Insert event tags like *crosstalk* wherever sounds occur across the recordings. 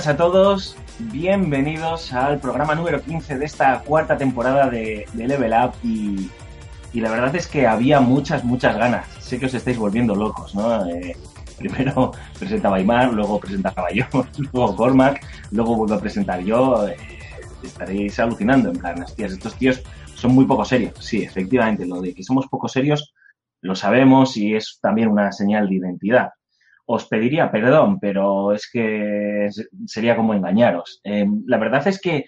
buenas a todos, bienvenidos al programa número 15 de esta cuarta temporada de, de Level Up y, y la verdad es que había muchas, muchas ganas. Sé que os estáis volviendo locos, ¿no? Eh, primero *laughs* presentaba Aymar, luego presentaba yo, *laughs* luego Cormac, luego vuelvo a presentar yo. eh, estaréis alucinando, en plan, hostias, estos tíos son muy poco serios. Sí, efectivamente, lo de que somos poco serios lo sabemos y es también una señal de identidad os pediría perdón, pero es que sería como engañaros. Eh, la verdad es que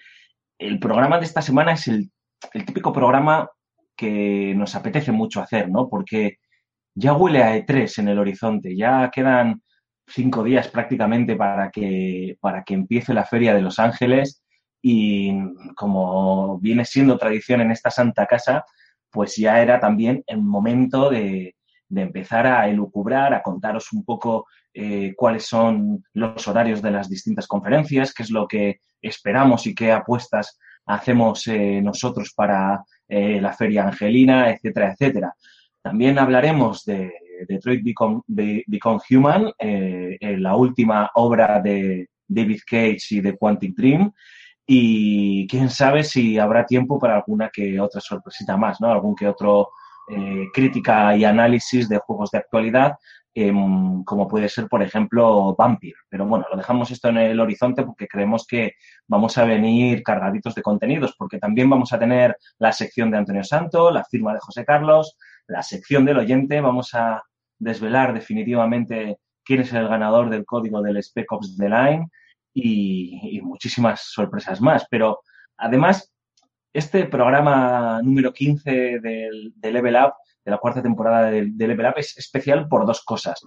el programa de esta semana es el, el típico programa que nos apetece mucho hacer, ¿no? Porque ya huele a E3 en el horizonte, ya quedan cinco días prácticamente para que, para que empiece la Feria de Los Ángeles y como viene siendo tradición en esta santa casa, pues ya era también el momento de, de empezar a elucubrar, a contaros un poco eh, cuáles son los horarios de las distintas conferencias, qué es lo que esperamos y qué apuestas hacemos eh, nosotros para eh, la Feria Angelina, etcétera, etcétera. También hablaremos de Detroit Become, Be- Become Human, la última obra de David Cage y de Quantic Dream. Y quién sabe si habrá tiempo para alguna que otra sorpresita más, ¿no? Algún que otro eh, crítica y análisis de juegos de actualidad, em, como puede ser, por ejemplo, Vampir. Pero bueno, lo dejamos esto en el horizonte porque creemos que vamos a venir cargaditos de contenidos, porque también vamos a tener la sección de Antonio Santo, la firma de José Carlos, la sección del oyente, vamos a desvelar definitivamente quién es el ganador del código del Spec Ops The Line y, y muchísimas sorpresas más. Pero además, este programa número 15 del, de Level Up, de la cuarta temporada de, Level Up, es especial por dos cosas.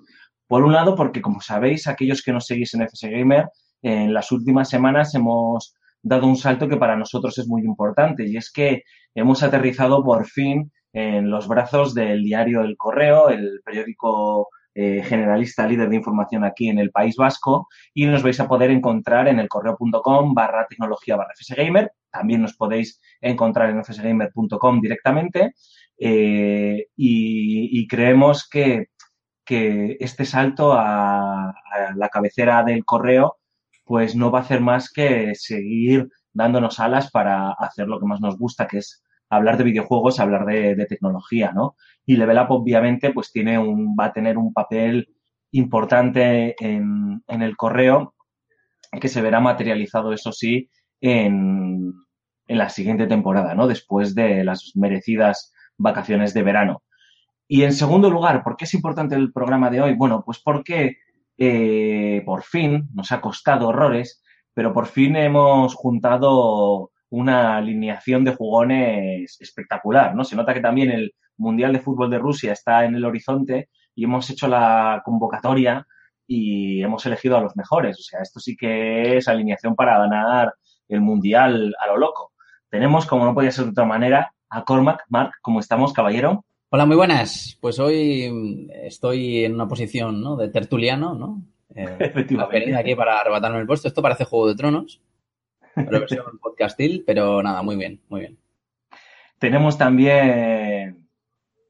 Por un lado, porque como sabéis, aquellos que nos seguís en FS Gamer, en las últimas semanas hemos dado un salto que para nosotros es muy importante y es que hemos aterrizado por fin en los brazos del diario El Correo, el periódico eh, generalista líder de información aquí en el País Vasco y nos vais a poder encontrar en elcorreo.com barra tecnología barra fsgamer. También nos podéis encontrar en fsgamer.com directamente eh, y, y creemos que, que este salto a, la cabecera del correo pues no va a hacer más que seguir dándonos alas para hacer lo que más nos gusta, que es hablar de videojuegos, hablar de, de tecnología, ¿no? Y Level Up, obviamente, pues tiene un, va a tener un papel importante en, en el correo que se verá materializado, eso sí, en, en la siguiente temporada, ¿no? Después de las merecidas vacaciones de verano. Y en segundo lugar, ¿por qué es importante el programa de hoy? Bueno, pues porque eh, por fin nos ha costado horrores, pero por fin hemos juntado una alineación de jugones espectacular, ¿no? Se nota que también el Mundial de Fútbol de Rusia está en el horizonte y hemos hecho la convocatoria y hemos elegido a los mejores. O sea, esto sí que es alineación para ganar el Mundial a lo loco. Tenemos, como no podía ser de otra manera, a Cormac. Marc, ¿cómo estamos, caballero? Hola, muy buenas. Pues hoy mm, estoy en una posición ¿no? de tertuliano, ¿no? *laughs* Eh, Efectivamente. aquí para arrebatarme el puesto. Esto parece Juego de Tronos, pero versión podcastil, pero nada, muy bien, muy bien. Tenemos también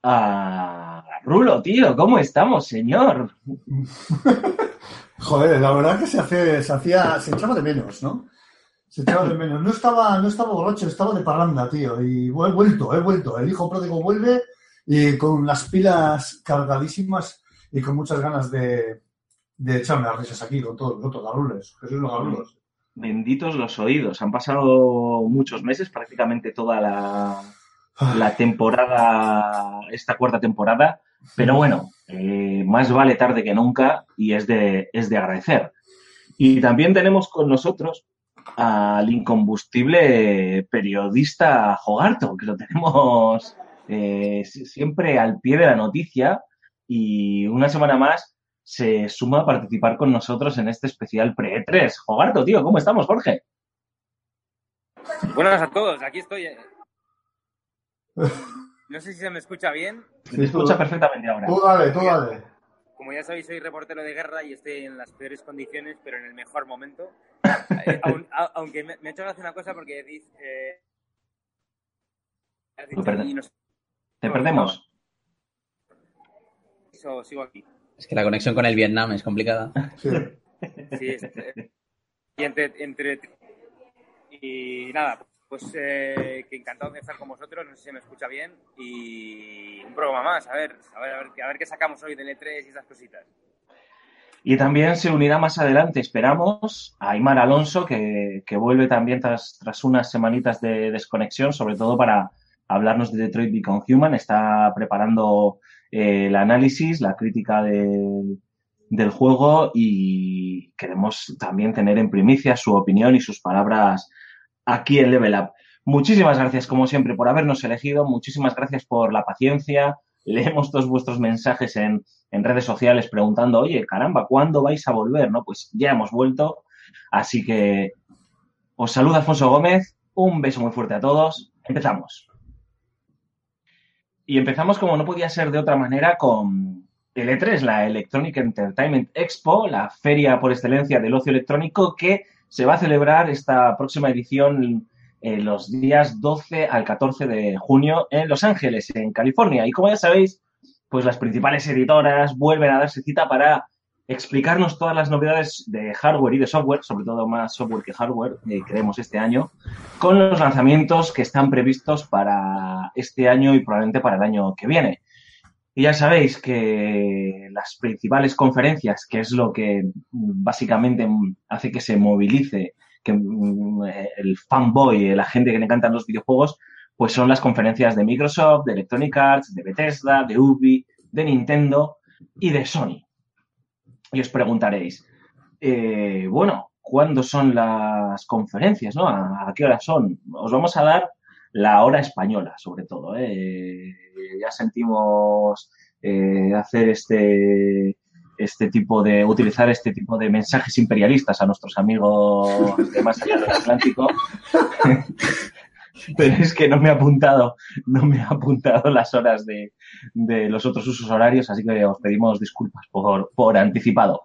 a Rulo, tío. ¿Cómo estamos, señor? *laughs* Joder, la verdad que se hace, se hacía, se echaba de menos, ¿no? Se echaba de menos. No estaba, no estaba borracho, estaba de parranda, tío. Y he vuelto, he vuelto. El hijo pródigo vuelve y con las pilas cargadísimas y con muchas ganas de, de echarme las risas aquí con todos los otros garules. Jesús los garulos. Benditos los oídos. Han pasado muchos meses, prácticamente toda la, la temporada, esta cuarta temporada, pero bueno, eh, más vale tarde que nunca y es de, es de agradecer. Y también tenemos con nosotros al incombustible periodista Jogarto, que lo tenemos eh, siempre al pie de la noticia y una semana más se suma a participar con nosotros en este especial Pre-3. Jogarto, tío, ¿cómo estamos, Jorge? Buenas a todos, aquí estoy. eh. *laughs* No sé si se me escucha bien. Se escucha perfectamente ahora. Tú dale, tú dale. Como ya sabéis, soy reportero de guerra y estoy en las peores condiciones, pero en el mejor momento. *laughs* Eh, aun- a- aunque me, me ha hecho gracia una cosa porque decís... eh, dicho, ¿Te perdemos? so- sigo aquí. Es que la conexión con el Vietnam es complicada. Sí. Sí, y entre, entre... Y nada, pues eh, que encantado de estar con vosotros, no sé si me escucha bien. Y un programa más, a ver, a ver, a ver, a ver qué sacamos hoy del E3 y esas cositas. Y también se unirá más adelante, esperamos, a Aymar Alonso, que, que vuelve también tras, tras unas semanitas de desconexión, sobre todo para hablarnos de Detroit Become Human. Está preparando eh, el análisis, la crítica del- del juego y queremos también tener en primicia su opinión y sus palabras aquí en Level Up. Muchísimas gracias, como siempre, por habernos elegido. Muchísimas gracias por la paciencia. Leemos todos vuestros mensajes en, en redes sociales preguntando, oye, caramba, ¿cuándo vais a volver? No, pues ya hemos vuelto. Así que os saluda Alfonso Gómez. Un beso muy fuerte a todos. Empezamos. Y empezamos como no podía ser de otra manera con el E3, la Electronic Entertainment Expo, la feria por excelencia del ocio electrónico que se va a celebrar esta próxima edición eh, los días 12 al 14 de junio en Los Ángeles, en California. Y como ya sabéis, pues las principales editoras vuelven a darse cita para explicarnos todas las novedades de hardware y de software, sobre todo más software que hardware, eh, creemos este año, con los lanzamientos que están previstos para este año y probablemente para el año que viene. Y ya sabéis que las principales conferencias, que es lo que básicamente hace que se movilice que mm, el fanboy, la gente que le encantan los videojuegos, pues son las conferencias de Microsoft, de Electronic Arts, de Bethesda, de Ubi, de Nintendo y de Sony. Y os preguntaréis, eh, bueno, ¿cuándo son las conferencias? ¿no? ¿A, a qué hora son? Os vamos a dar la hora española, sobre todo. ¿eh? Ya sentimos eh, hacer este, este tipo de, utilizar este tipo de mensajes imperialistas a nuestros amigos de más allá del Atlántico. *laughs* Pero es que no me ha apuntado, no me ha apuntado las horas de, de los otros usos horarios, así que os pedimos disculpas por, por anticipado.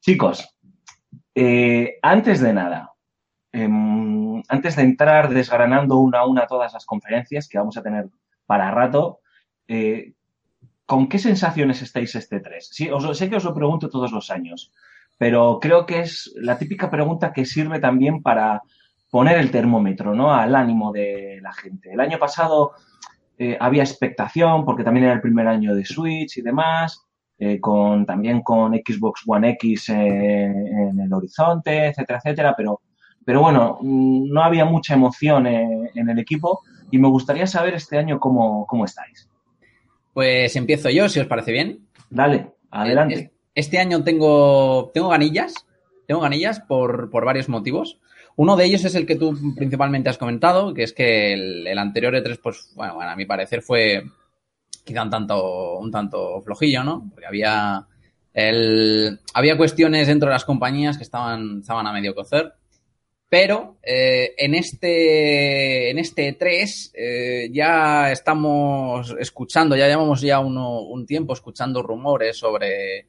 Chicos, eh, antes de nada, em, antes de entrar desgranando una a una todas las conferencias que vamos a tener para rato, eh, ¿con qué sensaciones estáis este 3? Sí, sé que os lo pregunto todos los años, pero creo que es la típica pregunta que sirve también para poner el termómetro ¿no? al ánimo de la gente. El año pasado eh, había expectación porque también era el primer año de Switch y demás, eh, con, también con Xbox One X en el horizonte, etcétera, etcétera, pero, pero bueno, mm, no había mucha emoción eh, en el equipo y me gustaría saber este año cómo, cómo estáis. Pues empiezo yo, si os parece bien. Dale, adelante. Es- Este año tengo, tengo ganillas, tengo ganillas por, por varios motivos. Uno de ellos es el que tú principalmente has comentado, que es que el, el anterior E3, pues, bueno, bueno, a mi parecer fue quizá un tanto, un tanto flojillo, ¿no? Porque había, el, había cuestiones dentro de las compañías que estaban, estaban a medio cocer. Pero eh, en este en este 3 eh, ya estamos escuchando, ya llevamos ya un tiempo escuchando rumores sobre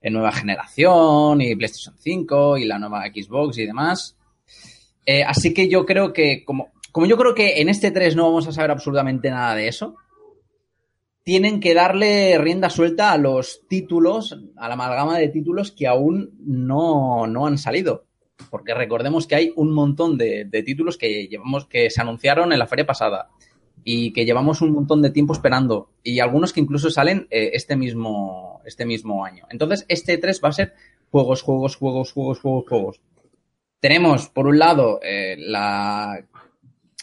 eh, nueva generación y PlayStation 5 y la nueva Xbox y demás. Eh, así que yo creo que, como, como yo creo que en este 3 no vamos a saber absolutamente nada de eso, tienen que darle rienda suelta a los títulos, a la amalgama de títulos que aún no, no han salido. Porque recordemos que hay un montón de, de títulos que llevamos, que se anunciaron en la feria pasada y que llevamos un montón de tiempo esperando y algunos que incluso salen eh, este mismo este mismo año. Entonces, este 3 va a ser juegos, juegos, juegos, juegos, juegos, juegos. Tenemos, por un lado, eh, la,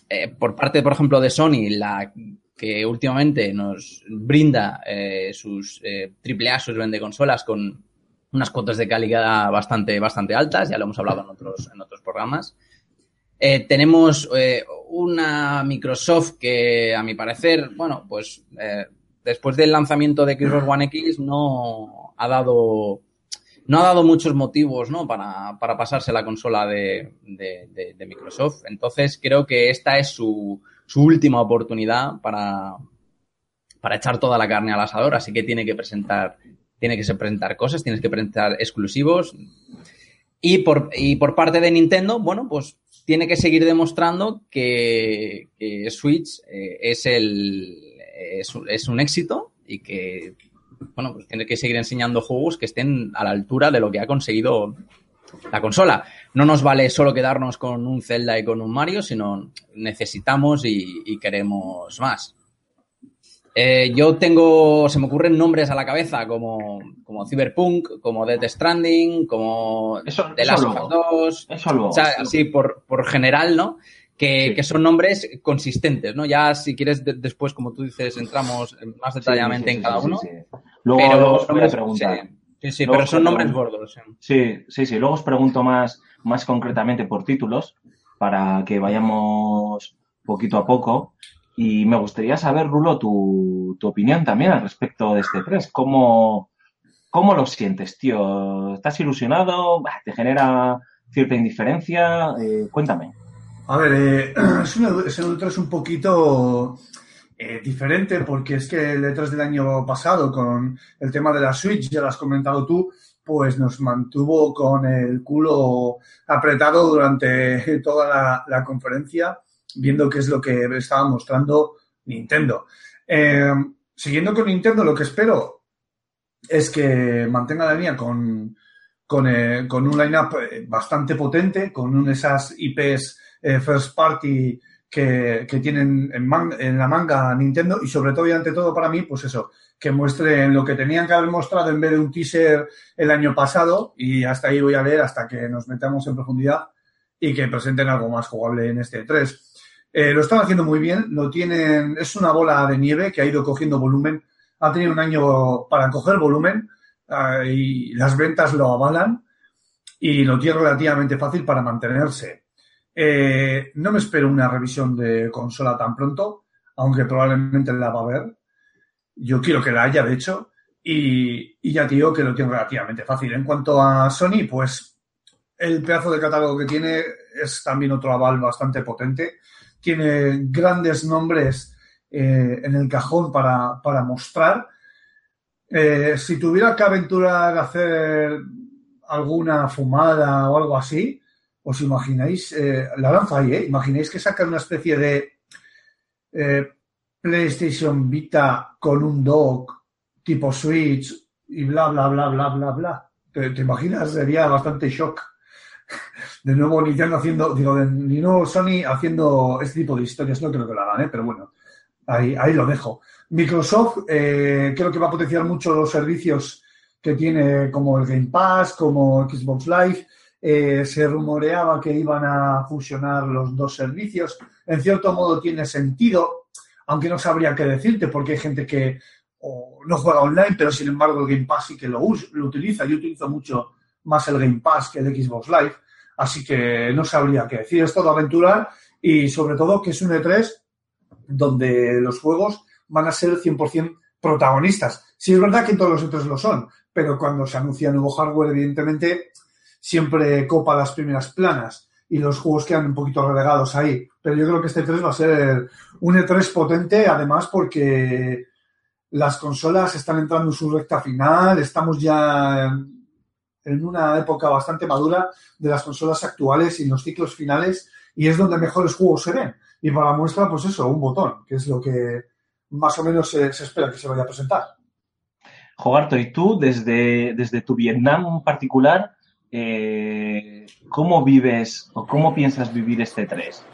eh, por parte, por ejemplo, de Sony, la que últimamente nos brinda sus AAA, sus vende consolas con unas cuotas de calidad bastante, bastante altas, ya lo hemos hablado en otros, en otros programas. Eh, tenemos eh, una Microsoft que, a mi parecer, bueno, pues eh, después del lanzamiento de Xbox One X no ha dado no ha dado muchos motivos ¿no? para, para pasarse la consola de, de, de, Microsoft. Entonces creo que esta es su, su última oportunidad para, para echar toda la carne al asador, así que tiene que presentar, tiene que presentar cosas, tienes que presentar exclusivos. Y por, y por parte de Nintendo, bueno, pues tiene que seguir demostrando que, Switch eh, es, el, es, es, un éxito y que bueno, pues tiene que seguir enseñando juegos que estén a la altura de lo que ha conseguido la consola. No nos vale solo quedarnos con un Zelda y con un Mario, sino necesitamos y queremos más. Eh, yo tengo, se me ocurren nombres a la cabeza como, como Cyberpunk, como Death Stranding, como eso, The Last of Us 2. Eso luego. O sea, así por, por general, ¿no? Que, sí. que, son nombres consistentes, ¿no? Ya si quieres de, después, como tú dices, entramos más detalladamente sí, sí, en cada uno. Luego, pero, luego os voy a preguntar. Sí, sí, luego pero son nombres gordos. Sí, sí, sí. Luego os pregunto más, más concretamente por títulos para que vayamos poquito a poco. Y me gustaría saber, Rulo, tu, tu opinión también al respecto de este 3. ¿Cómo, ¿Cómo lo sientes, tío? ¿Estás ilusionado? ¿Te genera cierta indiferencia? Eh, cuéntame. A ver, eh, *clears throat* es, un, es un 3 un poquito eh, diferente porque es que el E3 del año pasado con el tema de la Switch, ya lo has comentado tú, pues nos mantuvo con el culo apretado durante *laughs* toda la conferencia viendo qué es lo que estaba mostrando Nintendo. Eh, siguiendo con Nintendo, lo que espero es que mantenga la línea con, con, eh, con un lineup bastante potente, con un, esas IPs eh, first party que, que tienen en, la manga Nintendo y sobre todo y ante todo para mí, pues eso, que muestren lo que tenían que haber mostrado en vez de un teaser el año pasado y hasta ahí voy a leer hasta que nos metamos en profundidad y que presenten algo más jugable en este 3. Eh, lo están haciendo muy bien, lo tienen, es una bola de nieve que ha ido cogiendo volumen, ha tenido un año para coger volumen uh, y las ventas lo avalan y lo tiene relativamente fácil para mantenerse. Eh, no me espero una revisión de consola tan pronto, aunque probablemente la va a haber. Yo quiero que la haya, de hecho, y, ya digo que lo tiene relativamente fácil. En cuanto a Sony, pues el pedazo de catálogo que tiene es también otro aval bastante potente tiene grandes nombres eh, en el cajón para, para mostrar. Eh, si tuviera que aventurar a hacer alguna fumada o algo así, os imagináis, eh, la lanza ahí, ¿eh? Imagináis que sacan una especie de PlayStation Vita con un dock tipo Switch y bla, bla, bla, bla, bla, bla. ¿Te, te imaginas? Sería bastante shock de nuevo Nintendo haciendo, digo, de, nuevo Sony haciendo este tipo de historias, no creo que lo hagan, ¿eh? pero bueno, ahí, ahí lo dejo. Microsoft eh, creo que va a potenciar mucho los servicios que tiene como el Game Pass, como Xbox Live. Eh, se rumoreaba que iban a fusionar los dos servicios. En cierto modo tiene sentido, aunque no sabría qué decirte, porque hay gente que no juega online, pero sin embargo el Game Pass sí que lo, lo utiliza. Yo utilizo mucho más el Game Pass que el Xbox Live. Así que no sabría qué decir. Es todo aventurar y sobre todo que es un E3 donde los juegos van a ser 100% protagonistas. Sí es verdad que todos los E3 lo son, pero cuando se anuncia nuevo hardware, evidentemente, siempre copa las primeras planas y los juegos quedan un poquito relegados ahí. Pero yo creo que este E3 va a ser un E3 potente, además porque las consolas están entrando en su recta final, estamos ya en una época bastante madura de las consolas actuales y en los ciclos finales y es donde mejores juegos se ven. Y para muestra, pues eso, un botón, que es lo que más o menos se, se espera que se vaya a presentar. Jogarto, y tú, desde, desde tu Vietnam particular, eh, ¿cómo vives o cómo piensas vivir este 3?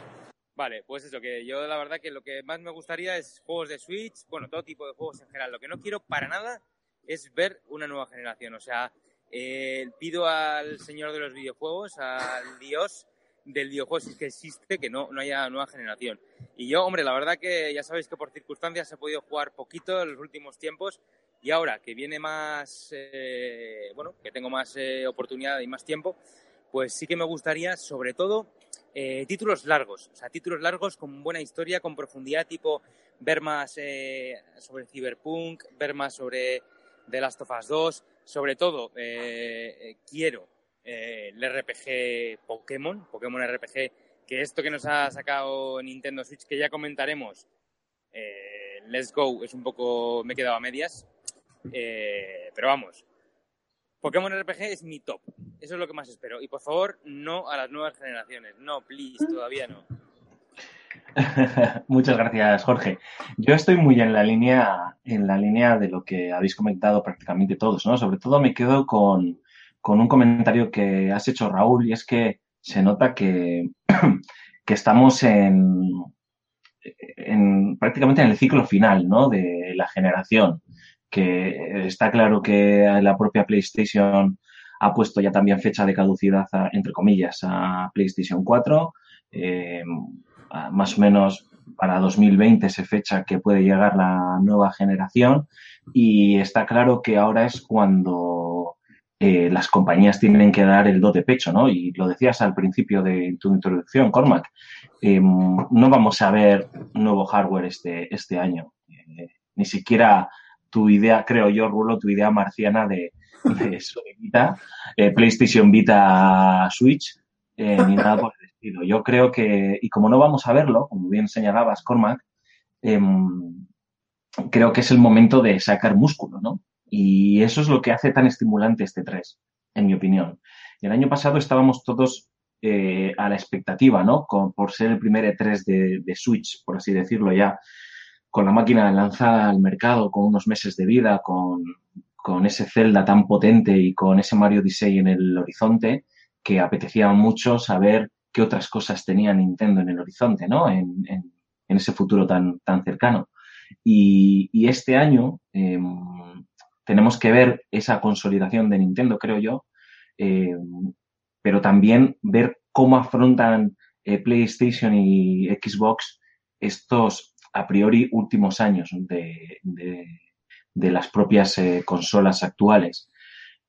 Vale, pues eso, que yo la verdad que lo que más me gustaría es juegos de Switch, bueno, todo tipo de juegos en general. Lo que no quiero para nada es ver una nueva generación. O sea, eh, pido al señor de los videojuegos, al Dios, del videojuego si es que existe, que no, no haya nueva generación. Y yo, hombre, la verdad que ya sabéis que por circunstancias he podido jugar poquito en los últimos tiempos y ahora que viene más, eh, bueno, que tengo más eh, oportunidad y más tiempo, pues sí que me gustaría, sobre todo, eh, títulos largos, o sea, títulos largos con buena historia, con profundidad, tipo ver más sobre Cyberpunk, ver más sobre The Last of Us 2, sobre todo quiero el RPG Pokémon, Pokémon RPG, que esto que nos ha sacado Nintendo Switch, que ya comentaremos, Let's Go, es un poco, me he quedado a medias, eh, pero vamos, Pokémon RPG es mi top. Eso es lo que más espero. Y por favor, no a las nuevas generaciones. No, please, todavía no. *laughs* Muchas gracias, Jorge. Yo estoy muy en la línea, en la línea de lo que habéis comentado prácticamente todos, ¿no? Sobre todo me quedo con, un comentario que has hecho, Raúl, y es que se nota que, *clears throat* que estamos en, en prácticamente en el ciclo final, ¿no? De la generación que está claro que la propia PlayStation ha puesto ya también fecha de caducidad, entre comillas, a PlayStation 4. Eh, más o menos para 2020 se fecha que puede llegar la nueva generación y está claro que ahora es cuando eh, las compañías tienen que dar el do de pecho, ¿no? Y lo decías al principio de tu introducción, Cormac. Em, no vamos a ver nuevo hardware este, este año. Eh, ni siquiera tu idea, creo yo, Rulo, tu idea marciana de, de eh, PlayStation Vita Switch, eh, ni nada por el estilo. Yo creo que, y como no vamos a verlo, como bien señalabas, Cormac, em, creo que es el momento de sacar músculo, ¿no? Y eso es lo que hace tan estimulante este 3, en mi opinión. El año pasado estábamos todos eh, a la expectativa, ¿no? por ser el primer E3 de, de Switch, por así decirlo ya con la máquina lanzada al mercado, con unos meses de vida, con, ese Zelda tan potente y con ese Mario Odyssey en el horizonte, que apetecía mucho saber qué otras cosas tenía Nintendo en el horizonte, ¿no? En, ese futuro tan, tan cercano. Y, este año em, tenemos que ver esa consolidación de Nintendo, creo yo, em, pero también ver cómo afrontan eh, PlayStation y Xbox estos a priori últimos años de, las propias eh, consolas actuales.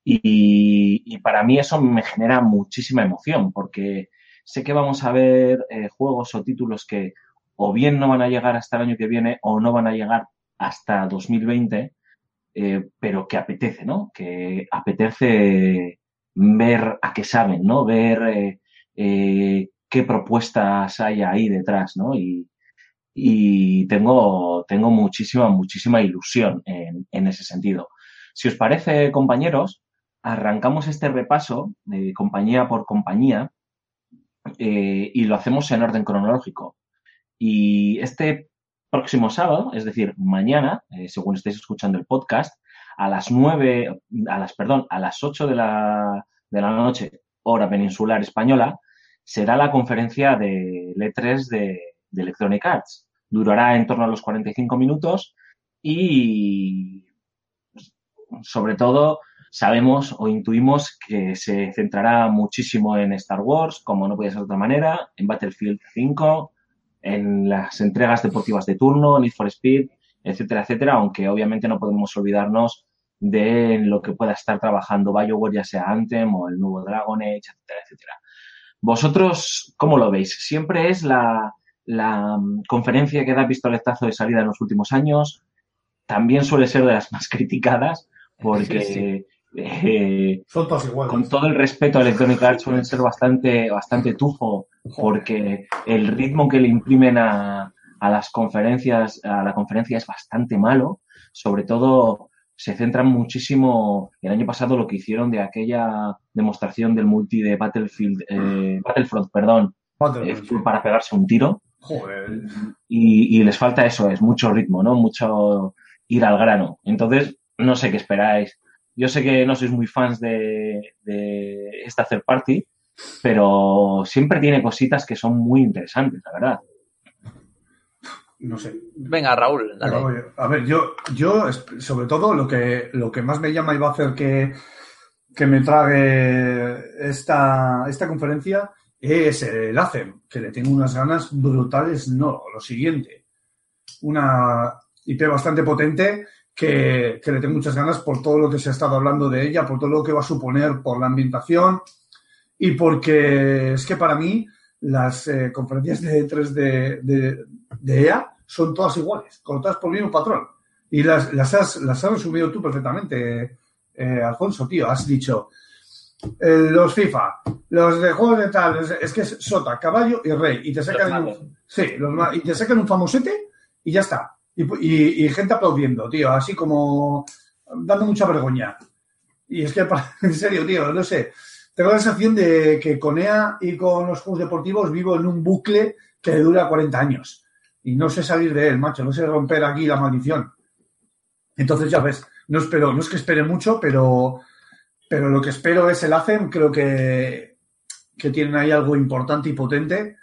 Y, para mí eso me genera muchísima emoción porque sé que vamos a ver eh, juegos o títulos que o bien no van a llegar hasta el año que viene o no van a llegar hasta 2020, eh, pero que apetece, ¿no? Que apetece ver a qué saben, ¿no? Ver qué propuestas hay ahí detrás, ¿no? Y, tengo, tengo muchísima, muchísima ilusión en ese sentido. Si os parece, compañeros, arrancamos este repaso de compañía por compañía eh, y lo hacemos en orden cronológico. Y este próximo sábado, es decir, mañana, eh, según estéis escuchando el podcast, a las nueve, a las, perdón, a las ocho de la, de la noche, hora peninsular española, será la conferencia de E3 de, de Electronic Arts. Durará en torno a los 45 minutos y sobre todo sabemos o intuimos que se centrará muchísimo en Star Wars, como no puede ser de otra manera, en Battlefield 5, en las entregas deportivas de turno, Need for Speed, etcétera, etcétera, aunque obviamente no podemos olvidarnos de lo que pueda estar trabajando BioWare, ya sea Anthem o el nuevo Dragon Age, etcétera, etcétera. ¿Vosotros cómo lo veis? Siempre es la, la mm, conferencia que da pistoletazo de salida en los últimos años también suele ser de las más *laughs* criticadas porque eh, con todo el respeto a Electronic Arts suelen ser bastante, bastante tufo porque el ritmo que le imprimen a, a las conferencias, a la conferencia es bastante malo. Sobre todo se centran muchísimo el año pasado lo que hicieron de aquella demostración del multi de Battlefield, eh, Battlefront, perdón, eh, para pegarse un tiro. Y, les falta eso, es mucho ritmo, ¿no? Mucho ir al grano. Entonces, no sé qué esperáis. Yo sé que no sois muy fans de, esta third party, pero siempre tiene cositas que son muy interesantes, la verdad. No sé. Venga, Raúl, a ver, yo, yo sobre todo lo que, lo que más me llama y va a hacer que, que me trague esta, esta conferencia es el ACEM, que le tengo unas ganas brutales. No, lo siguiente. Una IP bastante potente que, que le tengo muchas ganas por todo lo que se ha estado hablando de ella, por todo lo que va a suponer por la ambientación y porque es que para mí las eh, conferencias de E3 de, de, de EA son todas iguales, contadas por el mismo patrón. Y las, las, has, las has resumido tú perfectamente, eh, Alfonso, tío. Has dicho eh, los FIFA, los de juegos de tal, es, que es sota, caballo y rey. Y te sacan, un, sí, los y te sacan un famosete y ya está. Y, gente aplaudiendo, tío, así como dando mucha vergüenza. Y es que, *laughs* en serio, tío, no sé. Tengo la sensación de que con EA y con los juegos deportivos vivo en un bucle que dura 40 años. Y no sé salir de él, macho. No sé romper aquí la maldición. Entonces, ya ves, no espero, no es que espere mucho, pero, pero lo que espero es el ACEM. Creo que, que tienen ahí algo importante y potente.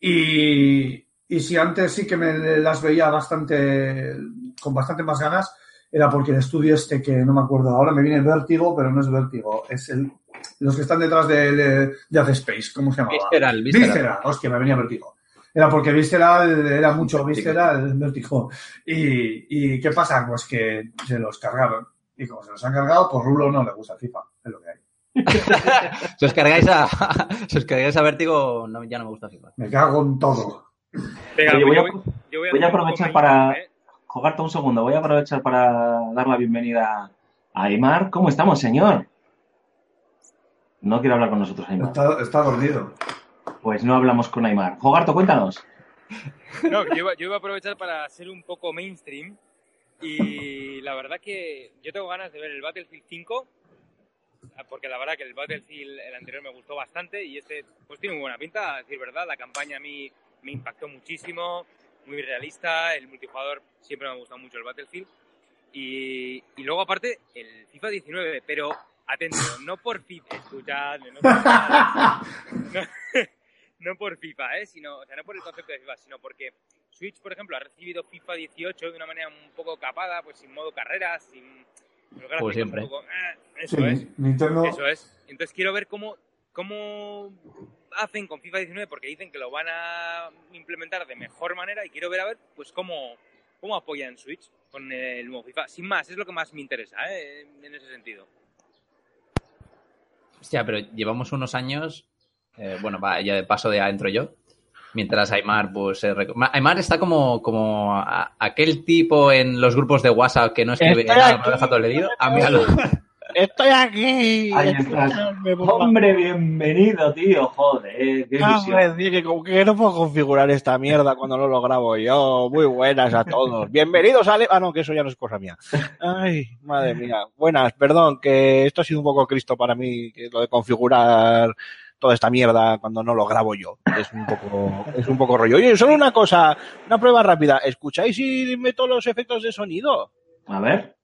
Y, y si antes sí que me las veía bastante, con bastante más ganas, era porque el estudio este que no me acuerdo ahora, me viene Vértigo, pero no es Vértigo, es el, los que están detrás de, de, de Ace Space, ¿cómo se llamaba? Visceral, Visceral. Visceral, hostia, me venía Vértigo. Era porque Visceral era mucho Visceral, Vértigo. Y, ¿Y qué pasa? Pues que se los cargaron. Y como se los han cargado, pues Rulo no le gusta el FIFA, es lo que hay. *laughs* Si os cargáis a, *laughs* si os cargáis a Vértigo, no, ya no me gusta FIFA. Me cago en todo. Venga, Oye, voy yo a- voy, yo voy a voy aprovechar para- ¿eh? Jogarto un segundo, voy a aprovechar para dar la bienvenida a Aymar. ¿Cómo estamos, señor? No quiero hablar con nosotros, Aymar. Está, está dormido. Pues no hablamos con Aymar. Jogarto, cuéntanos. No, yo iba, yo iba a aprovechar para ser un poco mainstream y la verdad que yo tengo ganas de ver el Battlefield 5 porque la verdad que el Battlefield el anterior me gustó bastante y este pues tiene muy buena pinta, a decir verdad, la campaña a mí me impactó muchísimo, muy realista, el multijugador siempre me ha gustado mucho el Battlefield y, y luego aparte el FIFA 19, pero atento, no por FIFA, escuchadme, no por *laughs* no, *laughs* no por FIFA, ¿eh? sino, o sea, no por el concepto de FIFA, sino porque Switch, por ejemplo, ha recibido FIFA 18 de una manera un poco capada, pues sin modo carreras, sin gráficos siempre. un poco, eh, eso Sí, es, Nintendo. eso es. Entonces quiero ver cómo, cómo hacen con FIFA 19 porque dicen que lo van a implementar de mejor manera y quiero ver a ver pues cómo, cómo apoyan Switch con el nuevo FIFA. Sin más, es lo que más me interesa, ¿eh? en ese sentido. Hostia, pero llevamos unos años. eh, bueno, va, ya de paso de entro yo. Mientras Aymar, pues. Ma- Aymar está como, como a- aquel tipo en los grupos de WhatsApp que no escribe nada, pero deja todo *laughs* leído. A mí a lo- Estoy aquí. Ahí estás. Hombre, bienvenido, tío. Joder, qué ilusión. que, que no puedo configurar esta mierda cuando no lo grabo yo. Muy buenas a todos. Bienvenidos a... Le- Ah, no, que eso ya no es cosa mía. Ay, madre mía. Buenas, perdón, que esto ha sido un poco Cristo para mí, que lo de configurar toda esta mierda cuando no lo grabo yo. Es un poco, es un poco rollo. Oye, solo una cosa, una prueba rápida. ¿Escucháis y meto los efectos de sonido? A ver.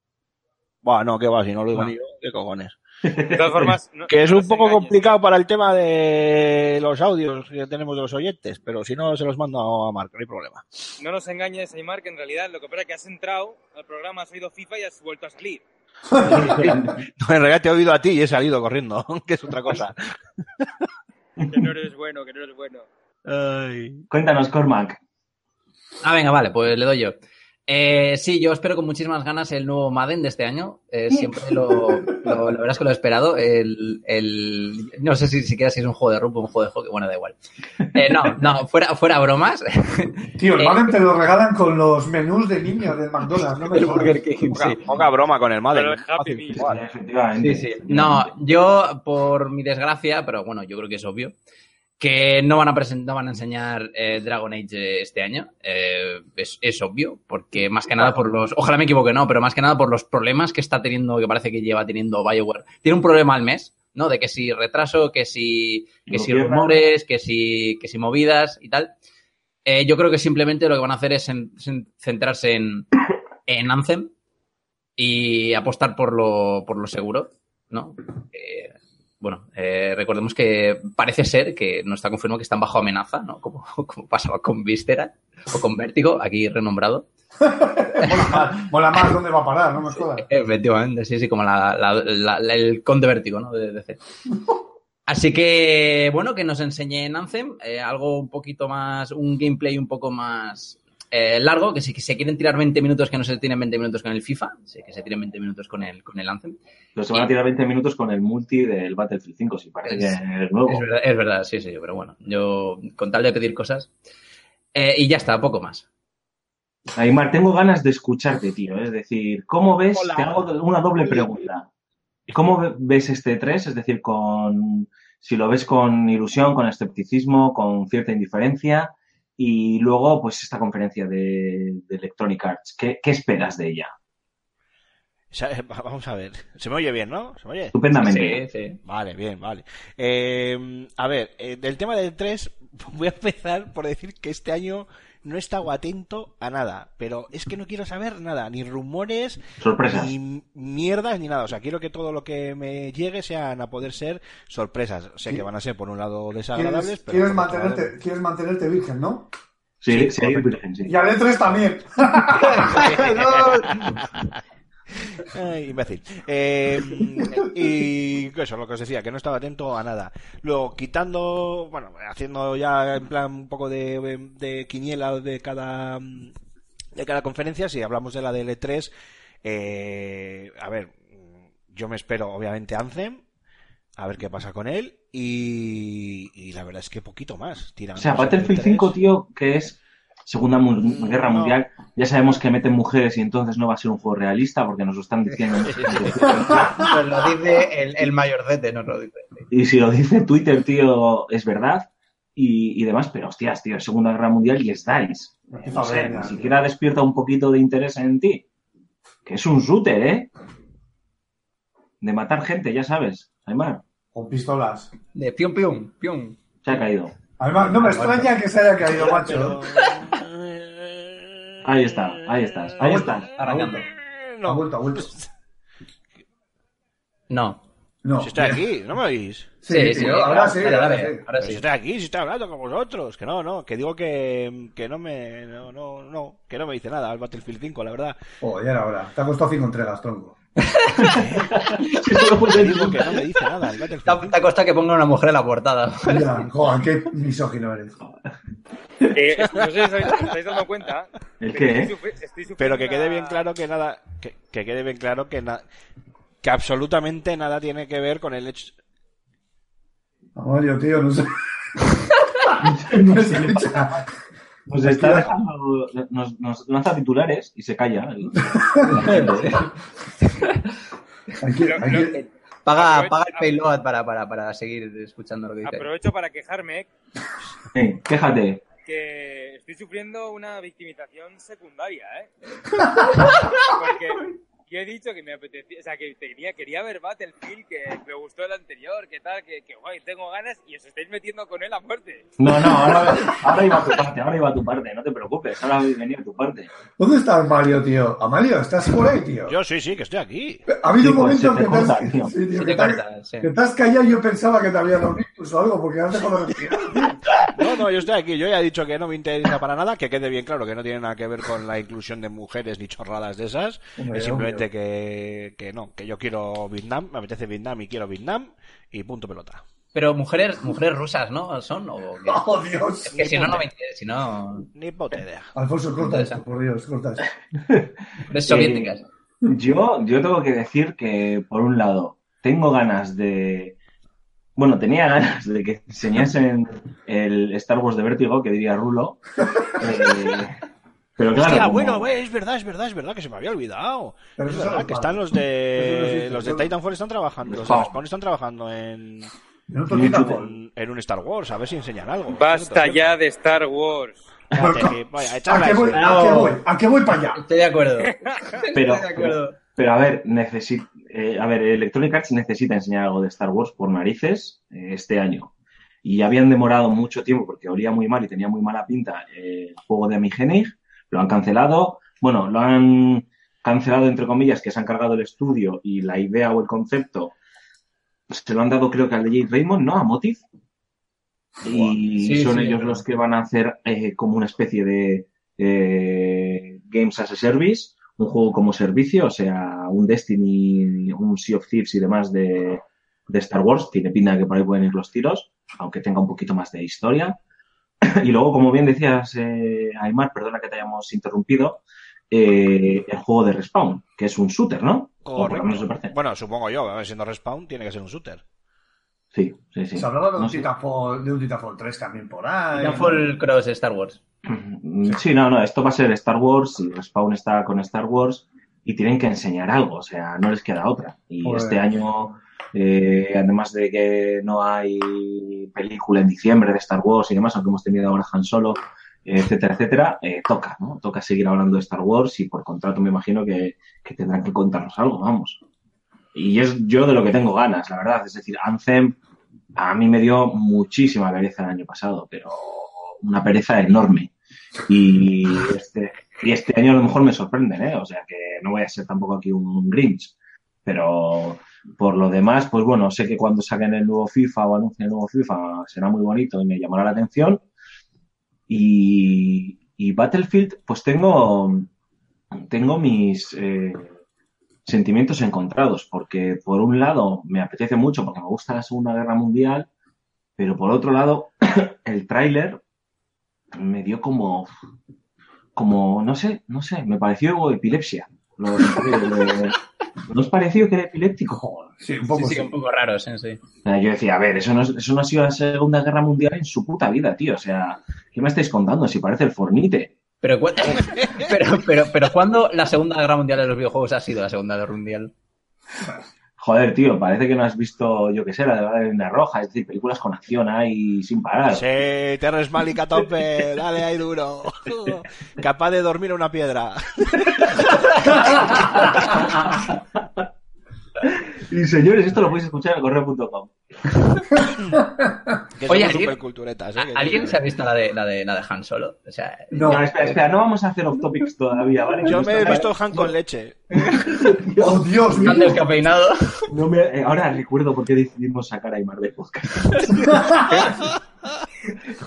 Bueno, no, que va, si no lo digo No. ni yo, qué cojones. De todas formas, *laughs* no- Que es no un poco engañes. complicado para el tema de los audios que tenemos de los oyentes, pero si no, se los mando a Marco, no hay problema. No nos engañes, Aymar, que en realidad lo que pasa es que has entrado al programa, has oído FIFA y has vuelto a salir. *laughs* No, en realidad te he oído a ti y he salido corriendo, *laughs* que es otra cosa. Que no eres bueno, que no eres bueno. Ay. Cuéntanos, Cormac. Ah, venga, vale, pues le doy yo. Eh, sí, yo espero con muchísimas ganas el nuevo Madden de este año. Eh, siempre lo, lo- la verdad es que lo he esperado. El, el- no sé si siquiera si es un juego de rumbo o un juego de hockey. Bueno, da igual. Eh, no, no, fuera, fuera bromas. *laughs* Tío, el Eh, Madden te lo regalan con los menús de niños del McDonald's, no me *laughs* El. Burger King, Poca, sí. poca broma con el Madden. Pero el Happy Fácil, Meal. igual. Efectivamente. Sí, sí. No, yo, por mi desgracia, pero bueno, yo creo que es obvio, que no van a presentar, no van a enseñar eh, Dragon Age este año. Eh, es, es obvio, porque más que nada por los. Ojalá me equivoque, no, pero más que nada por los problemas que está teniendo, que parece que lleva teniendo Bioware. Tiene un problema al mes, ¿no? De que si retraso, que si, que si rumores, que si, que si movidas y tal. Eh, yo creo que simplemente lo que van a hacer es en- en centrarse en, en Anthem y apostar por lo, por lo seguro, ¿no? Eh, bueno, eh, recordemos que parece ser que no está confirmado que están bajo amenaza, ¿no? Como, *laughs* como pasaba con Vístera o con Vértigo, aquí renombrado. *laughs* Mola más, mola más dónde va a parar, no me jodas. Efectivamente, sí, sí, como la, la- la- el conde Vértigo, ¿no? De DC. *laughs* Así que, bueno, que nos enseñen Anthem, eh, algo un poquito más, un gameplay un poco más eh, largo, que si se quieren tirar 20 minutos, que no se tiren 20 minutos con el FIFA, sí, que se tiren 20 minutos con el, con el Anthem. Pero se van a tirar 20 minutos con el multi del Battlefield 5, si parece Es- que es nuevo. Es verdad, es verdad, sí, sí, pero bueno, yo con tal de pedir cosas. Eh, y ya está, poco más. Aymar, tengo ganas de escucharte, tío. Es decir, ¿cómo ves? Hola. Te hago una doble pregunta. ¿Cómo ve- ves este 3? Es decir, con si lo ves con ilusión, con escepticismo, con cierta indiferencia. Y luego, pues, esta conferencia de, de Electronic Arts. ¿Qué, qué esperas de ella? Eh, Vamos a ver. Se me oye bien, ¿no? ¿Se me oye? Estupendamente. Sí, sí. Vale, bien, vale. Eh, a ver, eh, del tema del *laughs* 3, voy a empezar por decir que este año no he estado atento a nada, pero es que no quiero saber nada, ni rumores, Sorpresas. ni mierdas, ni nada. O sea, quiero que todo lo que me llegue sean a poder ser sorpresas. Sé que van a ser, por un lado, desagradables, ¿Quieres, pero... quieres mantenerte, quieres mantenerte virgen, ¿no? Sí, Sí, virgen, sí. Y al E3 también. *laughs* *laughs* *laughs* *laughs* Ay, imbécil. Eh, y eso, lo que os decía, que no estaba atento a nada. Luego, quitando, bueno, haciendo ya en plan un poco de, de quiniela de cada, de cada conferencia, si hablamos de la de L3, eh, a ver, yo me espero obviamente Anthem, a ver qué pasa con él, y, y la verdad es que poquito más. O tirando sea, sobre Battlefield L3. 5, tío, que es Segunda Mu- Guerra no. Mundial, ya sabemos que meten mujeres y entonces no va a ser un juego realista porque nos lo están diciendo. *laughs* Pues lo dice el, el mayorcete, no lo dice. Y si lo dice Twitter, tío, es verdad. Y, y demás, pero hostias, tío, Segunda Guerra Mundial y es DICE. No sé, ni siquiera despierta un poquito de interés en ti. Que es un shooter, ¿eh? De matar gente, ya sabes. Aymar, Con pistolas. De pium, pium, pium. se ha caído. Además, no me extraña que se haya caído, macho. *laughs* Ahí está, ahí estás, ahí estás. Arrancando. Ha No, vuelto, ha vuelto. No. No. si estoy aquí, ¿no me oís? Sí, Sí, tío, sí, ahora sí, dale, ahora sí. Ahora Pero si estoy aquí, si estoy hablando con vosotros, que no, no, que digo que, que no me, no, no, no, que no me dice nada el Battlefield 5, la verdad. Oh, ya era hora. Te ha costado cinco entregas, tronco. Sí, solo decir- digo que no me dice nada el Battlefield ha, 5. te ha costado que ponga una mujer en la portada. Ya, joder, qué misógino eres. Eh, no sé si os estáis dando cuenta. ¿El pero qué, estoy estoy Pero que quede bien claro que nada, que, que quede bien claro que nada, que absolutamente nada tiene que ver con el hecho. Mario, tío, no sé. *laughs* no escucha. *laughs* Nos está dejando, nos, nos lanza titulares y se calla. *laughs* Que- Paga, Aprovecho- paga el payload para, para, para seguir escuchando lo que dice. Aprovecho para quejarme Eh, quéjate. que estoy sufriendo una victimización secundaria, ¿eh? *laughs* Porque yo he dicho que me apetecía, o sea, que tenía, quería ver Battlefield, que me gustó el anterior, que tal, que, que guay, tengo ganas y os estáis metiendo con él a muerte. No, no, ahora, ahora iba a tu parte, ahora iba a tu parte, no te preocupes, ahora venía a tu parte. ¿Dónde está Mario, tío? Amalio, ¿estás por ahí, tío? Yo sí, sí, que estoy aquí. Ha habido Sí, un pues, momento te que, te corta, tío. sí, tío, Se que te te has- que te has callado y yo pensaba que te había dado un ictus o algo, porque has dejado de respirar. No, no, yo estoy aquí. Yo ya he dicho que no me interesa para nada, que quede bien claro que no tiene nada que ver con la inclusión de mujeres ni chorradas de esas. Hombre, es simplemente que, que no, que yo quiero Vietnam, me apetece Vietnam y quiero Vietnam y punto pelota. Pero mujeres, mujeres rusas, ¿no? ¿Son? ¿O qué? ¡Oh, Dios! Es que si no, no me interesa. Si no, Ni puta idea. Alfonso, corta esto, por Dios, corta esto. *laughs* es soviéticas. Yo, yo tengo que decir que, por un lado, tengo ganas de. Bueno, tenía ganas de que enseñasen el Star Wars de Vértigo, que diría Rulo. *laughs* Eh, pero claro. Hostia, como- bueno, es verdad, es verdad, es verdad que se me había olvidado. Pero es eso verdad es que están los de los de Titanfall están trabajando, los de Spawn. Están trabajando en, en, en un Star Wars, a ver si enseñan algo. Basta ya de Star Wars. Cállate, vaya, ¿A qué voy? ¿A qué voy? ¿A qué voy para allá? Estoy de acuerdo. *laughs* Pero, Estoy de acuerdo. pero a ver, necesito. a ver, Electronic Arts necesita enseñar algo de Star Wars por narices eh, este año. Y habían demorado mucho tiempo porque olía muy mal y tenía muy mala pinta eh, el juego de Amigenig. Lo han cancelado. Bueno, lo han cancelado entre comillas, que se han cargado el estudio y la idea o el concepto. se lo han dado creo que al de Jade Raymond, ¿no? A Motif. Y Sí, son sí, ellos los que van a hacer eh, como una especie de eh, Games as a Service, un juego como servicio, o sea, un Destiny, un Sea of Thieves y demás de, de Star Wars. Tiene pinta de que por ahí pueden ir los tiros, aunque tenga un poquito más de historia. *laughs* y luego, como bien decías, eh, Aymar, perdona que te hayamos interrumpido, eh, el juego de Respawn, que es un shooter, ¿no? O por lo menos me parece. Bueno, supongo yo, siendo Respawn, tiene que ser un shooter. Sí, sí, sí. Se hablaba de un, No de un Titanfall 3 también por ahí. Titanfall Cross Star Wars. Mm, Sí, no, no, esto va a ser Star Wars y Respawn está con Star Wars y tienen que enseñar algo, o sea, no les queda otra. Y Pues- este año, eh, además de que no hay película en diciembre de Star Wars y demás, aunque hemos tenido ahora Han Solo, etcétera, etcétera, eh, toca, ¿no? Toca seguir hablando de Star Wars y por contrato me imagino que, que tendrán que contarnos algo, vamos. Y es yo de lo que tengo ganas, la verdad. Es decir, Anthem a mí me dio muchísima pereza el año pasado, pero una pereza enorme. Y este, y este año a lo mejor me sorprenden, ¿eh? O sea que no voy a ser tampoco aquí un Grinch. Pero por lo demás, pues bueno, sé que cuando saquen el nuevo FIFA o anuncien el nuevo FIFA será muy bonito y me llamará la atención. Y, y Battlefield, pues tengo, tengo mis eh, sentimientos encontrados, porque por un lado me apetece mucho porque me gusta la Segunda Guerra Mundial, pero por otro lado, *clears throat* el tráiler me dio como, como, no sé, no sé, me pareció epilepsia. Lo- lo- ¿No os pareció que era epiléptico? Sí, un poco sí, sí. un poco raro, sí, sí. Yo decía, a ver, eso no, es- eso no ha sido la Segunda Guerra Mundial en su puta vida, tío. O sea, ¿qué me estáis contando? Si parece el Fornite. Pero, cu- *laughs* pero, pero, pero ¿cuándo la Segunda Guerra Mundial de los videojuegos ha sido la Segunda Guerra Mundial? Joder, tío, parece que no has visto, yo qué sé, la de la roja, es decir, películas con acción ahí sin parar. Sí, Terrence Malick a tope, dale ahí duro. *laughs* Capaz de dormir en una piedra. *laughs* *laughs* Y señores, esto lo podéis escuchar en correo.com. *laughs* Oye, ¿alguien- ¿eh? Que- ¿Alguien se ha visto la de, la de, la de Han Solo? O sea, No. No, espera, espera, no vamos a hacer off topics todavía, ¿vale? Yo me he visto Han con leche. *laughs* ¡Oh, Dios mío! Han descafeinado. No me- eh, ahora recuerdo por qué decidimos sacar a Aymar de podcast.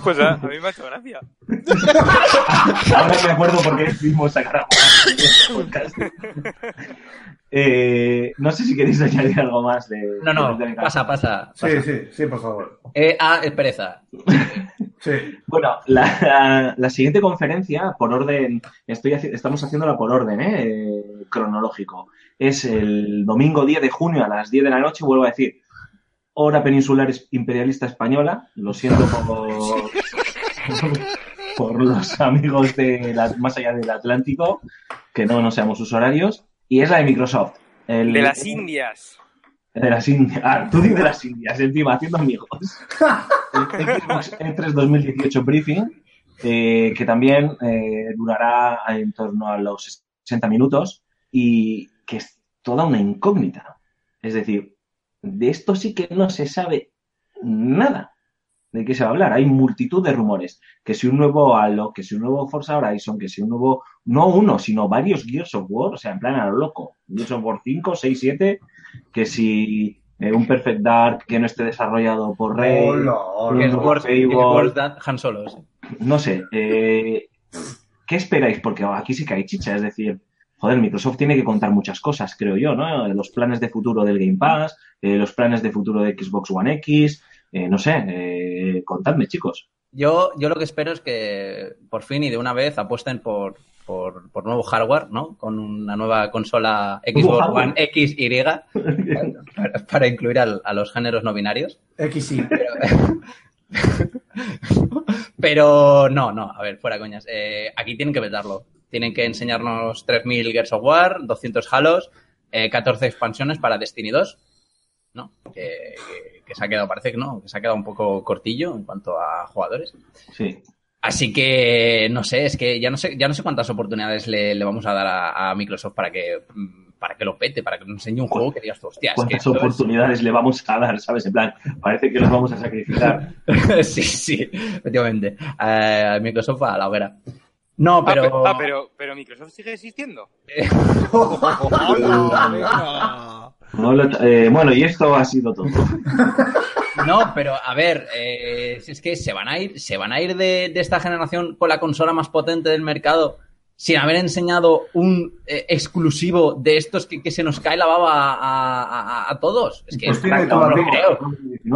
Pues a, a mí me ha hecho gracia. Ahora me acuerdo por qué decidimos sacar a Aymar de podcast. Eh, no sé si queréis *laughs* añadir algo más de... No, no, de- pasa, pasa. Sí, sí, sí, por favor. Eh, ah, es pereza. *laughs* Sí. Bueno, la, la- la siguiente conferencia, por orden, estoy estamos haciéndola por orden ¿eh? Cronológico. Es el domingo 10 de junio a las 10 de la noche, vuelvo a decir, hora peninsular imperialista española. Lo siento por, por los amigos de la- más allá del Atlántico, que no, no seamos sus horarios. Y es la de Microsoft. El- De las Indias. de las Indias. Ah, tú dices de las Indias, encima, haciendo amigos. *laughs* El Xbox E3 2018 Briefing, eh, que también eh, durará en torno a los 60 minutos y que es toda una incógnita. Es decir, de esto sí que no se sabe nada de qué se va a hablar. Hay multitud de rumores. Que si un nuevo Halo, que si un nuevo Forza Horizon, que si un nuevo, no uno, sino varios Gears of War, o sea, en plan a lo loco. Gears of War 5, 6, 7, que si eh, un Perfect Dark que no esté desarrollado por Rey, Fable. Worst Than Han Solo. no sé, eh, ¿qué esperáis? Porque aquí sí que hay chicha, es decir, joder, Microsoft tiene que contar muchas cosas, creo yo, ¿no? Los planes de futuro del Game Pass, eh, los planes de futuro de Xbox One X, eh, no sé, eh, contadme, chicos. Yo, yo lo que espero es que por fin y de una vez apuesten por, por, por nuevo hardware, ¿no? Con una nueva consola Xbox. One X y *laughs* para, para incluir al- a los géneros no binarios. XY. *laughs* Pero no, no, a ver, fuera coñas. Eh, aquí tienen que vetarlo. Tienen que enseñarnos 3.000 Gears of War, 200 Halos, eh, 14 expansiones para Destiny 2, ¿no? Que, que- que se ha quedado, parece que no, que se ha quedado un poco cortillo en cuanto a jugadores. Sí. Así que, no sé, es que ya no sé, ya no sé cuántas oportunidades le, le vamos a dar a, a Microsoft para que, mm, para que lo pete, para que nos enseñe un juego que digas tú, hostia, es que ¿Cuántas es- oportunidades le vamos a dar, sabes? En plan, parece que los vamos a sacrificar. sí, sí, efectivamente. Eh, Microsoft a la hoguera. No, Ah, pero... pe- ah, pero, pero Microsoft sigue existiendo. Eh, bueno, y esto ha sido todo. *laughs* No, pero a ver, eh, es que se van a ir, se van a ir de, de esta generación con la consola más potente del mercado sin haber enseñado un eh, exclusivo de estos que, que se nos cae la baba a, a- a todos. Es que, Pues no me lo creo.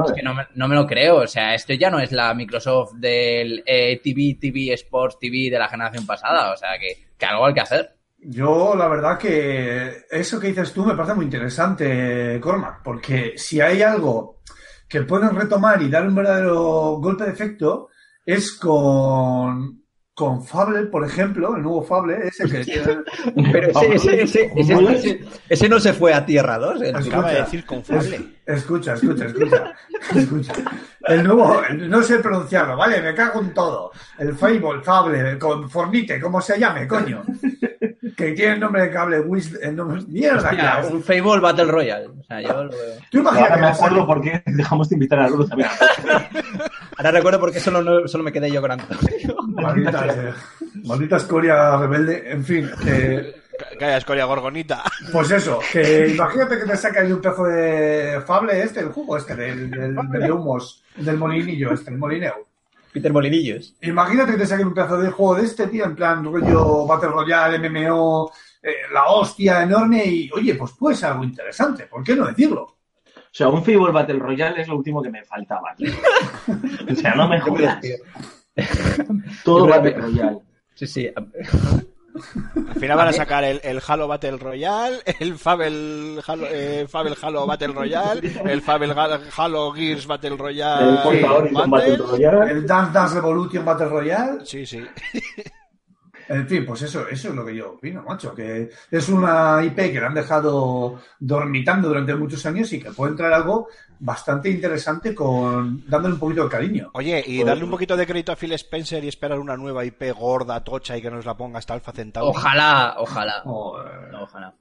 Es que no me, no me lo creo. O sea, esto ya no es la Microsoft del eh, TV, TV, Sports TV de la generación pasada. O sea, que, que algo hay que hacer. Yo, la verdad que eso que dices tú me parece muy interesante, Cormac, porque si hay algo que pueden retomar y dar un verdadero golpe de efecto es con, con Fable, por ejemplo, el nuevo Fable, ese que *laughs* tiene... Pero ese, ese, ese, ese- ese- ese no se fue a Tierra 2. el Escucha, Acaba de decir confable. es- escucha, escucha, escucha, escucha. El nuevo, no sé pronunciarlo, ¿vale? Me cago en todo. El Fable, Fable, con Fornite, como se llame, coño. Que tiene el nombre de cable, Wis- el nombre, mierda, Hostia, un Fable Battle Royale. O sea, yo lo veo. Tú imagínate Ahora me acuerdo por qué dejamos de invitar a Luz también. *laughs* Ahora recuerdo porque solo, no- solo me quedé yo con Antonio. Maldita, eh, maldita escoria rebelde, en fin, que, Calla, escoria gorgonita. pues eso, que imagínate que te sacas un pedazo de Fable este, el jugo este, del, del, del *laughs* humos, del molinillo este, el molineo. Peter Molinillos. Imagínate que te saquen un pedazo de juego de este, tío, en plan rollo Battle Royale, MMO, eh, la hostia enorme y, oye, pues puede ser algo interesante, ¿por qué no decirlo? O sea, un Fable Battle Royale es lo último que me faltaba. tío. O sea, no me *laughs* jodas. Todo Battle Royale. Sí, sí. *laughs* Al final van a sacar el, el Halo Battle Royale, el Fable Halo, eh, Fable Halo Battle Royale, el Fable Ga- Halo Gears Battle Royale. El Battle Royale. El Dance Dance Revolution Battle Royale, Sí, sí. *laughs* En fin, pues eso, eso es lo que yo opino, macho, que es una IP que le han dejado dormitando durante muchos años y que puede entrar algo bastante interesante con dándole un poquito de cariño. Oye, y darle un poquito de crédito a Phil Spencer y esperar una nueva IP gorda, tocha y que nos la ponga hasta Alpha Centauri. Ojalá, ojalá. Ojalá.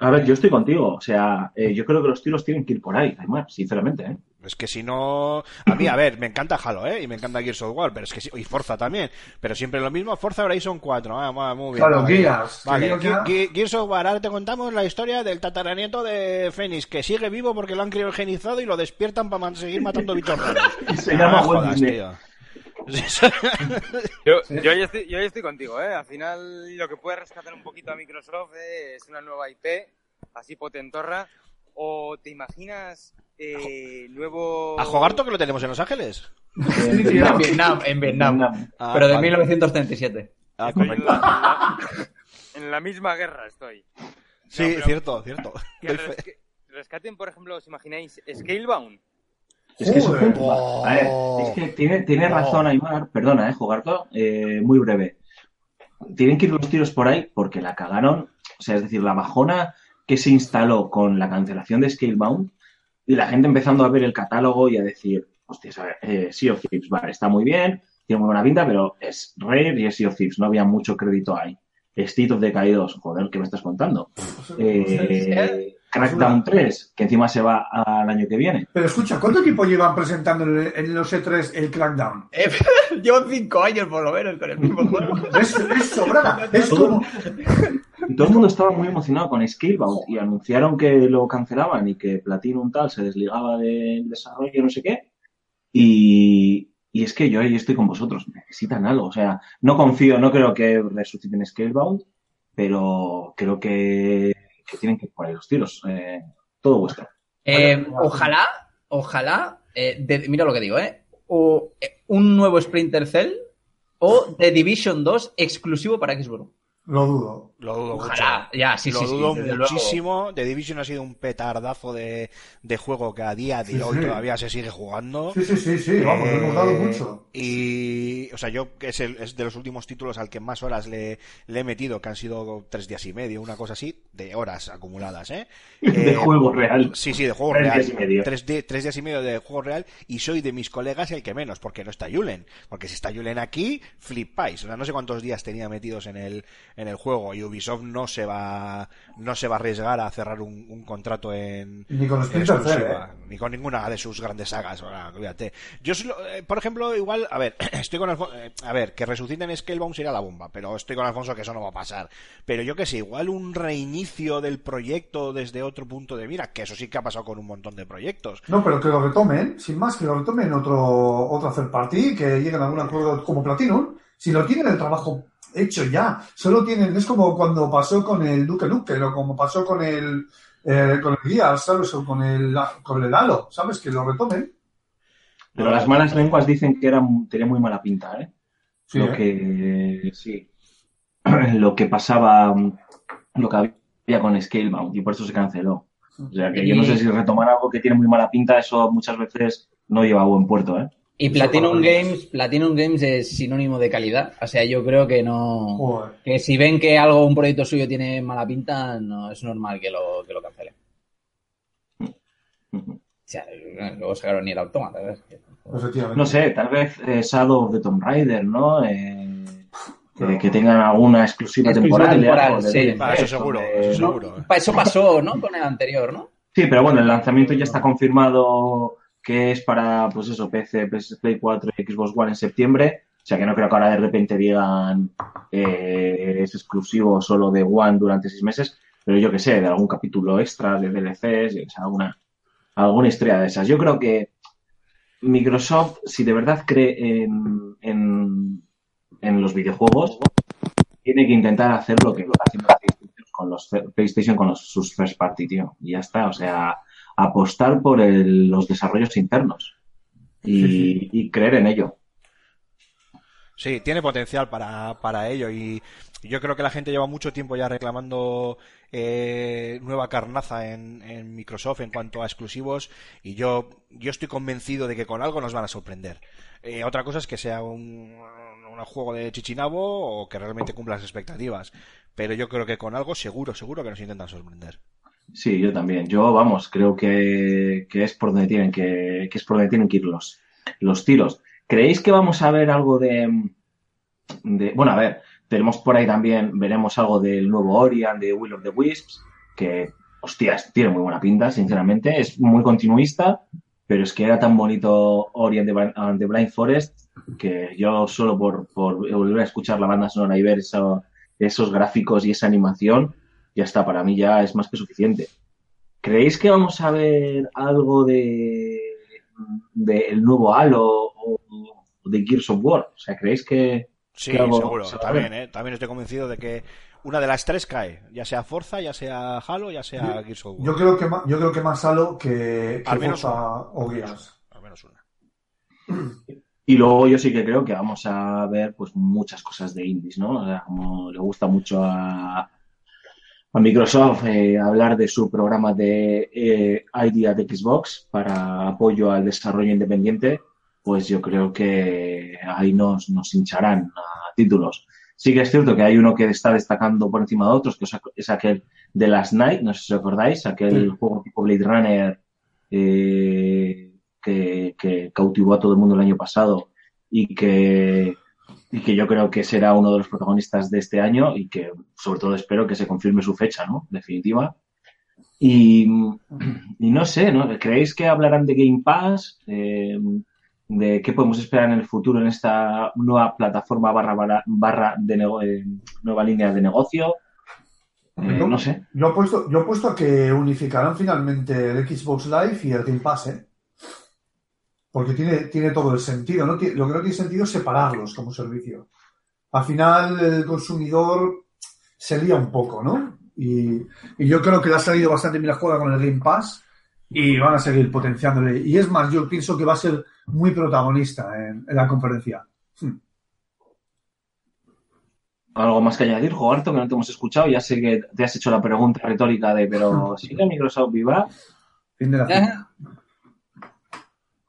A ver, yo estoy contigo. O sea, eh, yo creo que los tiros tienen que ir por ahí, además, sinceramente. ¿eh? Es que si no. A mí, a ver, me encanta Halo, ¿eh? Y me encanta Gears of War, pero es que sí. Y Forza también. Pero siempre lo mismo. Forza Horizon 4. Ah, muy bien. Claro, vale. Gears. Vale, Gears ya- Ge- Ge- Gears of War. Ahora te contamos la historia del tataranieto de Fénix, que sigue vivo porque lo han criogenizado y lo despiertan para seguir matando bichos raros. *laughs* Se Ah, llama jodas, Walt Disney. tío. *laughs* Yo, yo, ahí estoy, yo ahí estoy contigo, ¿eh? Al final lo que puede rescatar un poquito a Microsoft eh, es una nueva IP, así potentorra. O te imaginas eh, nuevo... ¿A Jogarto que lo tenemos en Los Ángeles? En Vietnam, en Vietnam. Ah, Pero de vale. 1937. Ah, en correcto. la, en misma guerra estoy. Sí, No, pero cierto, cierto. que resque- rescaten, por ejemplo, ¿os imagináis Scalebound? Es que Joder. A ver, es que tiene, tiene razón Aymar, perdona, eh, Jogarto, eh, muy breve. Tienen que ir los tiros por ahí porque la cagaron, o sea, es decir, la bajona que se instaló con la cancelación de Scalebound y la gente empezando a ver el catálogo y a decir, hostia, a ver, eh, Sea of Thieves, vale, está muy bien, tiene muy buena pinta, pero es Rare y es Sea of Thieves, no había mucho crédito ahí. State of Decay 2, joder, ¿qué me estás contando? Eh, Crackdown 3, que encima se va al año que viene. Pero escucha, ¿cuánto tiempo llevan presentando en, los E3 el Crackdown? *laughs* Llevo cinco años por lo menos con el mismo juego. Es, es sobrada. Es *laughs* como... *laughs* Y todo el mundo estaba muy emocionado con Scalebound y anunciaron que lo cancelaban y que Platinum tal se desligaba del desarrollo, no sé qué. Y, y es que yo ahí estoy con vosotros, necesitan algo. O sea, no confío, no creo que resuciten Scalebound, pero creo que, que tienen que ir por ahí los tiros. Eh, todo vuestro. Eh, ojalá, ojalá, eh, de- mira lo que digo, ¿eh? O, eh, un nuevo Splinter Cell o The Division 2 exclusivo para Xbox. Lo dudo. Lo dudo Ojalá, mucho. ya, sí, lo sí, sí, dudo luego. muchísimo. The Division ha sido un petardazo de, de juego que a día de Sí, hoy sí. todavía se sigue jugando. Sí, sí, sí, sí, vamos, lo hemos dado Eh, mucho. Y, o sea, yo es, el- es de los últimos títulos al que más horas le, le he metido, que han sido tres días y medio, una cosa así, de horas acumuladas, ¿eh? *laughs* De Eh, juego real. Sí, sí, de juego Tres real. días y medio. Tres, di- tres días y medio de juego real y soy de mis colegas el que menos, porque no está Julen. Porque si está Julen aquí, flipáis. O sea, no sé cuántos días tenía metidos en el, en el juego y Ubisoft no se va, no se va a arriesgar a cerrar un, un contrato en, Ni con exclusiva, ¿eh? ni con ninguna de sus grandes sagas. ahora, olvídate. Yo, eh, por ejemplo, igual, a ver, *clears throat* estoy con Alfonso, eh, a ver, que resuciten Scalebound sería la bomba, pero estoy con Alfonso que eso no va a pasar. Pero yo que sé, igual un reinicio del proyecto desde otro punto de mira, que eso sí que ha pasado con un montón de proyectos. No, pero que lo retomen, sin más, que lo retomen otro, otro third party, que lleguen a algún acuerdo como Platinum Si lo tienen el trabajo hecho ya, solo tienen, es como cuando pasó con el Duque Nukem o como pasó con el eh, con el Gears, ¿sabes? O con el, con el Halo, ¿sabes? Que lo retomen. Pero las malas lenguas dicen que era, tenía muy mala pinta, ¿eh? Sí, lo ¿eh? que sí. *clears throat* Lo que pasaba, lo que había con Scalebound y por eso se canceló. O sea que yo no sé si retomar algo que tiene muy mala pinta, eso muchas veces no lleva a buen puerto, ¿eh? Y Platinum Games, Platinum Games es sinónimo de calidad. O sea, yo creo que no. Joder. Que si ven que algo, un proyecto suyo tiene mala pinta, no es normal que lo, que lo cancelen. *laughs* O sea, luego sacaron ni el. Efectivamente. No sé, tal vez eh, Shadow of the Tomb Raider, ¿no? Eh, que, que tengan alguna exclusiva, Exclusiva temporal. sí. Ah, eso seguro, eso seguro. eh. eso pasó, ¿no? Con el anterior, ¿no? Sí, pero bueno, el lanzamiento ya está confirmado que es para, pues eso, PC, PS Play 4 y Xbox One en septiembre. O sea que no creo que ahora de repente digan eh, es exclusivo solo de One durante seis meses, pero yo que sé, de algún capítulo extra de DLCs, que sé, alguna, alguna historia de esas. Yo creo que Microsoft, si de verdad cree en, en, en los videojuegos, tiene que intentar hacer lo que está haciendo con los PlayStation con los, sus first party, tío. Y ya está, o sea, apostar por el- los desarrollos internos y, Sí, y creer en ello. Sí, tiene potencial para, para ello y yo creo que la gente lleva mucho tiempo ya reclamando eh, nueva carnaza en, en Microsoft en cuanto a exclusivos y yo, yo estoy convencido de que con algo nos van a sorprender. Eh, otra cosa es que sea un, un juego de chichinabo o que realmente cumpla las expectativas, pero yo creo que con algo seguro, seguro que nos intentan sorprender. Sí, yo también. Yo, vamos, creo que, que es por donde tienen que, que es por donde tienen que ir los, los tiros. ¿Creéis que vamos a ver algo de, de, bueno, a ver, tenemos por ahí también, veremos algo del nuevo Orion, de Will of the Wisps, que, hostias, tiene muy buena pinta, sinceramente. Es muy continuista, pero es que era tan bonito Ori and the, Blind- and the Blind Forest que yo solo por, por volver a escuchar la banda sonora y ver eso- esos gráficos y esa animación, ya está, para mí ya es más que suficiente. ¿Creéis que vamos a ver algo de del nuevo Halo o, o de Gears of War? O sea, ¿creéis que, Sí, que algo seguro, se también, ¿eh? También estoy convencido de que una de las tres cae, ya sea Forza, ya sea Halo, ya sea Gears of War. Yo creo que más, yo creo que más Halo que, que Al menos Forza una. o Gears. Al menos una. Y luego yo sí que creo que vamos a ver pues muchas cosas de indies, ¿no? O sea, como le gusta mucho a, a Microsoft eh, hablar de su programa de eh, Idea de Xbox para apoyo al desarrollo independiente, pues yo creo que ahí nos, nos hincharán a títulos. Sí que es cierto que hay uno que está destacando por encima de otros, que es aqu- es aquel de Last Night, no sé si os acordáis, aquel Sí. juego tipo Blade Runner eh, que, que cautivó a todo el mundo el año pasado y que, y que yo creo que será uno de los protagonistas de este año y que sobre todo espero que se confirme su fecha, ¿no? Definitiva. Y, y no sé, ¿no? ¿Creéis que hablarán de Game Pass? Eh, ¿De qué podemos esperar en el futuro en esta nueva plataforma barra, barra, barra de nego- eh, nueva línea de negocio? Eh, Yo- no sé. Yo he puesto, yo he puesto que unificarán finalmente el Xbox Live y el Game Pass, ¿eh? Porque tiene, tiene todo el sentido. ¿no? Lo que no tiene sentido es separarlos como servicio. Al final el consumidor se lía un poco, ¿no? Y, y yo creo que le ha salido bastante bien la jugada con el Game Pass y van a seguir potenciándole. Y es más, yo pienso que va a ser muy protagonista en, en la conferencia. Hmm. ¿Algo más que añadir, Jogarto, que no te hemos escuchado? Ya sé que te has hecho la pregunta retórica de, pero *laughs* ¿sigue Microsoft viva? Fin de la.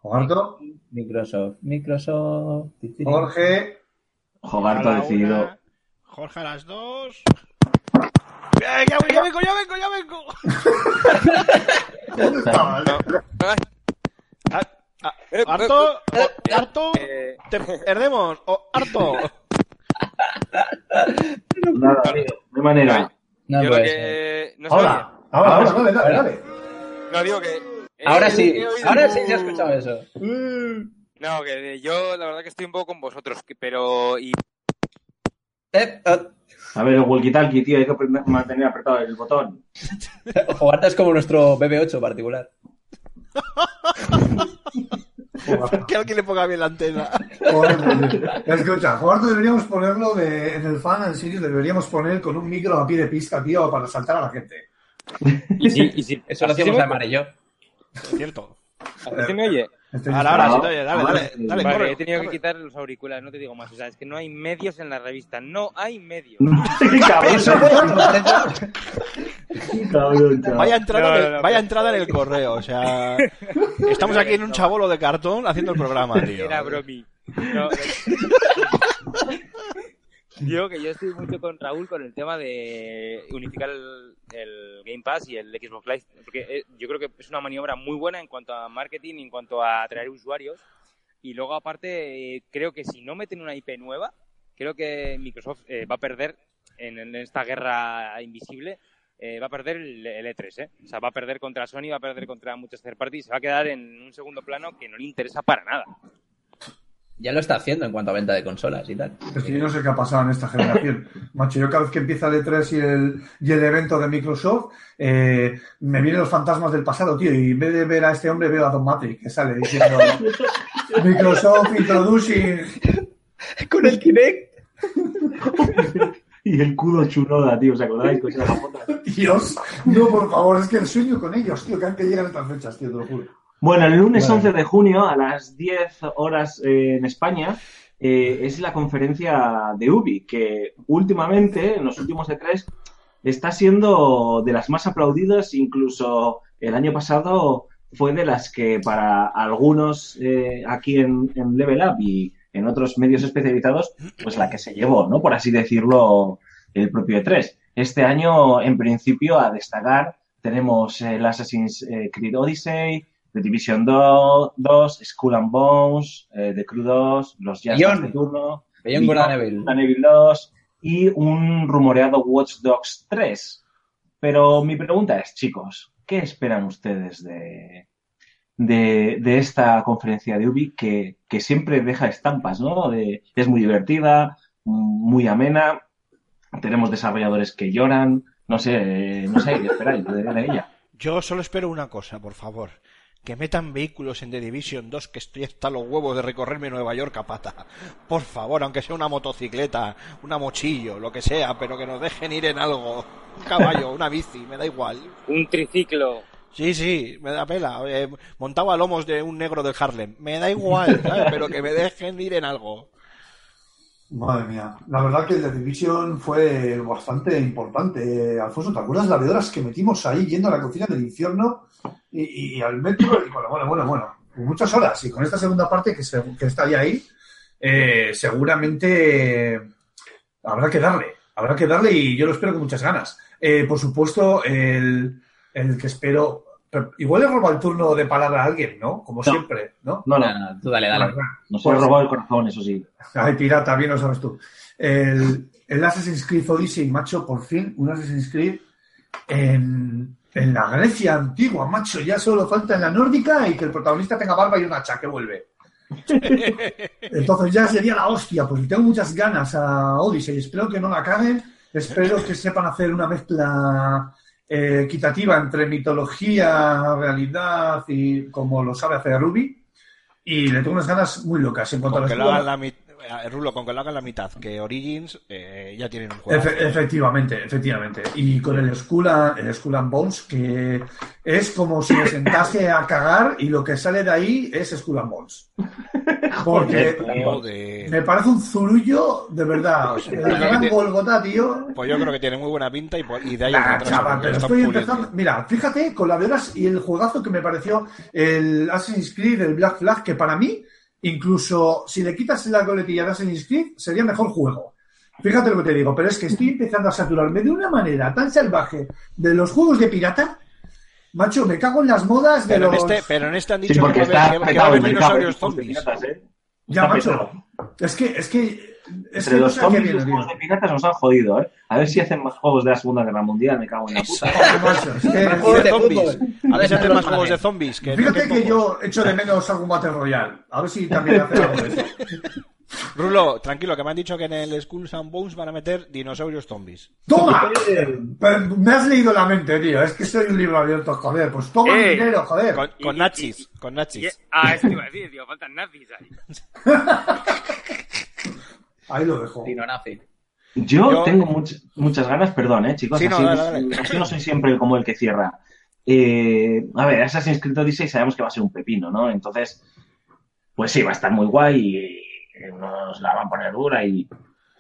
Jogarto, Microsoft, Microsoft. Jorge, Jogarto decidido... una, Jorge a las dos. ¡Eh, ya, ya vengo, ya vengo, ya vengo! *laughs* ¿Harto? ¿O- ¿Harto? *laughs* ¿Te perdemos? ¿O harto? Nada, amigo, de manera. No yo. Ahora, ahora, ahora, dale, dale, dale. No, digo que... eh, Ahora sí, he oído- ahora sí se ha escuchado eso. No, que yo la verdad que estoy un poco con vosotros, pero... Y Eh, eh, A ver, el walkie-talkie, tío, hay que mantener apretado el botón. *laughs* Jogarta es como nuestro BB8 particular. *laughs* que alguien le ponga bien la antena. Joder, Escucha, Jugarto deberíamos ponerlo de, en el fan, en serio, deberíamos poner con un micro a pie de pista, tío, para saltar a la gente. Y si, y si, Eso lo se a Mar y yo. Es cierto. así se me oye? Ahora, ahora, sí, oye, dale, dale, dale, Vale, corre, he tenido que quitar los auriculares, no te digo más. O sea, es que no hay medios en la revista. No hay medios. *laughs* *laughs* Cabrón. Vaya entrada, No, en no, el- no, vaya entrada en el correo, o sea, *laughs* estamos aquí en un chabolo de cartón haciendo el programa, tío. Era bromi. Digo que yo estoy mucho con Raúl con el tema de unificar el, Game Pass y el Xbox Live, porque eh, yo creo que es una maniobra muy buena en cuanto a marketing en cuanto a atraer usuarios. Y luego, aparte, creo que si no meten una IP nueva, creo que Microsoft eh, va a perder en, esta guerra invisible. eh, va a perder el, el E3, ¿eh? O sea, va a perder contra Sony, va a perder contra muchos third parties, se va a quedar en un segundo plano que no le interesa para nada. Ya lo está haciendo en cuanto a venta de consolas y tal. Es que yo no sé qué ha pasado en esta generación. *laughs* Macho, yo cada vez que empieza el E3 y el, y el evento de Microsoft, eh, me vienen los fantasmas del pasado, tío, y en vez de ver a este hombre veo a Don Matrix, que sale diciendo *laughs* Microsoft Introducing... Con el Kinect. Y el culo chunoda, tío, ¿os acordáis? Con esa. *laughs* Dios, no, por favor, es que el sueño con ellos, tío, que han que llegan estas fechas, tío, te lo juro. Bueno, el lunes Bueno. 11 de junio a las 10 horas eh, en España eh, es la conferencia de Ubi, que últimamente, en los últimos E3, está siendo de las más aplaudidas, incluso el año pasado fue de las que para algunos eh, aquí en, en Level Up y en otros medios especializados, pues la que se llevó, ¿no? Por así decirlo, el propio E3. Este año, en principio, a destacar, tenemos el Assassin's eh, Creed Odyssey, The Division 2, 2 Skull and Bones, eh, The Crew 2, los Beyond. de turno, Beyond Good and Evil. Good and Evil 2 y un rumoreado Watch Dogs 3. Pero mi pregunta es, chicos, ¿qué esperan ustedes de, de, de esta conferencia de Ubi que, que siempre deja estampas, ¿no? De, es muy divertida, muy amena, tenemos desarrolladores que lloran, no sé, no sé, ¿qué esperáis de, de ella? Yo solo espero una cosa, por favor. Que metan vehículos en The Division 2, que estoy hasta los huevos de recorrerme Nueva York a pata. Por favor, aunque sea una motocicleta, una mochillo, lo que sea, pero que nos dejen ir en algo. Un caballo, una bici, me da igual. Un triciclo. Sí, sí, me da pela. Eh, montado a lomos de un negro del Harlem. Me da igual, *laughs* ¿sabes? Pero que me dejen ir en algo. Madre mía, la verdad que el The Division fue bastante importante. Alfonso, ¿te acuerdas las horas que metimos ahí yendo a la cocina del infierno y, y al metro? Y bueno, bueno, bueno, bueno, muchas horas. Y con esta segunda parte que, se- que está ya ahí, eh, seguramente habrá que darle, habrá que darle y yo lo espero con muchas ganas. Eh, por supuesto, el, el que espero... pero igual le roba el turno de palabra a alguien, ¿no? Como No. siempre, ¿no? No, no, No, no, tú dale, dale. nos ha robado el corazón, eso sí. Ay, pirata, bien lo sabes tú. El, el Assassin's Creed Odyssey, macho, por fin, un Assassin's Creed en, en la Grecia antigua, macho. Ya solo falta en la nórdica y que el protagonista tenga barba y un hacha que vuelve. *laughs* Entonces ya sería la hostia, pues tengo muchas ganas a Odyssey. Espero que no la caguen. Espero que sepan hacer una mezcla eh, equitativa entre mitología, realidad y como lo sabe hacer Ruby. Y le tengo unas ganas muy locas en cuanto a Con la mitad. Rulo, con que lo hagan la mitad que Origins, eh, ya tienen un juego. Efe- efectivamente, efectivamente. Y con el Skull, and- el Skull and Bones, que es como si me sentase a cagar y lo que sale de ahí es Skull and Bones. *laughs* Porque Joder. me parece un zurullo de verdad. O sea, el gran Golgotha, tío. Pues yo creo que tiene muy buena pinta y, y de ahí Nah, chaval, pero estoy empezando. Mira, fíjate con la de horas y el juegazo que me pareció el Assassin's Creed, el Black Flag, que para mí, incluso si le quitas la coletilla de Assassin's Creed, sería mejor juego. Fíjate lo que te digo, pero es que estoy empezando a saturarme de una manera tan salvaje de los juegos de pirata. Macho, me cago en las modas de Pero en, los. este, pero en este han dicho porque que va que- que va a haber dinosaurios zombies. piratas, ¿eh? Ya, Está macho. petado. Es que, es que. Entre los zombies y los juegos de piratas nos han jodido, ¿eh? A ver si hacen más juegos de la Segunda Guerra Mundial, me cago en la puta. Más juegos de zombies. A ver si hacen más juegos de zombies. Que Fíjate que yo echo de menos algún Battle Royale. A ver si también hace algo de eso. Rulo, tranquilo, que me han dicho que en el Skulls and Bones van a meter dinosaurios zombies. ¡Toma! Pero me has leído la mente, tío. Es que soy un libro abierto, joder. Pues toma Eh, dinero, joder. Con, con Y- nazis, con Y- nazis. ah, eso iba a decir, tío, faltan nazis ahí. *laughs* Ahí lo dejo. Dino nazi. Yo, Yo- tengo much- muchas ganas, perdón, ¿eh, chicos? Sí, no, así, dale, dale. así no soy siempre como el que cierra. Eh, a ver, Assassin's Creed Odyssey sabemos que va a ser un pepino, ¿no? Entonces, pues sí, va a estar muy guay y nos la van a poner dura y,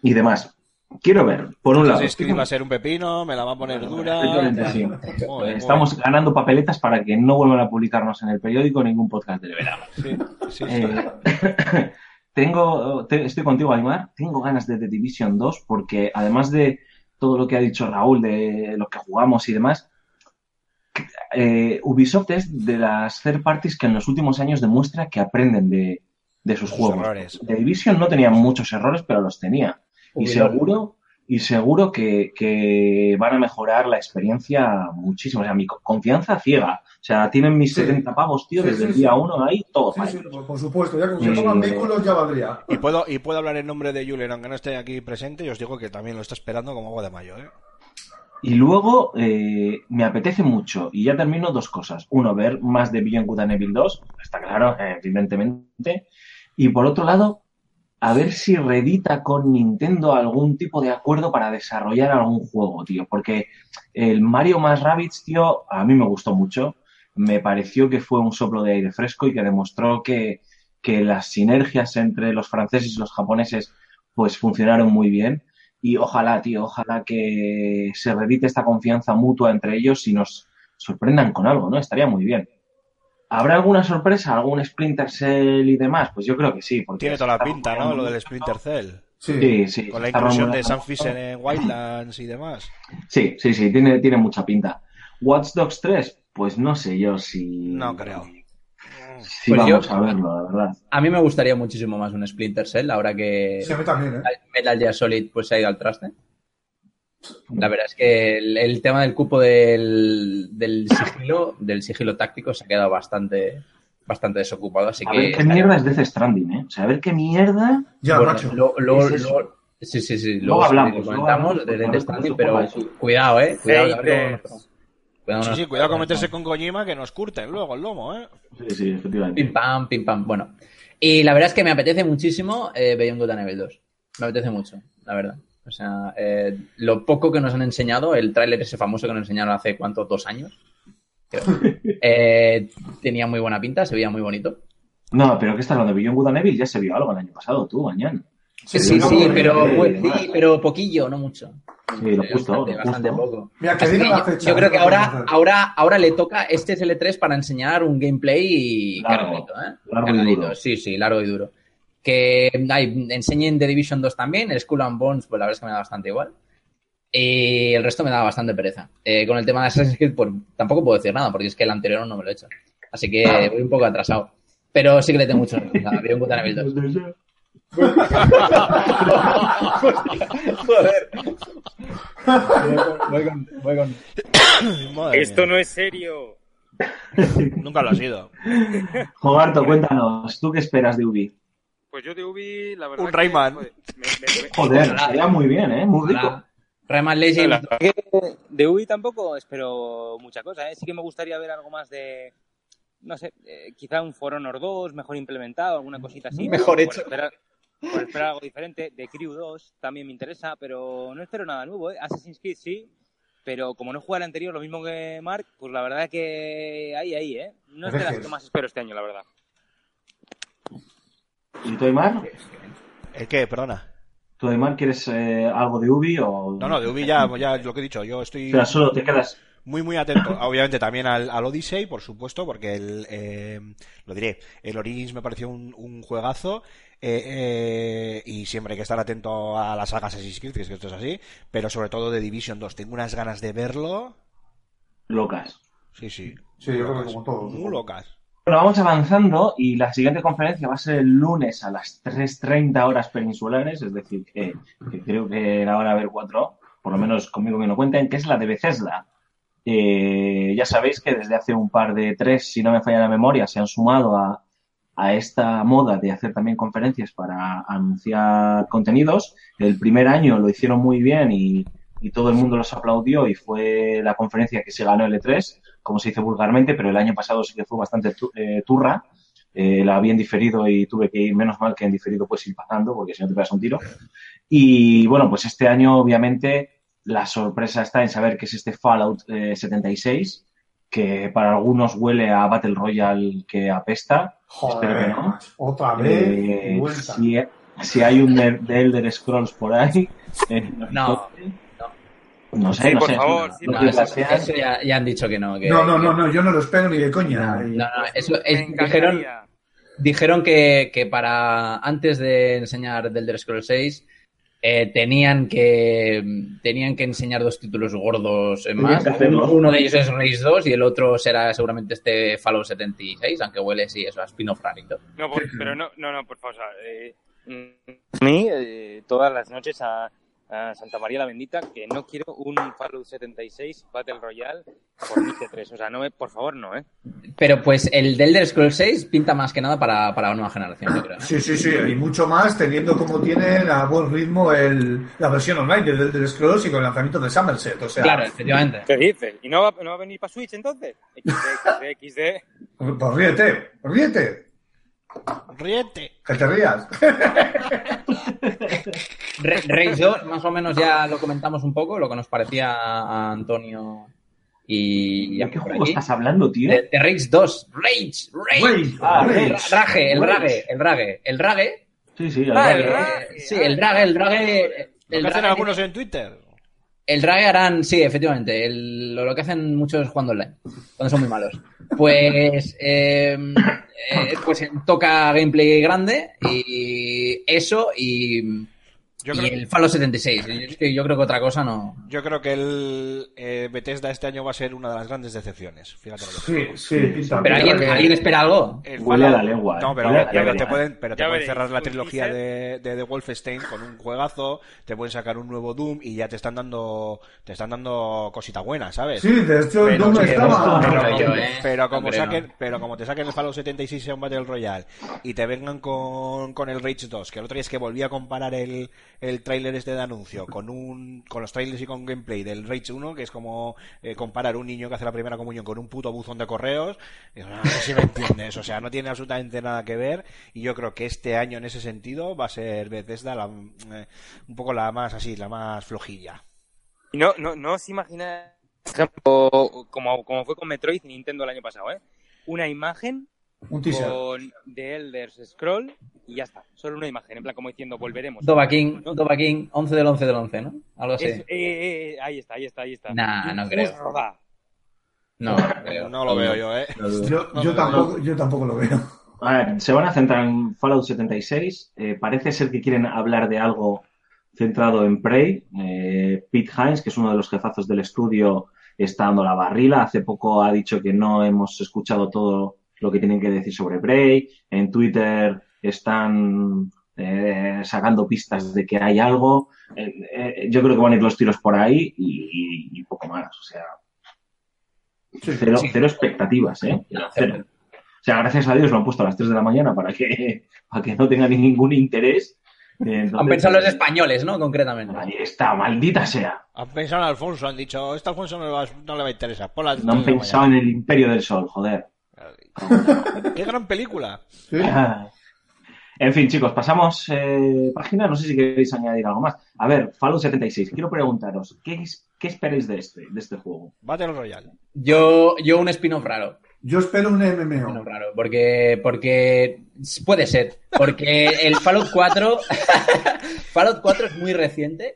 y demás. Quiero ver, por un lado, Assassin's Creed va a ser un pepino, me la va a poner dura. Efectivamente, sí. Joder, joder. Estamos ganando papeletas para que no vuelvan a publicarnos en el periódico ningún podcast de verano. Sí, sí, sí. Eh, *laughs* tengo, te- estoy contigo, Aymar. Tengo ganas de The Division 2 porque además de todo lo que ha dicho Raúl de lo que jugamos y demás, eh, Ubisoft es de las third parties que en los últimos años demuestra que aprenden de, de sus Sus juegos. errores. The Division no tenía muchos errores, pero los tenía. Y seguro, y seguro que, que van a mejorar la experiencia muchísimo. O sea, mi co- confianza ciega. O sea, tienen mis Sí. 70 pavos, tío, Sí, desde sí, el día sí. 1 ahí, todo Sí, para por, supuesto. Ya que se toman ya valdría. Y puedo, y puedo hablar en nombre de Julen, aunque no esté aquí presente, y os digo que también lo está esperando como agua de mayo, ¿eh? Y luego eh, me apetece mucho, y ya termino dos cosas. Uno, ver más de Beyond Good and Evil 2, está claro, eh, evidentemente. Y por otro lado, a ver si redita con Nintendo algún tipo de acuerdo para desarrollar algún juego, tío. Porque el Mario más Rabbids, tío, a mí me gustó mucho. Me pareció que fue un soplo de aire fresco y que demostró que, que las sinergias entre los franceses y los japoneses pues funcionaron muy bien. Y ojalá, tío, ojalá que se redite esta confianza mutua entre ellos y nos sorprendan con algo, ¿no? Estaría muy bien. ¿Habrá alguna sorpresa? ¿Algún Splinter Cell y demás? Pues yo creo que sí. Porque Tiene toda la pinta, ¿no? Lo del. Splinter Cell. Sí. Sí, sí. Con la inclusión de Sam Fisher en Wildlands y demás. Sí, sí, sí, tiene, tiene mucha pinta. Watch Dogs 3, pues no sé yo si. No creo. Si Pues vamos yo- a verlo, la verdad. A mí me gustaría muchísimo más un Splinter Cell, ahora que Sí, a mí también, ¿eh? Metal Gear Solid pues se ha ido al traste. La verdad es que el, el tema del cupo del, del *laughs* sigilo, del sigilo táctico se ha quedado bastante, bastante desocupado, así A que ver qué mierda es Death Stranding, ¿eh? O sea, a ver qué mierda. Ya, Bueno, macho. lo- lo- Es lo- sí, sí, sí. Luego hablamos, lo luego comentamos hablamos, de Death Stranding, pero cuidado, eh. Cuidado, Sí, sí, cuidado con meterse con Kojima que nos curten luego el lomo, ¿eh? Sí, sí, efectivamente. Pim pam, pim pam. Bueno. Y la verdad es que me apetece muchísimo eh, Beyond Good and Evil 2. Me apetece mucho, la verdad. O sea, eh, lo poco que nos han enseñado, el tráiler ese famoso que nos enseñaron hace, ¿cuánto? ¿Dos años? Creo. *laughs* Eh, tenía muy buena pinta, se veía muy bonito. No, pero ¿qué estás hablando? Beyond Good and Evil ya se vio algo el año pasado, tú, mañana. Sí, Sí, sí, pero, pues, sí, poquillo, no mucho. Sí, lo justo, bastante, lo bastante justo. poco. Mira, que que la yo- fecha. Yo creo que ahora, ahora, ahora le toca, este es el E3 para enseñar un gameplay Largo, cargadito, ¿eh? largo y duro. Sí, sí, largo y duro. Que ay, enseñen The Division 2 también, el Skull and Bones, pues la verdad es que me da bastante igual. Y el resto me da bastante pereza. Eh, con el tema de Assassin's Creed, pues tampoco puedo decir nada, porque es que el anterior no me lo he hecho. Así que voy un poco atrasado. Pero sí que le tengo mucho 2. Joder. Voy con, voy con, Esto mía. no es serio. Nunca lo ha sido. Jogarto, cuéntanos, ¿tú qué esperas de Ubi? Pues yo de Ubi, la verdad. Un que, Rayman. joder, me- me- me- *laughs* Joder, estaría muy bien, ¿eh? Muy rico. Hola. Rayman Legends. De Ubi tampoco espero mucha cosa, ¿eh? Sí que me gustaría ver algo más de, no sé, eh, quizá un For Honor 2 mejor implementado, alguna cosita así. Mejor por hecho. Esperar, por esperar algo diferente. De Crew 2 también me interesa, pero no espero nada nuevo, ¿eh? Assassin's Creed sí, pero como no jugué al anterior, lo mismo que Mark, pues la verdad que ahí, ahí, ¿eh? No es de las que más espero este año, la verdad. ¿Y tú, Aymar? ¿El qué? Perdona. ¿Tú, Aymar, quieres eh, algo de Ubi o...? No, no, de Ubi ya, ya lo que he dicho. Yo estoy O sea, solo te quedas... muy, muy atento. Obviamente también al, al Odyssey, por supuesto, porque el, eh, lo diré, el Origins me pareció un, un juegazo. eh, eh, y siempre hay que estar atento a las sagas Assassin's Creed, que es que esto es así. Pero sobre todo de Division 2. Tengo unas ganas de verlo. locas. Sí, sí. Sí, yo creo que como todos. Muy locas. Bueno, vamos avanzando y la siguiente conferencia va a ser el lunes a las 3.30 horas peninsulares, es decir, que, que creo que era hora ver cuatro, por lo menos conmigo que no cuenten, que es la de Bethesda. Eh, ya sabéis que desde hace un par de tres, si no me falla la memoria, se han sumado a, a esta moda de hacer también conferencias para anunciar contenidos. El primer año lo hicieron muy bien y, y todo el mundo los aplaudió y fue la conferencia que se ganó el E3, como se dice vulgarmente, pero el año pasado sí que fue bastante tu- eh, turra. Eh, la habían diferido y tuve que ir, menos mal que en diferido pues ir pasando, porque si no te pegas un tiro. Y bueno, pues este año obviamente la sorpresa está en saber que es este Fallout eh, 76, que para algunos huele a Battle Royale que apesta. Espero que Joder, no. otra vez Eh, vuelta. si, si hay un de, de Elder Scrolls por ahí. *laughs* eh, No, no sé, Sí, no por sé. favor, no- sí, eso, ya, ya han dicho que no. Que, No, no, no, no, yo no lo espero ni de coña. No, no, no, eso es- dijeron, dijeron que, que para antes de enseñar del Elder Scrolls 6 eh, tenían que tenían que enseñar dos títulos gordos en más. Uno de ellos es Race 2 y el otro será seguramente este Fallout 76, aunque huele sí eso a spin-off rarito. No, por- pero no, no, no, por favor. o sea, eh, mm, a mí, eh, todas las noches a, Santa María la Bendita, que no quiero un Fallout 76 Battle Royale por Nietzsche 3. O sea, no, me- por favor, no, ¿eh? Pero pues el del Elder Scrolls 6 pinta más que nada para, para la nueva generación, yo creo. ¿no? Sí, sí, sí, y mucho más teniendo como tiene a buen ritmo el, la versión online del Elder Scrolls y con el lanzamiento de Somerset. O sea, Claro, efectivamente. ¿Qué dices? ¿Y no va, no va a venir para Switch entonces? XD, XD, XD. pues ríete, ríete, Riete. que te rías. *laughs* Re- Rage 2, más o menos ya lo comentamos un poco, lo que nos parecía a Antonio y, ¿De qué juego aquí. estás hablando, tío? De, de Rage 2. Rage, Rage. Rage, Ah, Rage. Ra- Rage, el Rage. El Rage. El Rage. Sí, sí, el Ah, Rage. el Rage. sí, el Rage, el Rage. Lo El que hacen Rage, algunos en Twitter. El Rage harán, sí, efectivamente, lo, que hacen muchos jugando online, cuando son muy malos. Pues, *laughs* eh, eh, pues toca gameplay grande y eso y, Yo y creo, el Fallout 76. Yo, es que yo creo que otra cosa no. yo creo que el eh, Bethesda este año va a ser una de las grandes decepciones. Fíjate lo que. Sí, sí, pinta. Pero ¿alguien, que- ¿alguien espera algo? El Huele a la Fallout- lengua, No, pero, pero te pueden, pero te pueden cerrar la un trilogía de, de The Wolfenstein con un juegazo, te pueden sacar un nuevo Doom y ya te están dando te están dando cosita buena, ¿sabes? Sí, de hecho, el Pero, Doom sí, estaba. pero, yo, como- ¿eh? pero como No saquen, no. pero como te saquen el Fallout 76 sea un Battle Royale y te vengan con, con el Rage 2, que el otro día es que volví a comparar el, el tráiler este de anuncio con un con los trailers y con gameplay del Rage 1, que es como eh, comparar un niño que hace la primera comunión con un puto buzón de correos, y, ah, no sé si me entiendes, o sea, no tiene absolutamente nada que ver y yo creo que este año en ese sentido va a ser Bethesda la, eh, un poco la más así, la más flojilla. No, no, no os imagináis, por ejemplo, como, como fue con Metroid y Nintendo el año pasado, ¿eh? Una imagen Un teaser. con The Elder Scroll y ya está. Solo una imagen, en plan como diciendo, volveremos. Dova King, ¿no? Dova King, 11 del 11 del 11, ¿no? Algo así. Es- eh, eh, eh, ahí está, ahí está, ahí está. Nah, no creo. No, creo. No lo veo yo, ¿eh? Yo, yo, tampoco, yo tampoco lo veo. A ver, se van a centrar en Fallout 76. Eh, parece ser que quieren hablar de algo centrado en Prey. Eh, Pete Hines, que es uno de los jefazos del estudio, está dando la barrila. Hace poco ha dicho que no hemos escuchado todo lo que tienen que decir sobre Prey. En Twitter están eh, sacando pistas de que hay algo. Eh, eh, yo creo que van a ir los tiros por ahí y, y- y poco más. O sea, cero, Sí. cero expectativas, ¿eh? Cero. O sea, gracias a Dios lo han puesto a las 3 de la mañana para que, para que no tenga ningún interés. Eh, entonces, Han pensado los españoles, ¿no? Concretamente. Ahí está, maldita sea. Han pensado en Alfonso, han dicho, esta Alfonso no le va, no le va a interesar. Ponla No han pensado en el imperio del sol, joder. *laughs* ¡Qué gran película! *laughs* En fin, chicos, pasamos eh, página. No sé si queréis añadir algo más. A ver, Fallout 76. Quiero preguntaros, ¿qué, es- qué esperáis de este, de este juego? Battle Royale. Yo, yo un spin-off raro. Yo espero un MMO. raro. Porque, porque puede ser. Porque el Fallout 4, *laughs* Fallout 4 es muy reciente.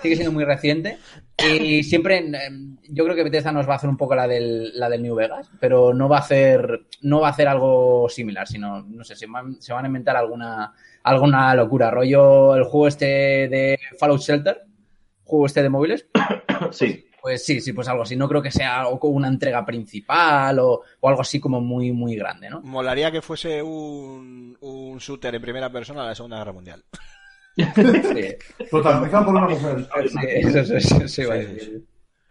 Sigue siendo muy reciente. Y siempre, em, yo creo que Bethesda nos va a hacer un poco la del, la del New Vegas, pero no va a hacer, no va a hacer algo similar, sino, no sé, se van, se van a inventar alguna, alguna locura. Rollo el juego este de Fallout Shelter, juego este de móviles, *coughs* Sí, pues sí, sí, pues algo así. No creo que sea una entrega principal o, o algo así como muy, muy grande, ¿no? Molaría que fuese un, un shooter en primera persona de la Segunda Guerra Mundial. Sí, Protagonizado por una mujer. sí, eso, eso, eso, eso iba a decir.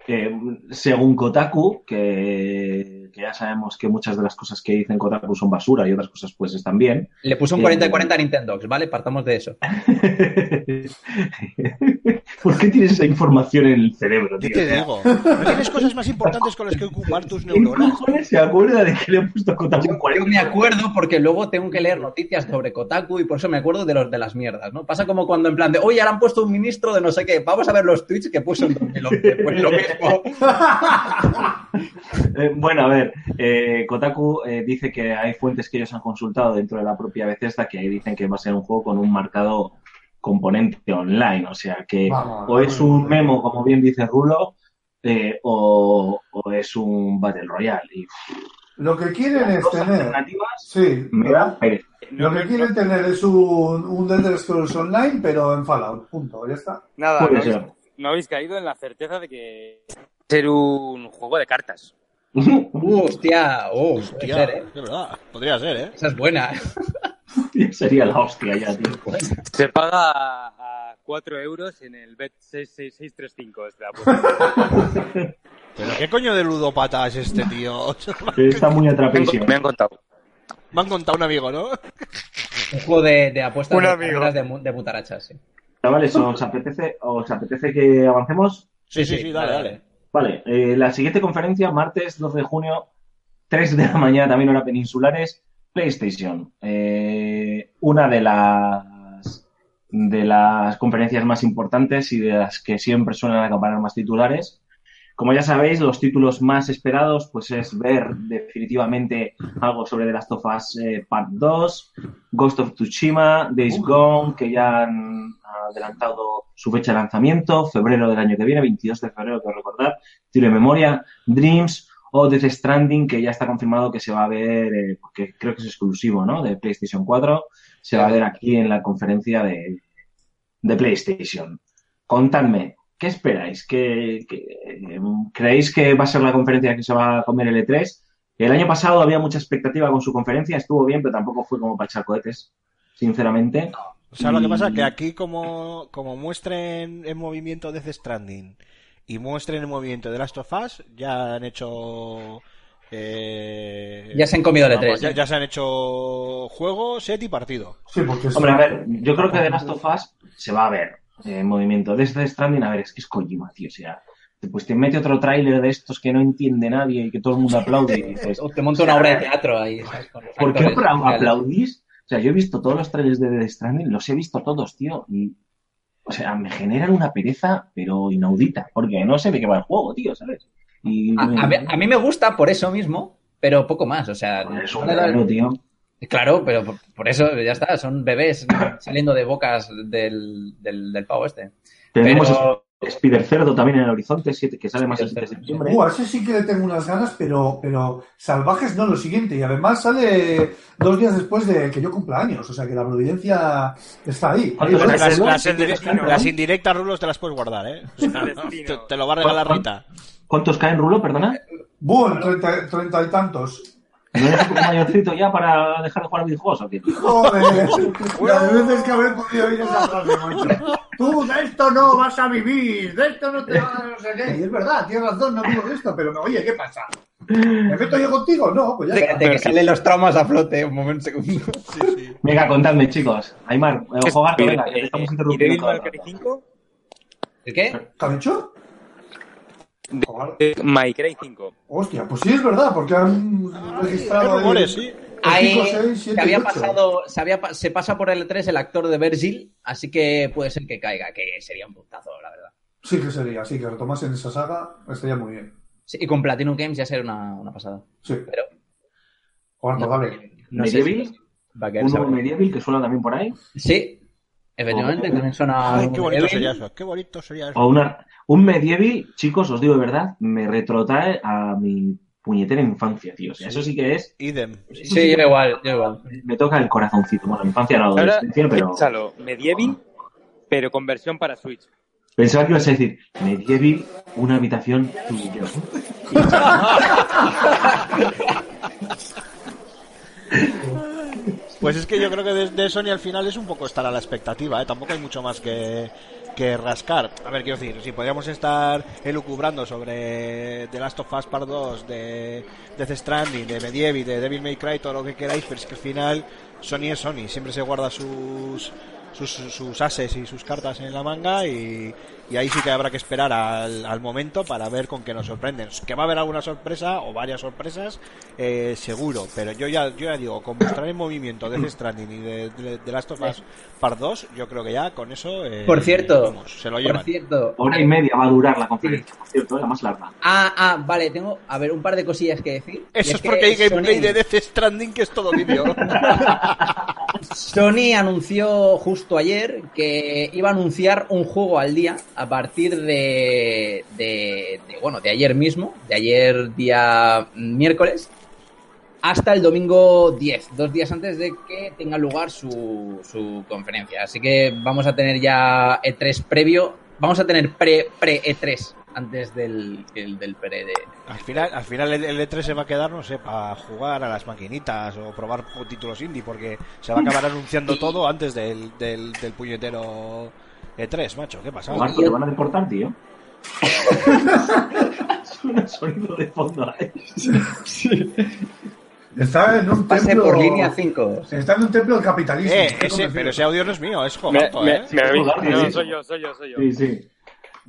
Eh, según Kotaku, que, que ya sabemos que muchas de las cosas que dicen Kotaku son basura y otras cosas pues están bien. Le puso un Eh, 40 y 40 a Nintendox, ¿vale? Partamos de eso. *laughs* ¿Por qué tienes esa información en el cerebro, ¿Qué tío? te digo? *laughs* ¿No tienes cosas más importantes con las que ocupar tus ¿Quién neuronas? cojones se acuerda de que le he puesto Kotaku Yo, 40? yo me acuerdo porque luego tengo que leer noticias sobre Kotaku y por eso me acuerdo de los de las mierdas, ¿no? Pasa como cuando en plan de, oye, ahora han puesto un ministro de no sé qué, vamos a ver los tweets que puso en 2011. Pues lo mismo. *laughs* Eh, bueno, a ver, eh, Kotaku eh, dice que hay fuentes que ellos han consultado dentro de la propia Bethesda que dicen que va a ser un juego con un marcado componente online, o sea que Vamos, o es un memo, como bien dice Rulo, eh, o, o es un Battle Royale. Y Lo que quieren es tener. alternativas Sí, me pereza. Lo que quieren tener es un, un Elder Scrolls Online, pero en Fallout. Punto, ya está. nada, no habéis, ser. no habéis caído en la certeza de que ser un juego de cartas. Uh, *laughs* hostia, oh, Hostia, ser, ¿eh? de verdad, podría ser, ¿eh? Esa es buena. *laughs* *laughs* Sería la hostia ya, tío. Se paga a, a 4 euros en el bet 66635. Este apuesta. *laughs* ¿Pero qué coño de ludopata es este tío? *laughs* Está muy atrapísimo. me han contado. Me han contado un amigo, ¿no? Un juego de, de apuestas Un de, amigo. de mutarachas, sí. Chavales, ¿os apetece, ¿os apetece que avancemos? Sí, sí, sí, dale, dale. Vale, eh, la siguiente conferencia, martes 12 de junio, 3 de la mañana, también hora peninsulares, PlayStation. Eh, una de las de las conferencias más importantes y de las que siempre suelen acaparar más titulares. Como ya sabéis, los títulos más esperados pues es ver definitivamente algo sobre The Last of Us eh, Part 2, Ghost of Tsushima, Days Gone, que ya han adelantado su fecha de lanzamiento, febrero del año que viene, 22 de febrero, quiero recordar, tiro de memoria, Dreams o Death Stranding, que ya está confirmado que se va a ver, eh, porque creo que es exclusivo, ¿no? De PlayStation 4, se va a ver aquí en la conferencia de, de PlayStation. Contadme, ¿qué esperáis? ¿Qué, qué, ¿Creéis que va a ser la conferencia que se va a comer el E3? El año pasado había mucha expectativa con su conferencia, estuvo bien, pero tampoco fue como para echar cohetes, sinceramente. O sea, lo que pasa es que aquí como, como muestren en movimiento Death Stranding y muestren en movimiento The Last of Us, ya han hecho... eh, Ya se han comido el vamos, E3. ya, ¿eh? ya se han hecho juego, set y partido. Sí, porque es- Hombre, a ver, yo creo que The Last of Us se va a ver eh, en movimiento. Desde Stranding, a ver, es que es Kojima, tío. O sea, pues te mete otro tráiler de estos que no entiende nadie y que todo el mundo aplaude y dices, *laughs* O te monta una obra de teatro ahí. ¿sabes? Con los ¿por qué aplaudís? O sea, yo he visto todos los trailers de The Stranding, los he visto todos, tío, y... O sea, me generan una pereza, pero inaudita, porque no sé de qué va el juego, tío, ¿sabes? Y A, a mí- a mí me gusta por eso mismo, pero poco más. O sea, es un regalo, tío. Claro, pero por, por eso ya está, son bebés saliendo de bocas del, del, del pavo este. Tenemos Pero- Spider Cerdo también en el horizonte, siete- que sale más el 7 de septiembre. Uh, a ese sí que le tengo unas ganas, pero, pero salvajes no lo siguiente. Y además sale dos días después de que yo cumpla años. O sea que la providencia está ahí. Las, Las- las indirectas rulos te las puedes guardar, ¿eh? O sea, te, te lo va a regalar Rita. ¿Cuántos caen, Rulo? Perdona. Treinta, treinta y tantos. ¿No eres un poco mayorcito ya para dejar de jugar a videojuegos o qué? Joder, las veces que habré podido oír esa frase, macho. Tú de esto no vas a vivir, de esto no te vas a no sé qué. Y es verdad, tienes razón, no digo de esto, pero oye, ¿qué pasa? ¿Me meto yo contigo? No, pues ya. Fíjate que salen los traumas a flote, un momento, un segundo. Venga, contadme, chicos. Aymar, eh, gato, venga, que te Eh, estamos ¿Y interrumpiendo. Devil May Cry rato. 5? ¿El qué? ¿Qué han hecho? Joder. Eh, My Cry 5. Hostia, pues sí es verdad, porque han registrado. Rumores, sí. Ahí se había pasado, se, había, pa- se pasa por el E3 el actor de Virgil, así que puede ser que caiga, que sería un puntazo, la verdad. Sí que sería, sí, que retomasen esa saga, estaría muy bien. Sí, y con Platinum Games ya sería una, una pasada. Sí. Pero Juan, vale. no sé si va a un nuevo. Medieval que suena también por ahí. Sí, efectivamente, Oh. también suena. Ay, qué bonito Medieval. sería eso. Qué bonito sería eso. O una, un Medieval, chicos, os digo de verdad, me retrotrae a mi puñetera infancia, tío. O sea, eso sí que es, Idem. Sí, yo igual, yo igual. me toca el corazoncito. Bueno, infancia no, Ahora, adolescencia, pero piénsalo, Medieval, pero con versión para Switch. pensaba que ibas a decir, Medieval, una habitación tú y yo. *laughs* *laughs* Pues es que yo creo que de, Sony al final es un poco estar a la expectativa, ¿eh? Tampoco hay mucho más que, que rascar. A ver, quiero decir, si podríamos estar elucubrando sobre The Last of Us Part 2, de Death Stranding, de Medieval, de Devil May Cry, todo lo que queráis, pero es que al final Sony es Sony, siempre se guarda sus sus, sus ases y sus cartas en la manga y, y ahí sí que habrá que esperar al, al momento para ver con qué nos sorprenden. Que va a haber alguna sorpresa o varias sorpresas, eh, seguro, pero yo ya, yo ya digo, con mostrar en movimiento de Death Stranding y de, de, de Last of Us Part 2, yo creo que ya con eso eh, Por cierto, vamos, se lo por llevan. cierto. Hora y media va a durar la conferencia, por cierto, la más larga. Ah, ah, vale, tengo, a ver, un par de cosillas que decir. Eso es que porque hay gameplay Sony- de Death Stranding que es todo vídeo. *laughs* Sony anunció justo ayer que iba a anunciar un juego al día a partir de, de, de, bueno, de ayer mismo, de ayer día miércoles, hasta el domingo 10, dos días antes de que tenga lugar su, su conferencia. Así que vamos a tener ya E3 previo, vamos a tener pre, pre E3 antes del, el- del pre de... Al final, al final el, el E3 se va a quedar, no sé, para jugar a las maquinitas o probar títulos indie, porque se va a acabar *laughs* anunciando todo antes del, del, del puñetero E3, macho. ¿Qué pasa? Marco, te van a deportar, tío. *laughs* Suena sonido de fondo. ¿eh? Está en un Pase templo. por línea 5. Está en un templo del capitalismo. Eh, ese, pero ese audio no es mío, es Me, Jogato, me, ¿eh? me Joder, no, sí. soy yo, soy yo, soy yo. Sí, sí.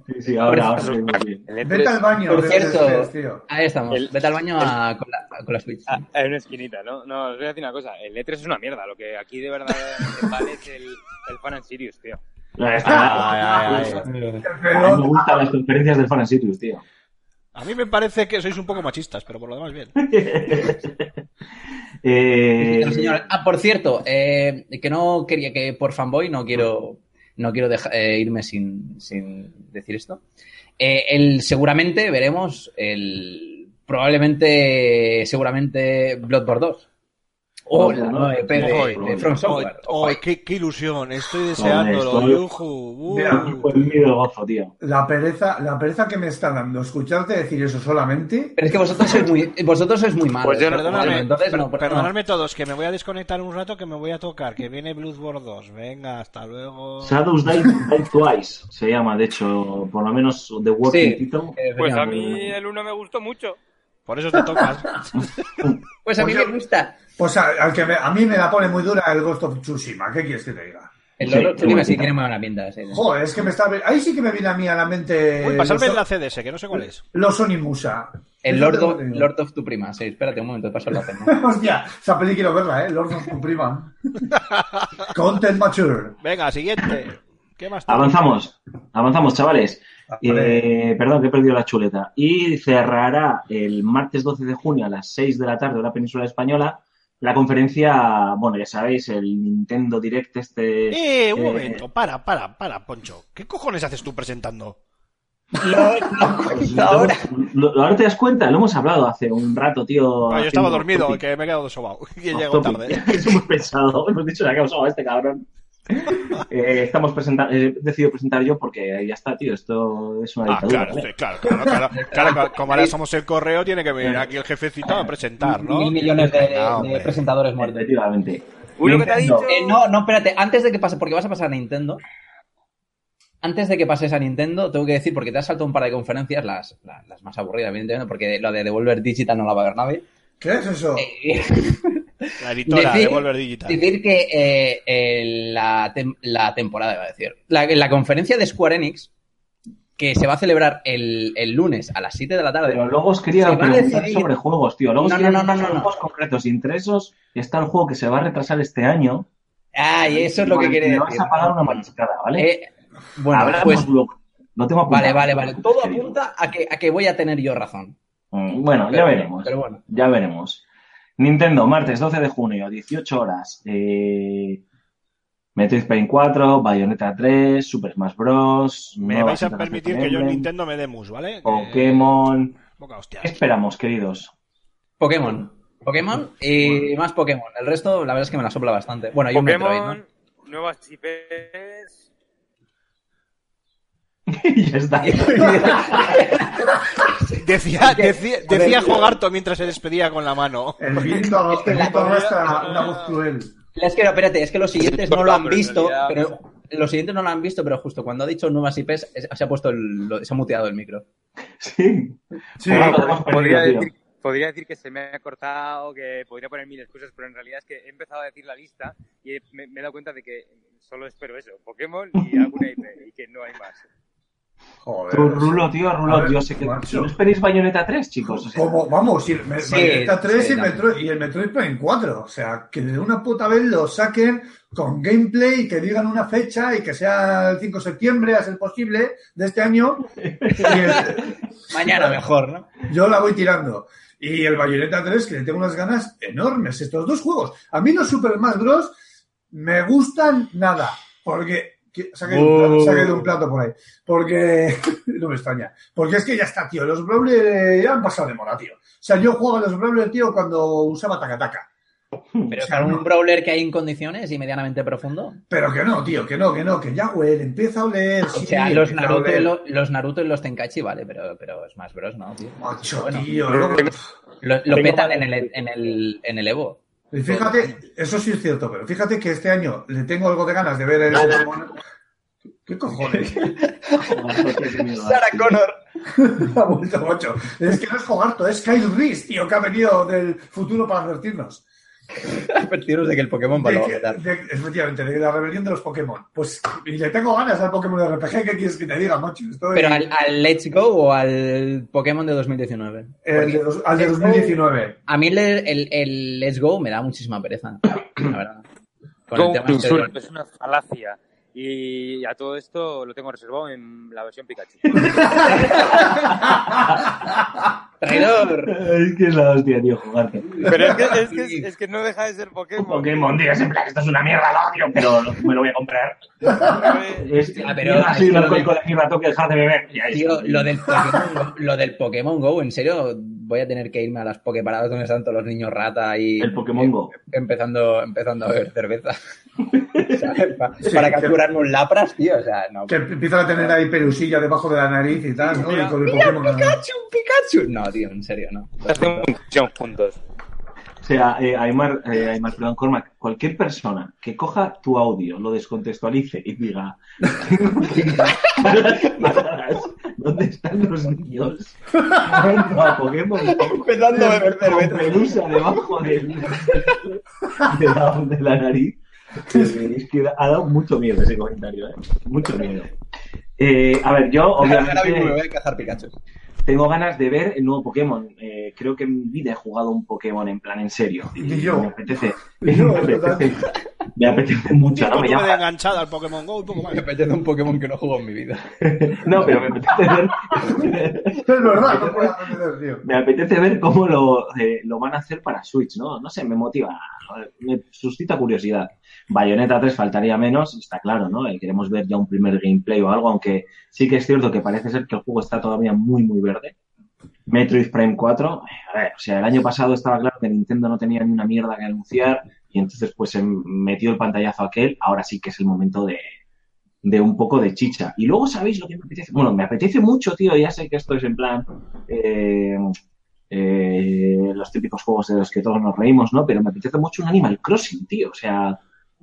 Sí, sí, ahora, ahora se ve muy bien. El E3 Vete al baño. Por cierto, tío. Ahí estamos. El- Vete al baño a- con, la, con la Switch. Ah, en una esquinita, ¿no? No, os voy a decir una cosa. El E3 es una mierda. Lo que aquí de verdad *laughs* vale es el, el Fan and Sirius, tío. Ay, ay, ay. A mí me gustan las conferencias del Fan and Sirius, tío. A mí me parece que sois un poco machistas, pero por lo demás bien. *laughs* Eh, señor, ah, por cierto, eh, que no quería que por fanboy no quiero no quiero deja- eh, irme sin, sin decir esto. Eh, el seguramente veremos el probablemente seguramente Bloodborne 2 o Ojo, la ¿no? nueva EP de, Hoy, de From Software. hoy, hoy, qué, qué ilusión, estoy deseándolo, estoy- yuju. uh. Mira, Pues gozo, tío. la pereza, la pereza que me está dando escucharte decir eso solamente. Pero es que vosotros sois muy vosotros sois muy malos. Pues yo Perdóname, entonces no, pues no. perdonadme todos, que me voy a desconectar un rato, que me voy a tocar, que viene Bloodborne 2. Venga, hasta luego. Shadows Die, Die Twice se llama, de hecho, por lo menos The Working Sí. Title. Eh, Pues a mí el uno me gustó mucho. Por eso te tocas. *laughs* Pues a mí Pues me yo- gusta. Pues a, al que me- a mí me la pone muy dura el Ghost of Tsushima. ¿Qué quieres que te diga? El Sí, Lord Tsushima sí tiene muy buena pinta. sí. Joder, es que me está. Ahí sí que me viene a mí a la mente. Uy, pasarme los, la CDS, que no sé cuál es. los Sony Musa. El Lord of. Lord of tu prima. Sí, espérate un momento, paso la pena. Hostia, esa peli quiero verla, ¿eh? Lord of tu prima. *laughs* Content mature. Venga, siguiente. ¿Qué más? Avanzamos, avanzamos, chavales. Vale. Eh, perdón, que he perdido la chuleta. Y cerrará el martes 12 de junio a las 6 de la tarde de la península española la conferencia, bueno, ya sabéis, el Nintendo Direct este... Eh, un eh, momento, para, para, para, Poncho. ¿Qué cojones haces tú presentando? pues, lo- lo- ahora te das cuenta, lo hemos hablado hace un rato, tío. Ah, yo estaba dormido, topic. que me he quedado sobao. Y he llegado topic. tarde. *laughs* Eso hemos pensado, hemos dicho, ya que hemos a este cabrón. *laughs* Eh, estamos presentando, he decidido presentar yo porque ya está, tío, esto es una Ah, dictadura. claro, claro, claro, claro, claro, *laughs* claro, Como ahora somos el correo, tiene que venir aquí el jefecito a presentar, ¿no? Mil millones de, presentadores muertos. Efectivamente. Uno que te ha Nintendo. dicho. Eh, no, no, espérate, antes de que pase, porque vas a pasar a Nintendo. Antes de que pases a Nintendo, tengo que decir, porque te has saltado un par de conferencias, las, las, las más aburridas, evidentemente, porque lo de Devolver Digital no la va a ver nadie. ¿Qué es eso? *laughs* La editora Decir- de Volver Digital. decir que eh, eh, la, tem- la temporada, iba a decir, la, la conferencia de Square Enix, que se va a celebrar el, el lunes a las 7 de la tarde. Pero luego os quería preguntar decidir- sobre juegos, tío. Luego os No, quería no, no, preguntar no, sobre no. juegos concretos. Y entre esos está el juego que se va a retrasar este año. Ah, y eso es lo que quiere me decir. vas a pagar una mariscada, ¿vale? Eh, bueno, Hablamos pues luego. Lo tengo apuntado. vale, vale, vale. Todo apunta a que, a que voy a tener yo razón. Mm, Bueno, ya Pero- veremos. Pero bueno. Ya veremos. Nintendo, martes 12 de junio, 18 horas. Eh... Metroid Prime 4, Bayonetta 3, Super Smash Bros. Me vais a permitir que yo en Nintendo me dé mus, ¿vale? Que- Pokémon. Poca hostia. ¿Qué esperamos, queridos? Pokémon. Pokémon y más Pokémon. El resto, la verdad es que me la sopla bastante. Bueno, hay un Metroid, Pokémon, ¿no? nuevas IPs. *laughs* y ya está. *laughs* *laughs* Decía, decía, decía Jogarto mientras se despedía con la mano. El viento, el viento arrastra una voz cruel. Es que, espérate, es que los siguientes no lo han visto, pero los siguientes no lo han visto, pero justo cuando ha dicho nuevas IPs se ha puesto el, se ha muteado el micro. Sí. Podría, decir, podría decir que se me ha cortado, que podría poner mil excusas, pero en realidad es que he empezado a decir la lista y me, me he dado cuenta de que solo espero eso, Pokémon y alguna IP, y que no hay más. Joder. Tú, Rulo, tío, Rulo, ver, yo sé que... macho. ¿No esperéis Bayonetta 3, chicos? O sea, Como, vamos, y el Me- Sí, Bayonetta 3 sí, y, Metroid, y el Metroid Prime 4. O sea, que de una puta vez lo saquen con gameplay, que digan una fecha y que sea el 5 de septiembre, a ser posible, de este año. Y el- *laughs* Mañana mejor, ¿no? yo la voy tirando. Y el Bayonetta 3, que le tengo unas ganas enormes. Estos dos juegos. A mí los Super Smash Bros. me gustan nada. Porque. Que- Saqué, de un plato, saqué de un plato por ahí. Porque. *laughs* no me extraña. Porque es que ya está, tío. Los Brawler ya han pasado de moda, tío. O sea, yo jugaba a los Brawler, tío, cuando usaba Takataka. Pero O sea, un brawler que hay en condiciones y medianamente profundo. Pero que no, tío, que no, que no, que ya huele, empieza a oler. O sí, sea, los Naruto, y oler. lo- los Naruto y los Tenkachi, vale, pero, pero Smash Bros. no, tío. Macho, Bueno. tío. Lo, lo petan en el, en, el, en el Evo. Y fíjate, eso sí es cierto, pero fíjate que este año le tengo algo de ganas de ver el Pokémon. ¿Qué cojones? *laughs* Sarah Connor. *laughs* ha vuelto mucho. Es que no es Jogarto, es Kyle Reese, tío, que ha venido del futuro para advertirnos. *laughs* Advertiros de que el Pokémon va De a de- efectivamente, de la rebelión de los Pokémon. Pues, y le tengo ganas al Pokémon RPG, ¿qué quieres que te diga, macho? Estoy- Pero al, al Let's Go o al Pokémon de 2019. el de dos- al de Let's Go- 2019. A mí el, el, el Let's Go me da muchísima pereza, la verdad. Con el tema este de- es una falacia. Y a todo esto lo tengo reservado en la versión Pikachu. ¡Traidor! Es que es la hostia, tío, jugarte. Pero es que, es, que, es que no deja de ser Pokémon. Pokémon, tío, es en plan, esto es una mierda, lo odio, pero lo- me lo voy a comprar. *laughs* Es, Ya, pero- así es que un alcohólico de- rato que dejar de beber. Y ahí Tío, está. lo del, Pokémon, lo del Pokémon Go, en serio, voy a tener que irme a las Poképaradas donde están todos los niños rata y El Pokémon Go. empezando, empezando a beber cerveza. *laughs* ¿Sabes? Pa- para capturarme un lapras, tío, o sea, no. Que empiezan a tener ahí perusilla debajo de la nariz y tal, ¿no? Y con el Pokémon. ¡Pikachu, Pikachu! No, tío, en serio, no. Función juntos. O sea, eh, Aymar, eh, Aymar, perdón, Cormac, cualquier persona que coja tu audio, lo descontextualice y diga *laughs* ¿dónde están los niños? Jugando a Pokémon Empezando a beber cerveza. pelusa debajo del- de, la, de la nariz. Es que ha dado mucho miedo ese comentario, ¿eh? Mucho miedo. Eh, a ver, yo Ahora mismo me obviamente voy a cazar Pikachu. tengo ganas de ver el nuevo Pokémon. Eh, creo que en mi vida he jugado un Pokémon en plan en serio. Ni yo. Me apetece. Yo, *laughs* me, apetece me apetece mucho, ¿no? Me de llama- enganchada al Pokémon Go y poco más. Me apetece un Pokémon que no juego en mi vida. *laughs* No, pero me apetece ver. Es verdad, no aprender, tío. Me apetece ver cómo lo, eh, lo van a hacer para Switch, ¿no? No sé, me motiva, me suscita curiosidad. Bayonetta 3 faltaría menos, está claro, ¿no? Queremos ver ya un primer gameplay o algo, aunque sí que es cierto que parece ser que el juego está todavía muy, muy verde. Metroid Prime 4, eh, a ver, o sea, el año pasado estaba claro que Nintendo no tenía ni una mierda que anunciar y entonces pues se metió el pantallazo aquel, ahora sí que es el momento de, de un poco de chicha. Y luego, ¿sabéis lo que me apetece? Bueno, me apetece mucho, tío, ya sé que esto es en plan eh, eh, los típicos juegos de los que todos nos reímos, ¿no? Pero me apetece mucho un Animal Crossing, tío, o sea,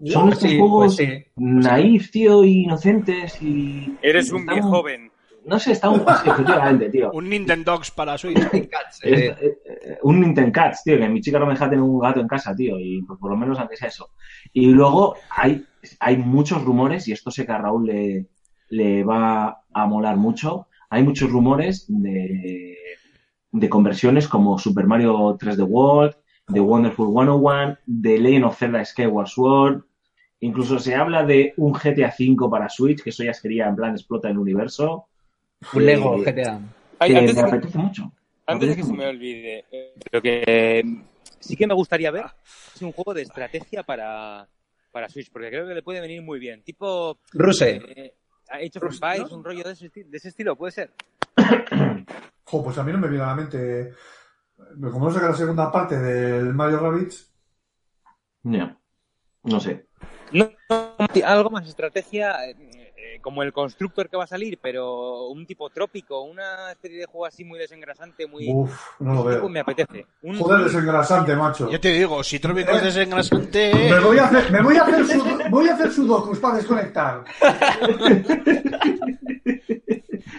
son estos Sí, juegos pues sí. naif, tío, y inocentes y... Eres y un viejo joven. No sé, está un... sí, efectivamente, tío. Un Nintendogs para Switch. *laughs* Es- eh, eh, un Nintendo Cats, tío, que mi chica no me deja tener un gato en casa, tío, y pues, por lo menos aunque sea eso. Y luego hay, hay muchos rumores, y esto sé que a Raúl le, le va a molar mucho, hay muchos rumores de, de conversiones como Super Mario 3D World, The Wonderful 101, The Legend of Zelda Skyward Sword, incluso se habla de un GTA V para Switch, que eso ya sería en plan explota el universo. Un Lego Eh, GTA. Ay, que antes me de que- apetece mucho. Antes de que se me olvide, eh, pero que eh, sí que me gustaría ver es un juego de estrategia para, para Switch, porque creo que le puede venir muy bien. Tipo Ruse. eh, of Empires, un rollo de ese, esti- de ese estilo, puede ser. Jo, pues a mí no me viene a la mente. Como no sé que la segunda parte del Mario Rabbids, Ya. No sé. Algo más estrategia, eh, eh, como el constructor que va a salir, pero un tipo trópico, una especie de juego así muy desengrasante, muy... Uf, no lo tipo veo. me apetece. Un- Joder, desengrasante, macho. Ya te digo, si Trópico es desengrasante. Me voy a hacer, me voy a hacer, sudo- voy a hacer sudokus para desconectar. *laughs*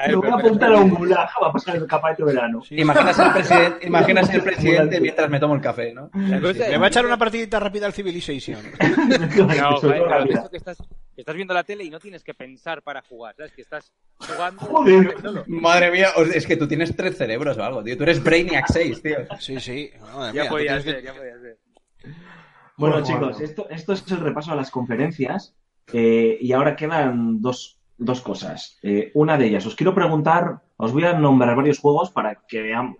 Ver, *laughs* Lo voy a apuntar a un gulag, va a pasar el campamento de verano. Presidente, *laughs* imaginas el presidente mientras me tomo el café, ¿no? Me es- va a echar una partidita rápida al Civilization. *laughs* No, joder, que estás, que estás viendo la tele y no tienes que pensar para jugar, ¿sabes? Que estás jugando Joder. Madre mía, es que tú tienes tres cerebros o algo, tío. Tú eres Brainiac 6, tío. Sí, sí. Madre Ya mía, podía ser, que- ya podía ser. Bueno, Bueno, chicos, bueno. esto, esto es el repaso a las conferencias eh, y ahora quedan dos, dos cosas. Eh, una de ellas, os quiero preguntar, os voy a nombrar varios juegos para que vean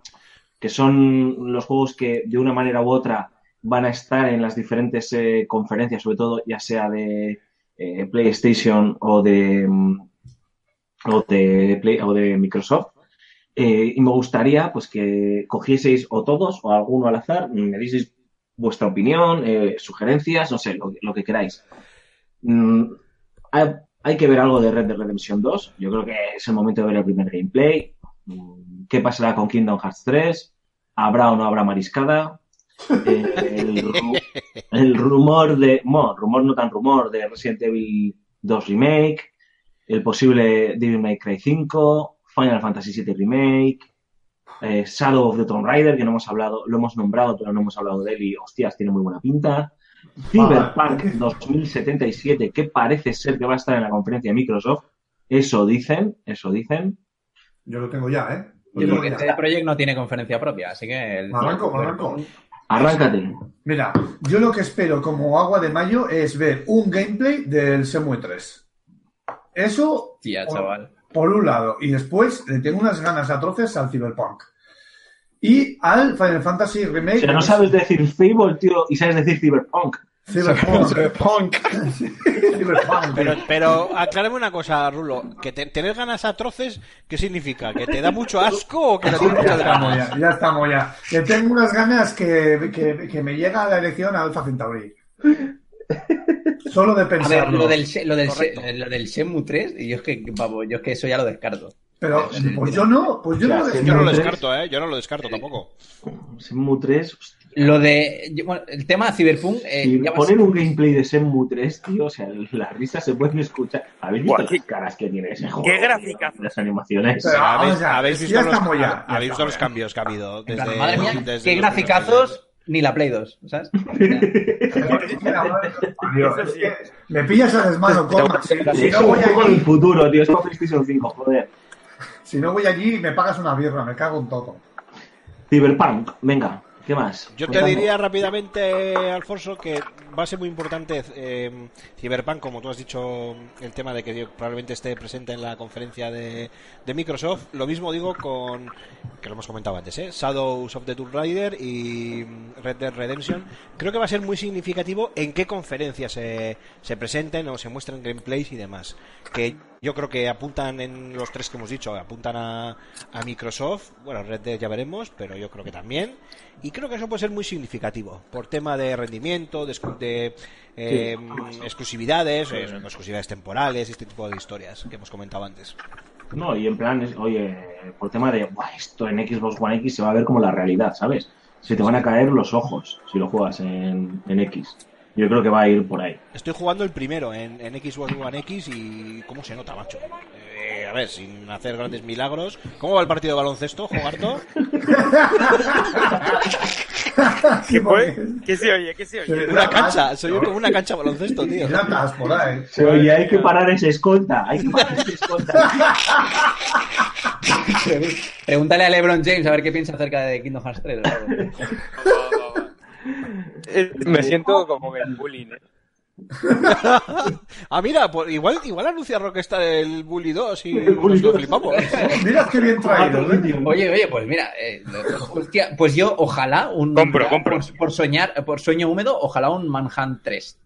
que son los juegos que de una manera u otra van a estar en las diferentes eh, conferencias, sobre todo ya sea de eh, PlayStation o de, mm, o de, Play- o de Microsoft. Eh, y me gustaría pues que cogieseis o todos o alguno al azar, me dieseis vuestra opinión, sugerencias, no sé, lo, que queráis. Mm, hay que ver algo de Red Dead Redemption 2. Yo creo que es el momento de ver el primer gameplay. ¿Qué pasará con Kingdom Hearts 3? ¿Habrá o no habrá mariscada? Eh, el, ru- *laughs* el rumor de. Bueno, rumor no tan rumor de Resident Evil 2 Remake. El posible Devil May Cry 5. Final Fantasy VII Remake. eh, Shadow of the Tomb Raider, que no hemos hablado, lo hemos nombrado, pero no hemos hablado de él y, hostias, tiene muy buena pinta. Cyberpunk 2077, que parece ser que va a estar en la conferencia de Microsoft. Eso dicen, eso dicen. Yo lo tengo ya, ¿eh? Lo tengo porque ya. este Project no tiene conferencia propia, así que... el- arranco, arranco. Arráncate. Mira, yo lo que espero como agua de mayo es ver un gameplay del Semue 3. Eso, Tía, por, chaval. por un lado. Y después le tengo unas ganas atroces al Cyberpunk. Y al Final Fantasy Remake. O sea, no sabes decir Fable, tío, y sabes decir Cyberpunk. Cyberpunk. Cyberpunk. Cyberpunk. Pero, pero aclárame una cosa, Rulo. Que te- tener ganas atroces, ¿qué significa? ¿Que te da mucho asco o que le tienes ya muchas estamos, ganas? ya, ya estamos ya. Que tengo unas ganas que, que, que me llega a la elección a Alpha Centauri. Solo de A ver, pensarlo. lo del, lo del, lo del Shenmue 3, y yo es que, vamos, yo es que eso ya lo descarto. Pero, pues yo no, pues yo Ya, no. sí, Yo no lo descarto, ¿eh? Yo no lo descarto tampoco. Shenmue 3. hostia, Lo de... bueno, el tema Cyberpunk... eh, a poner ser- un gameplay de Shenmue 3, tío, o sea, las risas se pueden escuchar. ¿Habéis visto las caras que tiene ese juego? qué gráficas. Las animaciones. Pero, ¿Habéis, visto, ya los, estamos ya, habéis ya visto los cambios que ha habido? Desde, plan, madre mía, desde qué graficazos, ni la Play 2, ¿sabes? *laughs* Me pillas a desmano. Si, si es no un voy juego del allí, futuro, tío, es para PlayStation 5, joder. Si no voy allí, me pagas una birra, me cago en todo. Cyberpunk, venga, ¿qué más? Yo te diría rápidamente, Alfonso, que va a ser muy importante eh, Cyberpunk, como tú has dicho, el tema de que probablemente esté presente en la conferencia de, Microsoft. Lo mismo digo con, que lo hemos comentado antes, ¿eh? Shadows of the Tomb Raider y Red Dead Redemption. Creo que va a ser muy significativo en qué conferencias se, se presenten o se muestren gameplays y demás. Que yo creo que apuntan en los tres que hemos dicho, apuntan a, Microsoft. Bueno, Red Dead ya veremos, pero yo creo que también. Y creo que eso puede ser muy significativo por tema de rendimiento, de, de, eh, exclusividades, eh, exclusividades temporales, este tipo de historias que hemos comentado antes. No, y en plan, es- oye, por tema de, "Buah, esto en Xbox One X se va a ver como la realidad, ¿sabes? Se te van a caer los ojos si lo juegas en, en X. Yo creo que va a ir por ahí. Estoy jugando el primero en, en Xbox One X y cómo se nota, macho. Eh, a ver, sin hacer grandes milagros. ¿Cómo va el partido de baloncesto, Jogarto? *laughs* ¿Qué? ¿Qué se oye? ¿Qué se oye? Una cancha, soy como una cancha de baloncesto, tío. Por ahí. Oye, hay que parar ese escolta, hay que parar ese escolta. *laughs* Pregúntale a LeBron James a ver qué piensa acerca de Kingdom Hearts 3. ¿verdad? *laughs* *laughs* Me siento como el bullying. ¿eh? *laughs* ah, mira, pues igual, igual anuncia Rockstar el Bully 2 y El Bully nos lo 2. flipamos. *laughs* Mira qué bien traído. ¿eh? Oye, oye, pues mira, eh, hostia, pues yo ojalá un Compro, compro. Por, por soñar, por sueño húmedo, ojalá un Manhunt 3.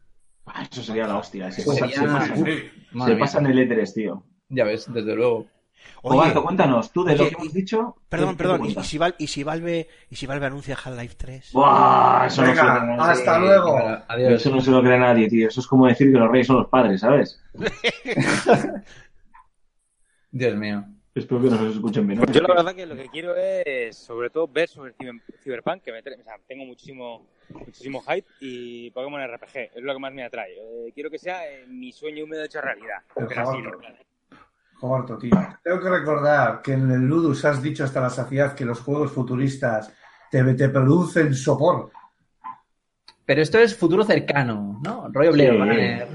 Ah, Eso sería la hostia. Se, Sería- pasa- se pasan- se pasan el E3, tío. Ya ves, desde luego. Oye, cuéntanos, tú de lo que hemos dicho. perdón, ¿qué- qué perdón. ¿Y, si Val- y si Valve, ¿Y si Valve anuncia Half-Life 3? Buah, eso no se lo cree nadie. hasta luego. Adiós. Eso no se lo cree nadie, tío. Eso es como decir que los reyes son los padres, ¿sabes? *laughs* Dios mío. Espero que nos escuchen bien. Yo la verdad que lo que quiero es, sobre todo, ver sobre Cyber- Cyberpunk, que me trae- o sea, tengo muchísimo, muchísimo hype y Pokémon RPG, es lo que más me atrae. Eh, quiero que sea eh, mi sueño húmedo hecho realidad. Pero Pero así, Roberto, tío. Tengo que recordar que en el Ludus has dicho hasta la saciedad que los juegos futuristas te, te producen sopor. Pero esto es futuro cercano, ¿no? Rollo Sí. Blade Runner.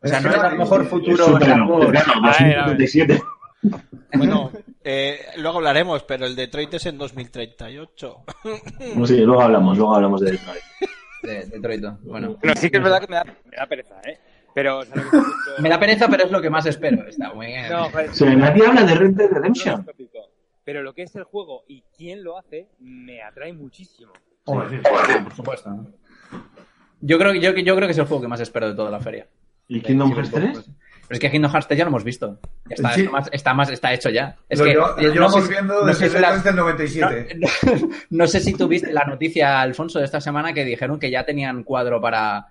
O sea, no es a lo mejor futuro Súper Star Wars. cercano, A ver, a ver. 2077. Bueno, eh, luego hablaremos, pero el Detroit es en 2038. No sé, luego hablamos, luego hablamos de Detroit. De Detroit. Bueno. Bueno, sí que es verdad que me da, me da pereza, ¿eh? Pero, o sea, lo que- lo- *laughs* Me da pereza, pero es lo que más espero. Está muy bien. No, joder, nadie habla de Red Dead Redemption. Pero lo que es el juego y quién lo hace me atrae muchísimo. Sí. por supuesto. ¿no? Yo creo, yo, yo creo que es el juego que más espero de toda la feria. ¿Y Kingdom Hearts Cyberpunk, 3? pues. Pero es que Kingdom Hearts 3 ya lo hemos visto. Ya está, Sí. está, más, está, más- está hecho ya. Es lo, que, lo no llevamos sé si- viendo no desde, sé si la- desde el 97. no, *laughs* no sé si tuviste la noticia, Alfonso, de esta semana que dijeron que ya tenían cuadro para,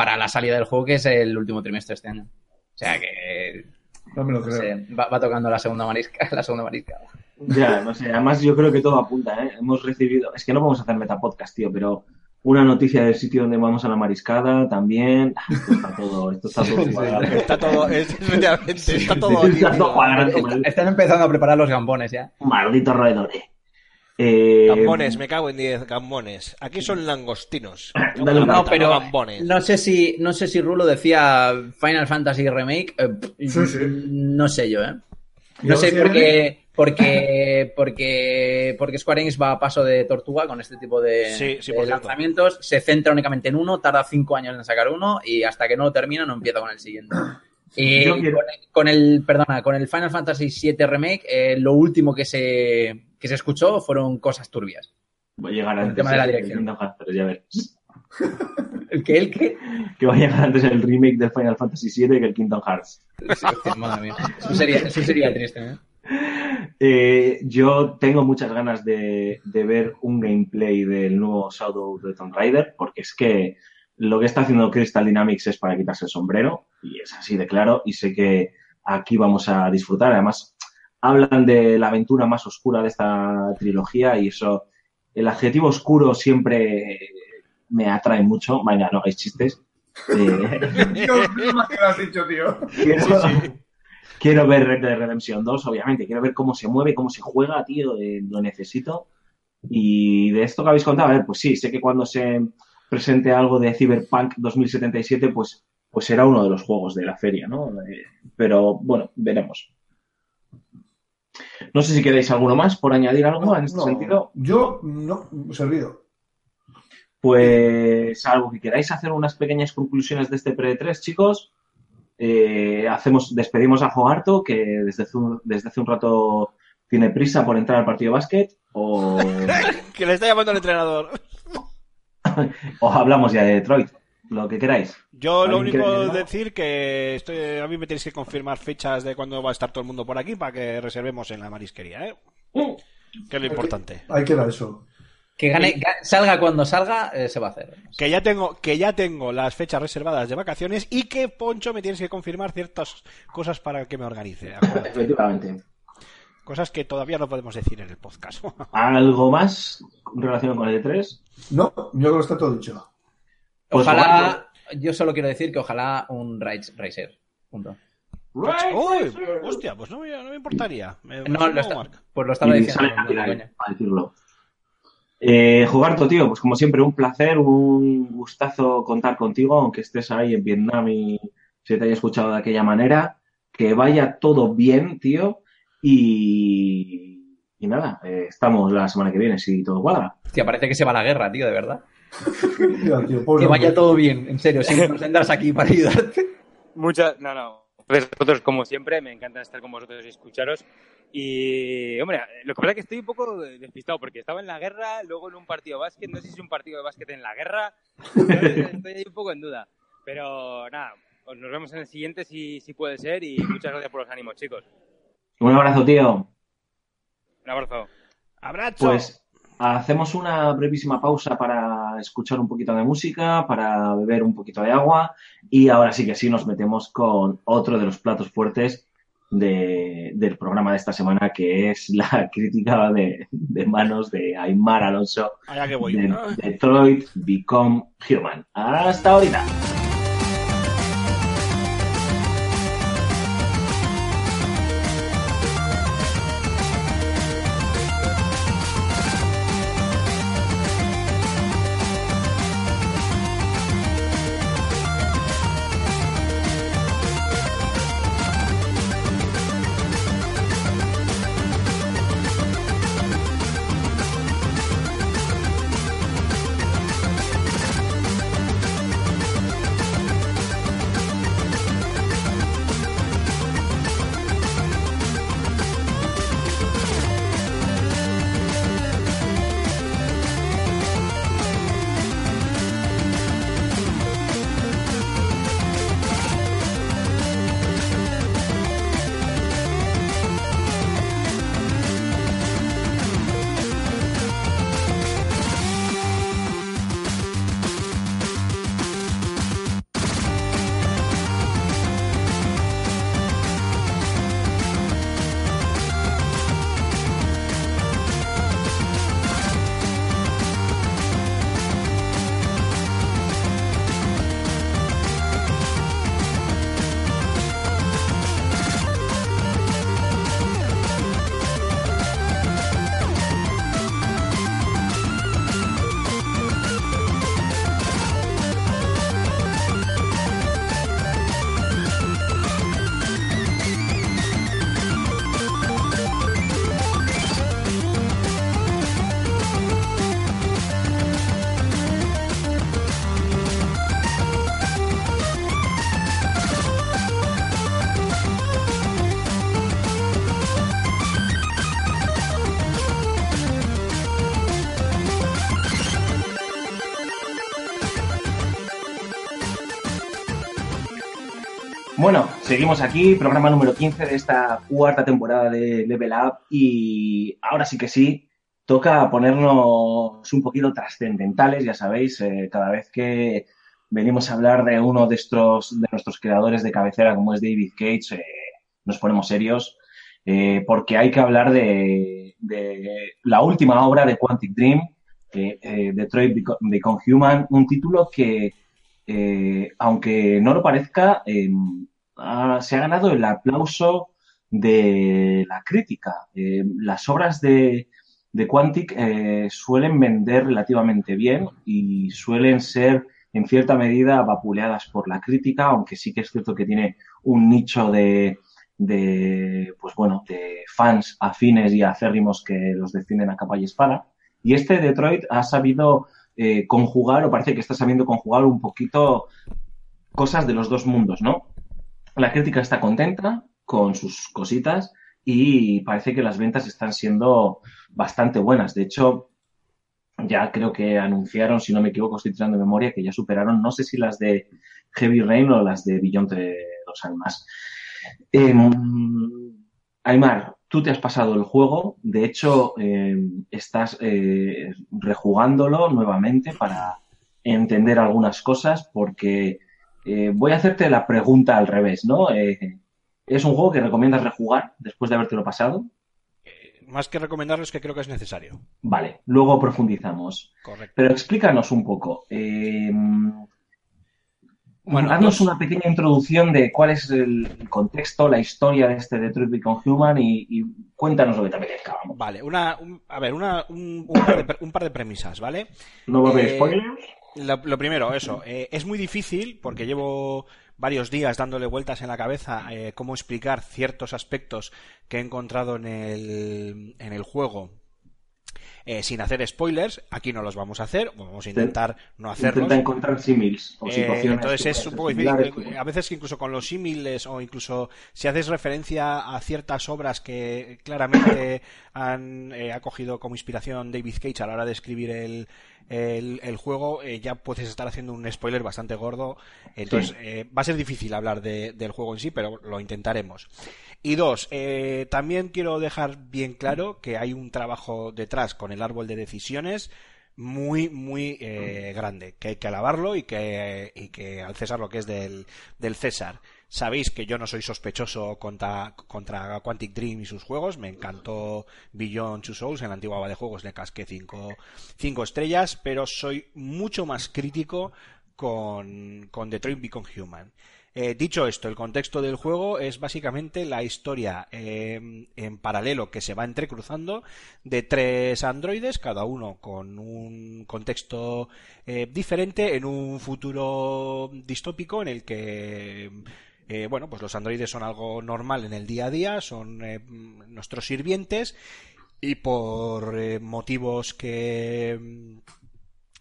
para la salida del juego, que es el último trimestre de este año. O sea que No me lo no creo. sé, va, va tocando la segunda marisca, *laughs* la segunda marisca. Ya, no sé. Además, yo creo que todo apunta, ¿eh? Hemos recibido. Es que no vamos a hacer metapodcast, tío, pero una noticia del sitio donde vamos a la mariscada también. Ah, Esto está todo, esto está todo cuadrado. Está todo, es, *laughs* está todo aquí, Está todo Están empezando a preparar los gambones ya. Maldito roedor, eh. Gambones, me cago en 10 gambones. Aquí son langostinos. *laughs* No, pero gambones. no sé si no sé si Rulo decía Final Fantasy Remake. eh, Sí, sí. No sé yo, ¿eh? ¿Y No sé por qué, porque, porque, porque Square Enix va a paso de tortuga con este tipo de, Sí, sí, de por cierto. lanzamientos. Se centra únicamente en uno, tarda cinco años en sacar uno y hasta que no lo termina no empieza con el siguiente. Y el, con el- perdona, con el Final Fantasy VII Remake, eh, lo último que se, que se escuchó fueron cosas turbias. Va a llegar El antes tema de la el dirección. Kingdom Hearts 3, ya ves. *laughs* ¿El que ¿El qué? Que va a llegar antes el remake del Final Fantasy VII que el Kingdom Hearts. Sí, hostia, madre mía. Eso sería, eso sería triste, ¿eh? Eh, yo tengo muchas ganas de, de ver un gameplay del nuevo Shadow de Tomb Raider, porque es que lo que está haciendo Crystal Dynamics es para quitarse el sombrero, y es así de claro, y sé que aquí vamos a disfrutar. Además, hablan de la aventura más oscura de esta trilogía, y eso, el adjetivo oscuro siempre me atrae mucho. Venga, no hagáis chistes. Eh, Dios mío, lo que lo has dicho, tío. quiero, quiero ver Red Dead Redemption 2, obviamente. Quiero ver cómo se mueve, cómo se juega, tío. eh, lo necesito. Y de esto que habéis contado, a ver, pues sí, sé que cuando se presente algo de Cyberpunk 2077, pues, pues será uno de los juegos de la feria, ¿no? Eh, pero bueno, veremos. No sé si queréis alguno más por añadir algo en este No, sentido. Yo no, servido. Pues algo que queráis hacer unas pequeñas conclusiones de este pre-3, chicos. Eh, hacemos, despedimos a Jogarto, que desde hace, un, desde hace un rato tiene prisa por entrar al partido de básquet, o, *laughs* Que le está llamando el entrenador. *laughs* o hablamos ya de Detroit, lo que queráis. Yo lo ¿Alguien único quiere decir que estoy, a mí me tenéis que confirmar fechas de cuándo va a estar todo el mundo por aquí para que reservemos en la marisquería, ¿eh? Que es lo importante. Ahí queda eso. Que gane, ga- salga cuando salga, eh, se va a hacer. Que ya tengo, que ya tengo las fechas reservadas de vacaciones y que Poncho me tienes que confirmar ciertas cosas para que me organice. Efectivamente. Cosas que todavía no podemos decir en el podcast. *laughs* ¿Algo más en relación con el E3? No, yo creo que está todo dicho. Pues Ojalá, yo solo quiero decir que ojalá un Ridge Racer. Punto. Uy, hostia, pues no me, no me importaría. Me- No, lo está- pues lo estaba Y diciendo. sale no, Navidad, coña. para decirlo. Eh, Jugarto, tío, pues como siempre, un placer, un gustazo contar contigo, aunque estés ahí en Vietnam y se te haya escuchado de aquella manera. Que vaya todo bien, tío. Y, y nada, eh, estamos la semana que viene, si todo cuadra. Hostia, parece que se va a la guerra, tío, de verdad. *laughs* Que vaya todo bien, en serio. Siempre *laughs* nos tendrás aquí para ayudarte. Muchas, no, no. Vosotros, como siempre, me encanta estar con vosotros y escucharos. Y, hombre, lo que pasa es que estoy un poco despistado porque estaba en la guerra, luego en un partido de básquet. No sé si es un partido de básquet en la guerra. *laughs* Estoy ahí un poco en duda. Pero nada, nos vemos en el siguiente si, si puede ser. Y muchas gracias por los ánimos, chicos. Un abrazo, tío. Un abrazo. ¡Abrazo! Pues hacemos una brevísima pausa para escuchar un poquito de música, para beber un poquito de agua y ahora sí que sí nos metemos con otro de los platos fuertes de- del programa de esta semana que es la *laughs* crítica de, de manos de Aymar Alonso Allá que voy. de Detroit Become Human. Hasta ahorita. Bueno, seguimos aquí, programa número 15 de esta cuarta temporada de Level Up y ahora sí que sí, toca ponernos un poquito trascendentales, ya sabéis, eh, cada vez que venimos a hablar de uno de, estos, de nuestros creadores de cabecera como es David Cage, eh, nos ponemos serios eh, porque hay que hablar de, la última obra de Quantic Dream, eh, Detroit Beco- Become Human, un título que, aunque no lo parezca, eh, ha- se ha ganado el aplauso de la crítica. Eh, las obras de, de Quantic eh, suelen vender relativamente bien y suelen ser en cierta medida vapuleadas por la crítica, aunque sí que es cierto que tiene un nicho de, de pues bueno, de fans afines y acérrimos que los defienden a capa y espada. Y este Detroit ha sabido eh, conjugar, o parece que está sabiendo conjugar un poquito cosas de los dos mundos, ¿no? La crítica está contenta con sus cositas y parece que las ventas están siendo bastante buenas. De hecho, ya creo que anunciaron, si no me equivoco, estoy tirando de memoria, que ya superaron, no sé si las de Heavy Rain o las de Beyond de dos almas. Eh, Aymar, tú te has pasado el juego, de hecho, eh, estás eh, rejugándolo nuevamente para entender algunas cosas, porque eh, voy a hacerte la pregunta al revés, ¿no? Eh, ¿Es un juego que recomiendas rejugar después de habértelo pasado? Más que recomendarles que creo que es necesario. Vale, luego profundizamos. Correcto. Pero explícanos un poco. eh, Bueno, haznos dos- una pequeña introducción de cuál es el contexto, la historia de este Detroit Become Human y, y cuéntanos lo que te apetezca. Vale, una, un- a ver, una, un, un par de, pre- un par de premisas, ¿vale? No va a haber Eh, spoilers. Lo, lo primero, eso. eh, es muy difícil porque llevo varios días dándole vueltas en la cabeza eh, cómo explicar ciertos aspectos que he encontrado en el, en el juego. eh, sin hacer spoilers, aquí no los vamos a hacer, vamos a intentar no hacerlos. Intenta encontrar símiles o Eh, entonces es un poco difícil. eh, A veces que incluso con los símiles o incluso si haces referencia a ciertas obras que claramente han eh, ha cogido como inspiración David Cage a la hora de escribir el, el, el juego, eh, ya puedes estar haciendo un spoiler bastante gordo. Entonces, Sí. eh, va a ser difícil hablar de- del juego en sí, pero lo intentaremos. Y dos, eh, también quiero dejar bien claro que hay un trabajo detrás con el árbol de decisiones muy, muy eh, grande, que hay que alabarlo y que, y que al César lo que es del, del César. Sabéis que yo no soy sospechoso contra, contra Quantic Dream y sus juegos. Me encantó Beyond Two Souls. En la antigua de juegos le casqué cinco, cinco estrellas, pero soy mucho más crítico con, con Detroit Become Human. Eh, dicho esto, el contexto del juego es básicamente la historia eh, en paralelo que se va entrecruzando de tres androides, cada uno con un contexto eh, diferente en un futuro distópico en el que eh, bueno, pues los androides son algo normal en el día a día, son eh, nuestros sirvientes y por eh, motivos que mm,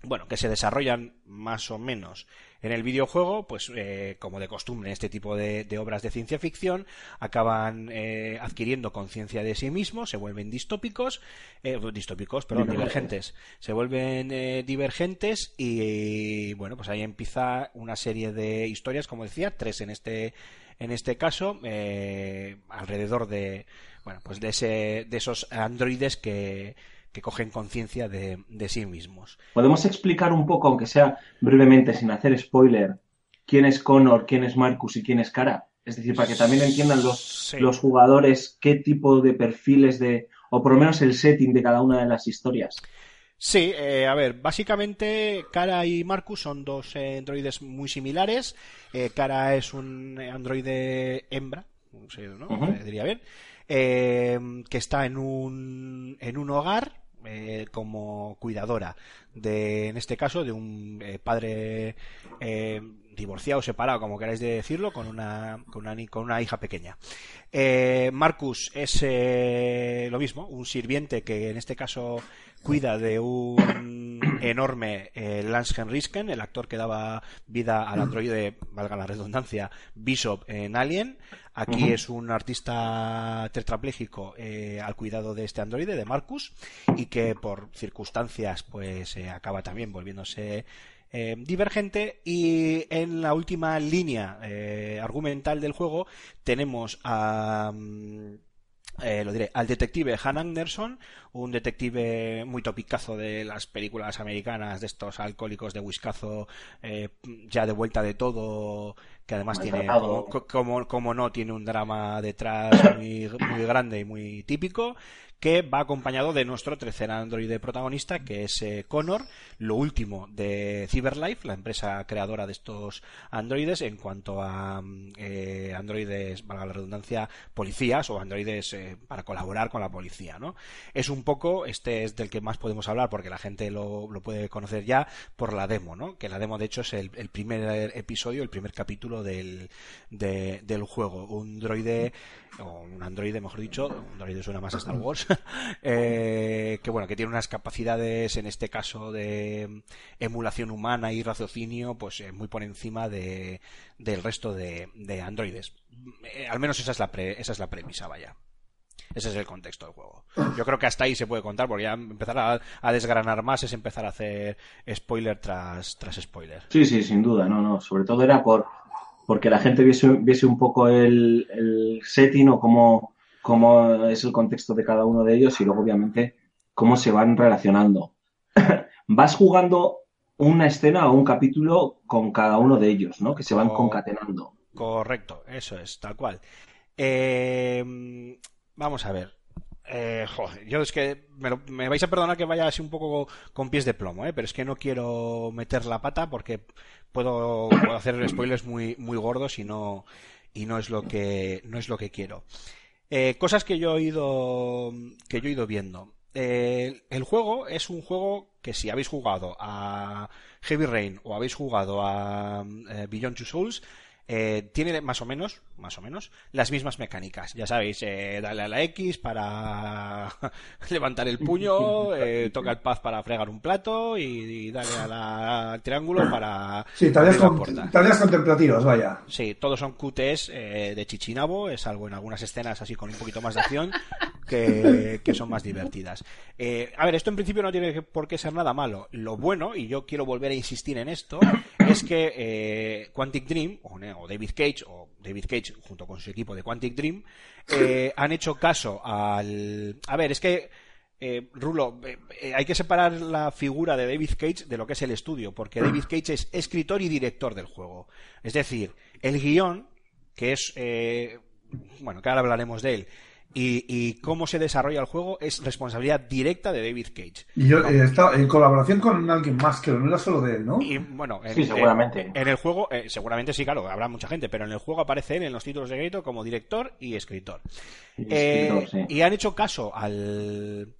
bueno, que se desarrollan más o menos en el videojuego, pues eh, como de costumbre en este tipo de, de obras de ciencia ficción, acaban eh, adquiriendo conciencia de sí mismos, se vuelven distópicos, eh, distópicos, perdón, divergentes, se vuelven eh, divergentes y bueno, pues ahí empieza una serie de historias, como decía, tres en este en este caso, eh, alrededor de bueno, pues de ese de esos androides que que cogen conciencia de, de sí mismos. ¿Podemos explicar un poco, aunque sea brevemente, sin hacer spoiler, quién es Connor, quién es Marcus y quién es Cara? Es decir, para que también entiendan los, Sí. los jugadores qué tipo de perfiles de, o por lo menos el setting de cada una de las historias. Sí, eh, a ver, básicamente Cara y Marcus son dos eh, androides muy similares. Eh, Cara es un androide hembra, diría bien, que está en un, en un hogar eh, como cuidadora de, en este caso, de un eh, padre eh, divorciado, separado, como queráis decirlo, con una, con una, con una hija pequeña. Eh, Marcus es eh, lo mismo, un sirviente que en este caso cuida de un enorme eh, Lance Henriksen, el actor que daba vida al androide, valga la redundancia, Bishop en Alien. Aquí es un artista tetrapléjico eh, al cuidado de este androide, de Marcus, y que por circunstancias pues eh, acaba también volviéndose eh, divergente y en la última línea eh, argumental del juego tenemos a mm, eh, lo diré, al detective Han Anderson, un detective muy topicazo de las películas americanas, de estos alcohólicos de whiskazo, eh, ya de vuelta de todo, que además tiene, como, como, como no, tiene un drama detrás muy, muy grande y muy típico, que va acompañado de nuestro tercer androide protagonista, que es eh, Connor, lo último de Cyberlife, la empresa creadora de estos androides, en cuanto a mm, eh, androides, valga la redundancia, policías o androides eh, para colaborar con la policía, ¿no? Es un poco, este es del que más podemos hablar porque la gente lo, lo puede conocer ya por la demo, ¿no? Que la demo de hecho es el, el primer episodio, el primer capítulo del, de- del juego. Un droide, o un androide mejor dicho, un droide suena más a Star Wars, *laughs* eh, que bueno, que tiene unas capacidades en este caso de emulación humana y raciocinio, pues eh, muy por encima de, del resto de, de androides. Eh, al menos esa es la esa es la premisa, vaya. Ese es el contexto del juego. Yo creo que hasta ahí se puede contar, porque ya empezar a, a desgranar más es empezar a hacer spoiler tras, tras spoiler. Sí, sí, sin duda, no, no. Sobre todo era por porque la gente viese, viese un poco el, el setting o cómo, cómo es el contexto de cada uno de ellos y luego, obviamente, cómo se van relacionando. *clears throat* Vas jugando una escena o un capítulo con cada uno de ellos, ¿no? Que se van concatenando. Correcto, eso es, tal cual. Eh, vamos a ver. Eh, joder, yo es que me, lo- me vais a perdonar que vaya así un poco con pies de plomo, ¿eh? pero es que no quiero meter la pata porque puedo, puedo hacer spoilers muy, muy gordos y no, y no es lo que, no es lo que quiero. Eh, cosas que yo he ido, que yo he ido viendo. Eh, el juego es un juego que si habéis jugado a Heavy Rain o habéis jugado a eh, Beyond Two Souls, eh, tiene más o menos, más o menos, las mismas mecánicas. Ya sabéis, eh, dale a la X para *laughs* levantar el puño, *laughs* eh, toca el paz para fregar un plato y, y dale a la- al triángulo para Sí, tareas, con- tareas contemplativas, vaya. Sí, todos son QTs eh, de Chichinabo, es algo en algunas escenas así con un poquito más de acción. que, que son más divertidas. Eh, a ver, esto en principio no tiene por qué ser nada malo. Lo bueno, y yo quiero volver a insistir en esto, es que eh, Quantic Dream, o, ne- o David Cage, o David Cage junto con su equipo de Quantic Dream, eh, han hecho caso al... A ver, es que... eh, Rulo, eh, eh, hay que separar la figura de David Cage de lo que es el estudio, porque David *clears throat* Cage es escritor y director del juego. Es decir, el guion, que es, eh, bueno, que ahora hablaremos de él, y, y cómo se desarrolla el juego es responsabilidad directa de David Cage. Y yo eh, estaba en colaboración con alguien más, que no era solo de él, ¿no? Y bueno, en, Sí, seguramente. En, en el juego, eh, seguramente sí, claro, habrá mucha gente, pero en el juego aparece él en los títulos de crédito como director y escritor. Y Eh, escritor, sí. Y han hecho caso al,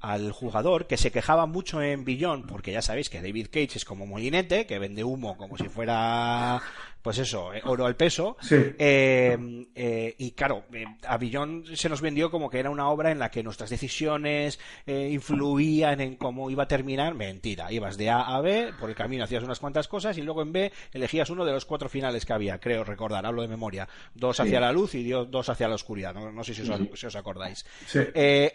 al jugador que se quejaba mucho en Billón, porque ya sabéis que David Cage es como molinete, que vende humo como si fuera, pues eso, eh, oro al peso. Sí. Eh, eh, y claro, a Billón se nos vendió como que era una obra en la que nuestras decisiones influían en cómo iba a terminar. Mentira, ibas de A a B, por el camino hacías unas cuantas cosas y luego en B elegías uno de los cuatro finales que había, creo recordar, hablo de memoria. Dos Sí. hacia la luz y dos hacia la oscuridad, no, no sé si os, Sí. si os acordáis. Sí.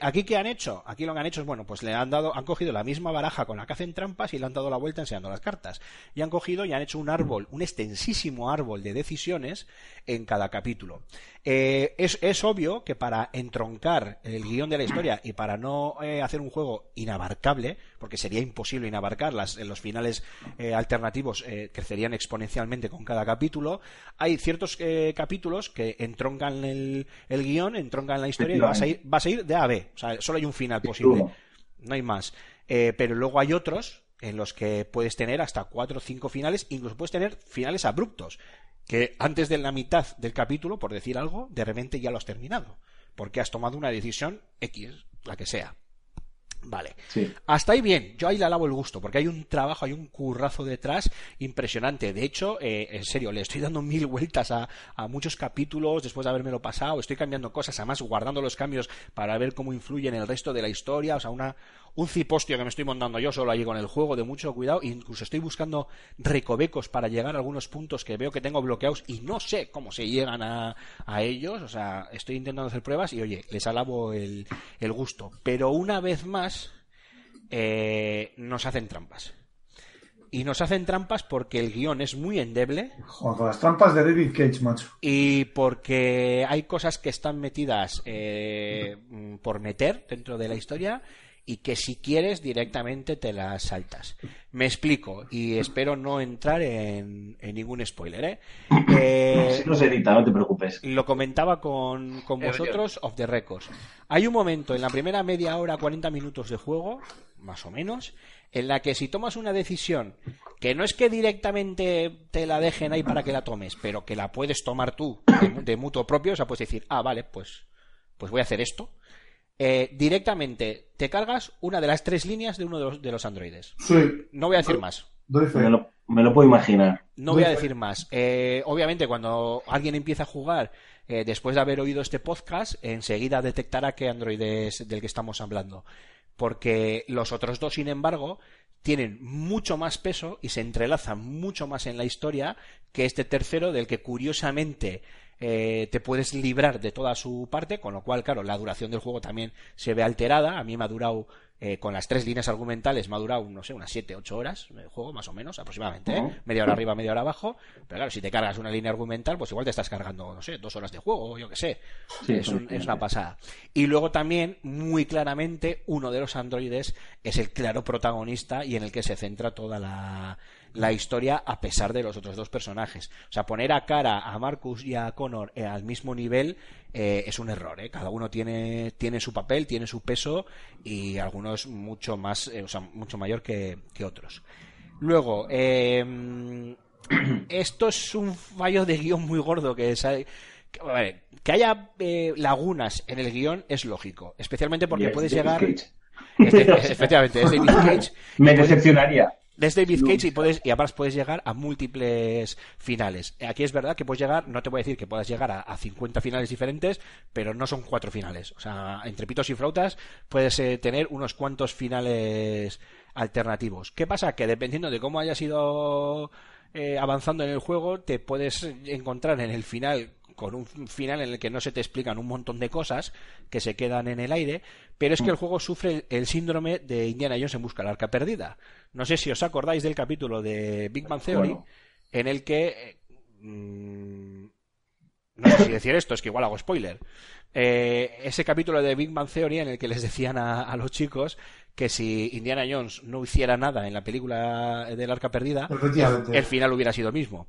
Aquí qué han hecho? Aquí lo que han hecho es, bueno, pues le han dado, han cogido la misma baraja con la que hacen trampas y le han dado la vuelta enseñando las cartas. Y han cogido y han hecho un árbol, un extensísimo árbol de decisiones en cada capítulo. Eh, es, es obvio que para entroncar el guion de la historia y para no eh, hacer un juego inabarcable, porque sería imposible inabarcar, las, los finales eh, alternativos eh, crecerían exponencialmente con cada capítulo, hay ciertos eh, capítulos que entroncan el, el guion, entroncan la historia y vas a ir, vas a ir de A a B. O sea, solo hay un final posible. No hay más. Eh, pero luego hay otros en los que puedes tener hasta cuatro o cinco finales, incluso puedes tener finales abruptos, que antes de la mitad del capítulo, por decir algo, de repente ya lo has terminado, porque has tomado una decisión X, la que sea. Vale. Sí. Hasta ahí bien, yo ahí le alabo el gusto, porque hay un trabajo, hay un currazo detrás impresionante. De hecho, eh, en serio, le estoy dando mil vueltas a, a muchos capítulos después de habérmelo pasado, estoy cambiando cosas, además guardando los cambios para ver cómo influyen en el resto de la historia, o sea, una, un cipostio que me estoy montando yo solo allí con el juego, de mucho cuidado, incluso estoy buscando recovecos para llegar a algunos puntos que veo que tengo bloqueados y no sé cómo se llegan a, a ellos, o sea, estoy intentando hacer pruebas y oye, les alabo el, el gusto. Pero una vez más, eh, nos hacen trampas. Y nos hacen trampas porque el guion es muy endeble Joder, las trampas de David Cage, macho. y porque hay cosas que están metidas eh, por meter dentro de la historia y que si quieres directamente te las saltas. Me explico y espero no entrar en, en ningún spoiler. ¿eh? *laughs* Eh, no se edita, no te preocupes. lo comentaba con, con vosotros off the records. Hay un momento en la primera media hora, 40 minutos de juego, más o menos, en la que si tomas una decisión que no es que directamente te la dejen ahí para que la tomes, pero que la puedes tomar tú de, de mutuo propio, o sea, puedes decir, ah, vale, pues, pues voy a hacer esto. Eh, directamente te cargas una de las tres líneas de uno de los, de los androides. Sí. No voy a decir más. Me lo, me lo puedo imaginar. No voy a decir más. Eh, obviamente, cuando alguien empieza a jugar eh, después de haber oído este podcast, enseguida detectará qué Android es del que estamos hablando. Porque los otros dos, sin embargo, tienen mucho más peso y se entrelazan mucho más en la historia que este tercero, del que curiosamente eh, te puedes librar de toda su parte, con lo cual, claro, la duración del juego también se ve alterada. A mí me ha durado, eh, con las tres líneas argumentales, me ha durado, no sé, unas 7, 8 horas el juego, más o menos, aproximadamente, ¿eh? Media hora arriba, media hora abajo. Pero claro, si te cargas una línea argumental, pues igual te estás cargando, no sé, dos horas de juego, yo qué sé. Sí, es, un- es una pasada. Y luego también, muy claramente, uno de los androides es el claro protagonista y en el que se centra toda la, la historia a pesar de los otros dos personajes. O sea, poner a cara a Marcus y a Connor eh, al mismo nivel eh, es un error. ¿eh? Cada uno tiene, tiene su papel, tiene su peso y algunos mucho más, eh, o sea, mucho mayor que, que otros. Luego, eh, *clears throat* esto es un fallo de guion muy gordo que es, que, a ver, que haya eh, lagunas en el guion es lógico, especialmente porque puedes David llegar Cage. Este- *laughs* efectivamente es David Cage *laughs* Me decepcionaría. Es David Cage y puedes y además puedes llegar a múltiples finales. Aquí es verdad que puedes llegar, no te voy a decir que puedas llegar a, a 50 finales diferentes, pero no son cuatro finales. O sea, entre pitos y flautas puedes eh, tener unos cuantos finales alternativos. ¿Qué pasa? Que dependiendo de cómo hayas ido eh, avanzando en el juego, te puedes encontrar en el final con un final en el que no se te explican un montón de cosas que se quedan en el aire, pero es que el juego sufre el síndrome de Indiana Jones en busca del arca perdida. No sé si os acordáis del capítulo de Big Bang Theory Bueno. en el que mm, no sé si decir esto, es que igual hago spoiler. Eh, ese capítulo de Big Bang Theory en el que les decían a, a los chicos que si Indiana Jones no hiciera nada en la película del Arca Perdida, el final hubiera sido el mismo.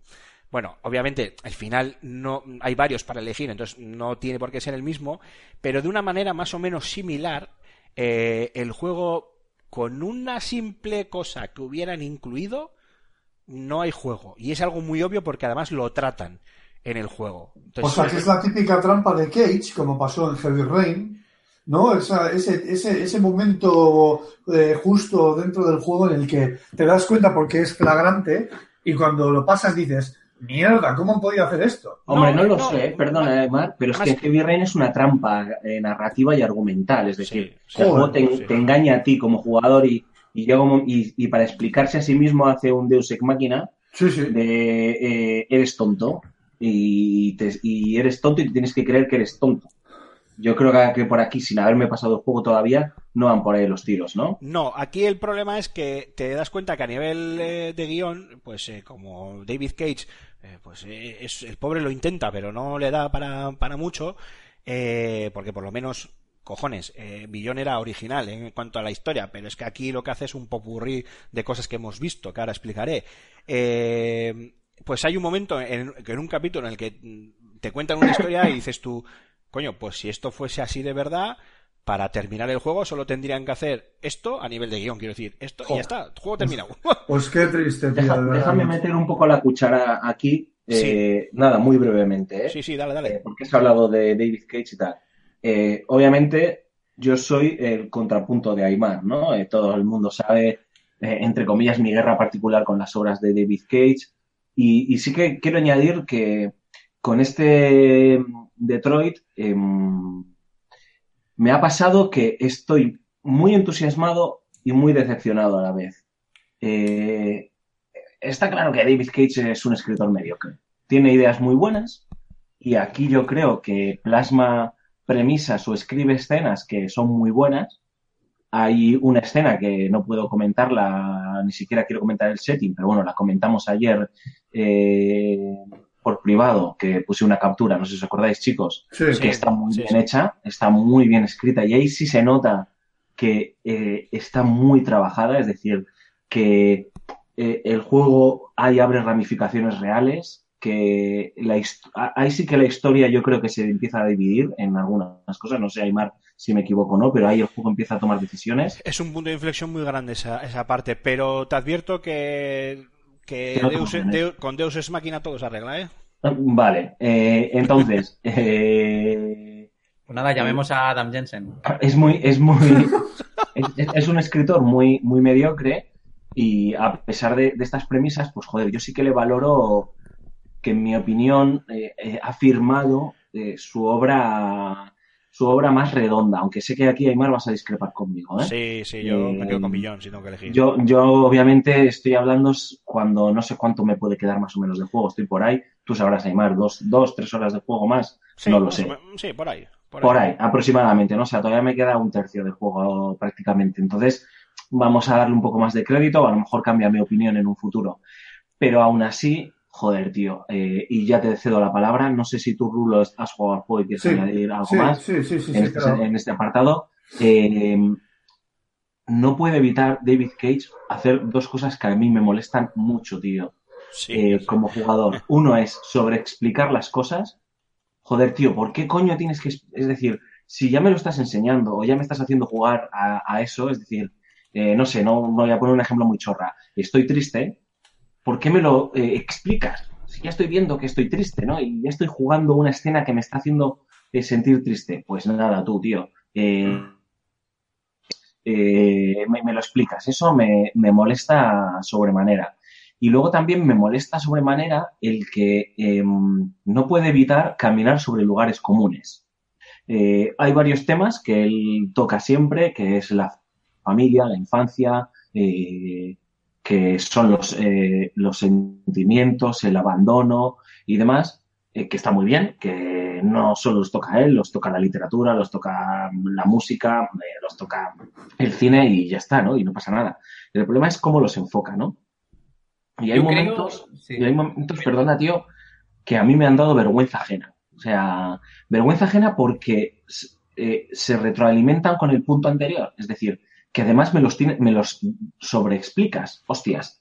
Bueno, obviamente el final no hay varios para elegir, entonces no tiene por qué ser el mismo, pero de una manera más o menos similar, eh, el juego con una simple cosa que hubieran incluido no hay juego y es algo muy obvio porque además lo tratan en el juego. O sea, que es la típica trampa de Cage, como pasó en Heavy Rain, ¿no? Ese, ese, ese momento eh, justo dentro del juego en el que te das cuenta porque es flagrante y cuando lo pasas dices, mierda, ¿cómo han podido hacer esto? Hombre, no, No, lo no, sé, perdona, eh, Mar, pero es que Heavy Rain es una trampa eh, narrativa y argumental. Es decir, Sí, el sí, juego te, sí. te engaña a ti como jugador y, y, llega un mom- y, y para explicarse a sí mismo hace un Deus Ex Máquina Sí, sí. de eh, eres tonto y, te- y eres tonto y te tienes que creer que eres tonto. Yo creo que, que por aquí, sin haberme pasado el juego todavía, no van por ahí los tiros, ¿no? No, aquí el problema es que te das cuenta que a nivel eh, de guion, pues eh, como David Cage, eh, pues eh, es, el pobre lo intenta, pero no le da para, para mucho, eh, porque por lo menos, cojones, eh, Billón era original en cuanto a la historia, pero es que aquí lo que hace es un popurrí de cosas que hemos visto, que ahora explicaré. Eh, pues hay un momento en, en un capítulo en el que mm, te cuentan una historia y dices tú, coño, pues si esto fuese así de verdad, para terminar el juego solo tendrían que hacer esto a nivel de guion, quiero decir, esto y ya está, juego terminado. *laughs* Pues qué triste, tío, Deja- déjame meter un poco la cuchara aquí. eh, Nada, muy brevemente, ¿eh? sí, sí, dale, Eh, dale. porque has hablado de David Cage y tal. Eh, obviamente, yo soy el contrapunto de Aymar, ¿no? Eh, todo el mundo sabe, eh, entre comillas, mi guerra particular con las obras de David Cage. Y, y sí que quiero añadir que con este mm, Detroit em, me ha pasado que estoy muy entusiasmado y muy decepcionado a la vez. Eh, está claro que David Cage es un escritor mediocre. Tiene ideas muy buenas, y aquí yo creo que plasma premisas o escribe escenas que son muy buenas. Hay una escena que no puedo comentarla, ni siquiera quiero comentar el setting, pero bueno, la comentamos ayer eh, por privado, que puse una captura, no sé si os acordáis, chicos, Sí, que está muy sí, bien sí. hecha, está muy bien escrita y ahí sí se nota que eh, está muy trabajada, es decir, que eh, el juego ahí abre ramificaciones reales, que la ahí sí que la historia yo creo que se empieza a dividir en algunas cosas, no sé, Aymar, si me equivoco o no, pero ahí el juego empieza a tomar decisiones. Es un punto de inflexión muy grande esa, esa parte, pero te advierto que, que Deus- con Deus es máquina todo se arregla, ¿eh? Vale, eh, entonces, *laughs* eh, Pues nada, llamemos a Adam Jensen. es muy, es muy, *laughs* es, un escritor muy, muy mediocre y a pesar de, de estas premisas, pues joder, yo sí que le valoro que en mi opinión eh, eh, ha firmado eh, su obra, su obra más redonda, aunque sé que aquí Aymar vas a discrepar conmigo, ¿eh? Sí, sí, yo Eh, me quedo con Billón si tengo que elegir. Yo, yo obviamente estoy hablando cuando no sé cuánto me puede quedar más o menos de juego, estoy por ahí, tú sabrás Aymar, dos, dos, tres horas de juego más, Sí, no lo sé. Sí, por ahí. Por, Por ahí, aproximadamente, ¿no? O sea, todavía me queda un tercio del juego prácticamente. Entonces, vamos a darle un poco más de crédito, a lo mejor cambia mi opinión en un futuro. Pero aún así, joder, tío, eh, y ya te cedo la palabra. No sé si tú, Rulo, has jugado al juego y quieres Sí, añadir algo sí, más sí, sí, sí, en, sí, este, claro. en este apartado. Eh, no puede evitar David Cage hacer dos cosas que a mí me molestan mucho, tío Sí, eh, sí. como jugador. Uno es sobreexplicar las cosas. Joder, tío, ¿por qué coño tienes que...? es- decir, si ya me lo estás enseñando o ya me estás haciendo jugar a, a eso, es decir, eh, no sé, no, no voy a poner un ejemplo muy chorra. Estoy triste, ¿por qué me lo eh, explicas? Si ya estoy viendo que estoy triste, ¿no? Y ya estoy jugando una escena que me está haciendo eh, sentir triste. Pues nada, tú, tío. Eh, me, lo explicas. Eso me, me molesta sobremanera. Y luego también me molesta sobremanera el que eh, no puede evitar caminar sobre lugares comunes. Hay varios temas que él toca siempre, que es la familia, la infancia, que son los, eh, los sentimientos, el abandono y demás. eh, que está muy bien, que no solo los toca a él, los toca la literatura, los toca la música, eh, los toca el cine y ya está, ¿no? Y no pasa nada. El problema es cómo los enfoca, ¿no? Y hay Yo creo- momentos, sí. y hay momentos, perdona, tío, que a mí me han dado vergüenza ajena. O sea, vergüenza ajena porque eh, se retroalimentan con el punto anterior. Es decir, que además me los, tiene, me los sobreexplicas. Hostias.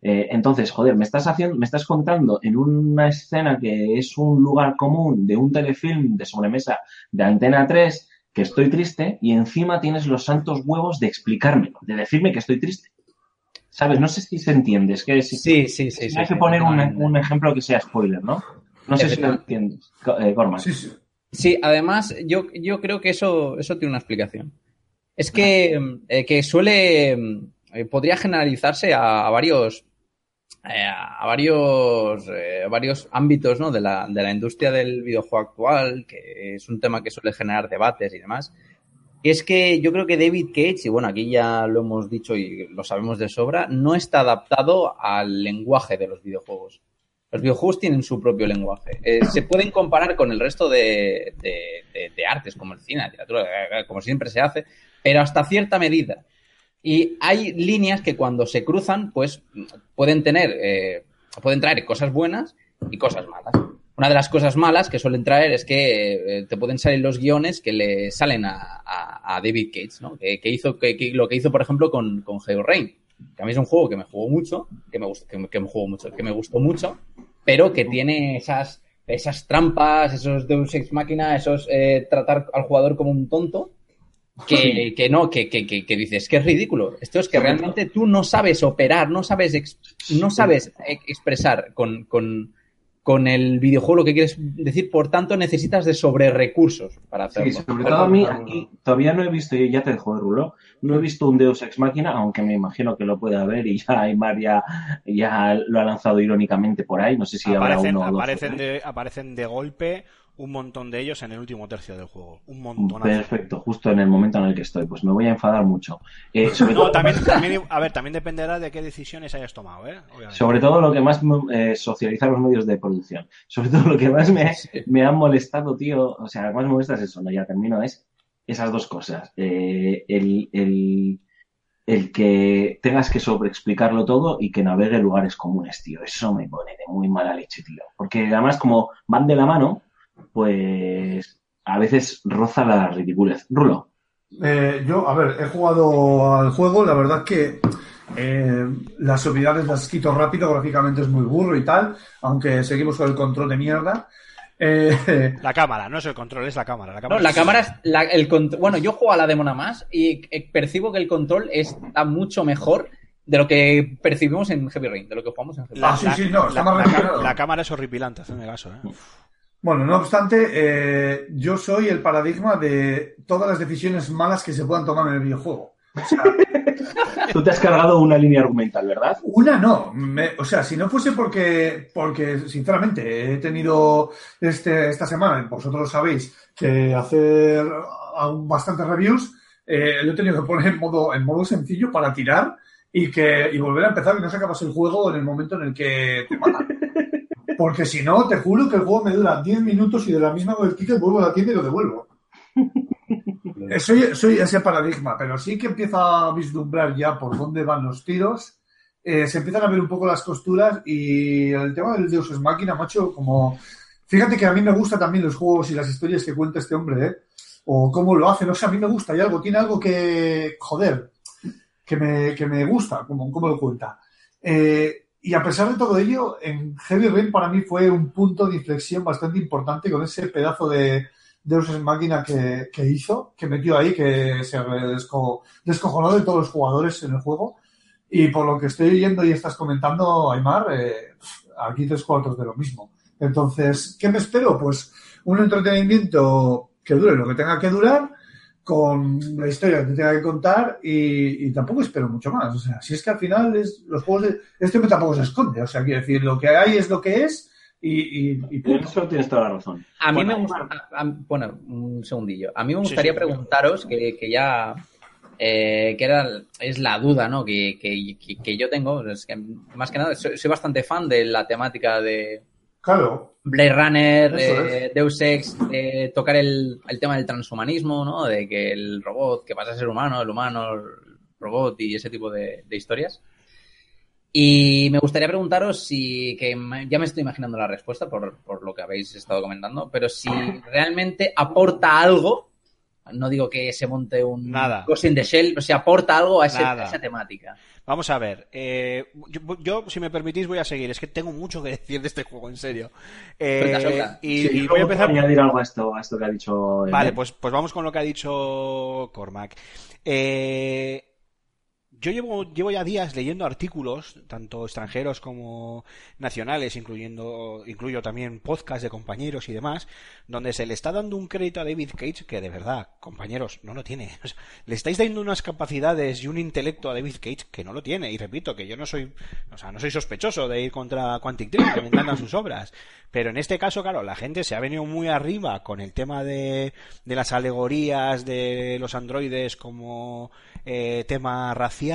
Eh, entonces, joder, me estás haciendo, me estás contando en una escena que es un lugar común de un telefilm de sobremesa de Antena 3 que estoy triste y encima tienes los santos huevos de explicármelo, de decirme que estoy triste. ¿Sabes? No sé si se entiende. Es que si, Sí, sí, sí. hay sí, que sí, poner un, ejemplo que sea spoiler, ¿no? No sé si lo entiendes, eh, Gorman. Sí, sí. Sí, además, yo, yo creo que eso, eso tiene una explicación. Es que, eh, que suele. eh, podría generalizarse a, varios. eh, a varios, eh, varios ámbitos ¿no? de, la, de la industria del videojuego actual, que es un tema que suele generar debates y demás. Y es que yo creo que David Cage, y bueno, aquí ya lo hemos dicho y lo sabemos de sobra, no está adaptado al lenguaje de los videojuegos. Los videojuegos tienen su propio lenguaje. Se pueden comparar con el resto de, de- de- artes, como el cine, la literatura, como siempre se hace, pero hasta cierta medida. Y hay líneas que cuando se cruzan, pues pueden tener, eh, pueden traer cosas buenas y cosas malas. Una de las cosas malas que suelen traer es que eh, te pueden salir los guiones que le salen a, a- a David Cage, ¿no? Que, que hizo, que, que lo que hizo, por ejemplo, con, con Heavy Rain. Que a mí es un juego que me jugó mucho, que me gustó, que me, que me jugó mucho, que me gustó mucho, pero que tiene esas, esas trampas, esos Deus Ex Máquina, esos eh, tratar al jugador como un tonto, que, *laughs* que no, que, que, que, que dices que es ridículo. Esto es que realmente tú no sabes operar, no sabes, ex- no sabes e- expresar con, con, con el videojuego lo que quieres decir, por tanto necesitas de sobre recursos para hacerlo. Sí, sobre todo a mí, aquí todavía no he visto, y ya te dejo de rulo, no he visto un Deus Ex Máquina, aunque me imagino que lo puede haber y ya Aymar ya, ya lo ha lanzado irónicamente por ahí, no sé si habrá aparecen, uno o dos. aparecen, de, aparecen de golpe un montón de ellos en el último tercio del juego. Un montonazo. Perfecto, justo en el momento en el que estoy, pues me voy a enfadar mucho. Eh, sobre, No, todo, también, también, a ver, también dependerá de qué decisiones hayas tomado, ¿eh? Obviamente. sobre todo lo que más eh, socializar los medios de producción. Sobre todo lo que más me, me han molestado, tío, o sea, lo que más me molesta es eso, no, ya termino, es esas dos cosas. Eh, el, el, el que tengas que sobreexplicarlo todo y que navegue lugares comunes, tío. Eso me pone de muy mala leche, tío. Porque además, como van de la mano, pues a veces roza la ridiculez. Rulo. Eh, yo, a ver, he jugado al juego, la verdad que eh, las habilidades las quito rápido, gráficamente es muy burro y tal, aunque seguimos con el control de mierda. Eh, *laughs* La cámara, no es el control, es la cámara. La No, cámara, la cámara es la- el bueno, yo juego a la demo nada más y eh, percibo que el control está mucho mejor de lo que percibimos en Heavy Rain, de lo que jugamos en Heavy La, Ah, sí, la- sí, no, está la- más la cámara es horripilante, hazme caso, ¿eh? Bueno, no obstante, eh, yo soy el paradigma de todas las decisiones malas que se puedan tomar en el videojuego. O sea, *laughs* Tú te has cargado una línea argumental, ¿verdad? Una no, me- o sea, si no fuese porque, porque sinceramente he tenido este, esta semana, vosotros lo sabéis, que hacer aún bastantes reviews, eh, lo he tenido que poner en modo, en modo sencillo para tirar y que y volver a empezar y no se acabas el juego en el momento en el que te matan. Porque si no, te juro que el juego me dura 10 minutos y de la misma el ticket vuelvo a la tienda y lo devuelvo. *laughs* Eh, Soy, soy ese paradigma, pero sí que empieza a vislumbrar ya por dónde van los tiros. Eh, se empiezan a ver un poco las costuras y el tema del Deus Ex Máquina, macho, como... Fíjate que a mí me gustan también los juegos y las historias que cuenta este hombre, ¿eh? O cómo lo hace, no sé, a mí me gusta, hay algo, tiene algo que, joder, que me, que me gusta, como, cómo lo cuenta. Eh, y a pesar de todo ello, en Heavy Rain para mí fue un punto de inflexión bastante importante con ese pedazo de Deus Ex Máquina que, que hizo, que metió ahí, que se desco- descojonó de todos los jugadores en el juego. Y por lo que estoy oyendo y estás comentando, Aymar, eh, aquí tres cuartos de lo mismo. Entonces, ¿qué me espero? Pues un entretenimiento que dure lo que tenga que durar, con la historia que te tenga que contar y, y tampoco espero mucho más. O sea, si es que al final es, los juegos de, este hombre tampoco se esconde. O sea, quiero decir, lo que hay es lo que es y, y, eso tienes toda la razón. A mí Bueno, me gusta. a- a- bueno, un segundillo. A mí me gustaría sí. preguntaros, que, que ya. eh, que era, es la duda ¿no? que, que, que- que yo tengo. Es que, más que nada, soy, soy bastante fan de la temática de, Claro. Blade Runner, eh, Deus Ex, eh, tocar el, el tema del transhumanismo, ¿no? De que el robot, que pasa a ser humano, el humano, el robot y ese tipo de, de historias. Y me gustaría preguntaros si, que ya me estoy imaginando la respuesta por, por lo que habéis estado comentando, pero si realmente aporta algo, no digo que se monte un Nada. Ghost in the Shell, si aporta algo a, ese- Nada. a esa temática. Vamos a ver. eh, yo, yo, si me permitís, voy a seguir. Es que tengo mucho que *laughs* decir de este juego, en serio. Eh, Suelta, suelta. y, Sí, y luego voy a puedo empezar. añadir algo a esto, a esto que ha dicho. Vale, pues, pues vamos con lo que ha dicho Cormac. Eh, yo llevo, llevo ya días leyendo artículos, tanto extranjeros como nacionales, incluyendo, incluyo también podcasts de compañeros y demás, donde se le está dando un crédito a David Cage que de verdad, compañeros, no lo tiene. *laughs* O sea, le estáis dando unas capacidades y un intelecto a David Cage que no lo tiene. Y repito, que yo no soy, o sea, no soy sospechoso de ir contra Quantic Dream, que me encantan sus obras. Pero en este caso, claro, la gente se ha venido muy arriba con el tema de, de las alegorías de los androides como eh, tema racial,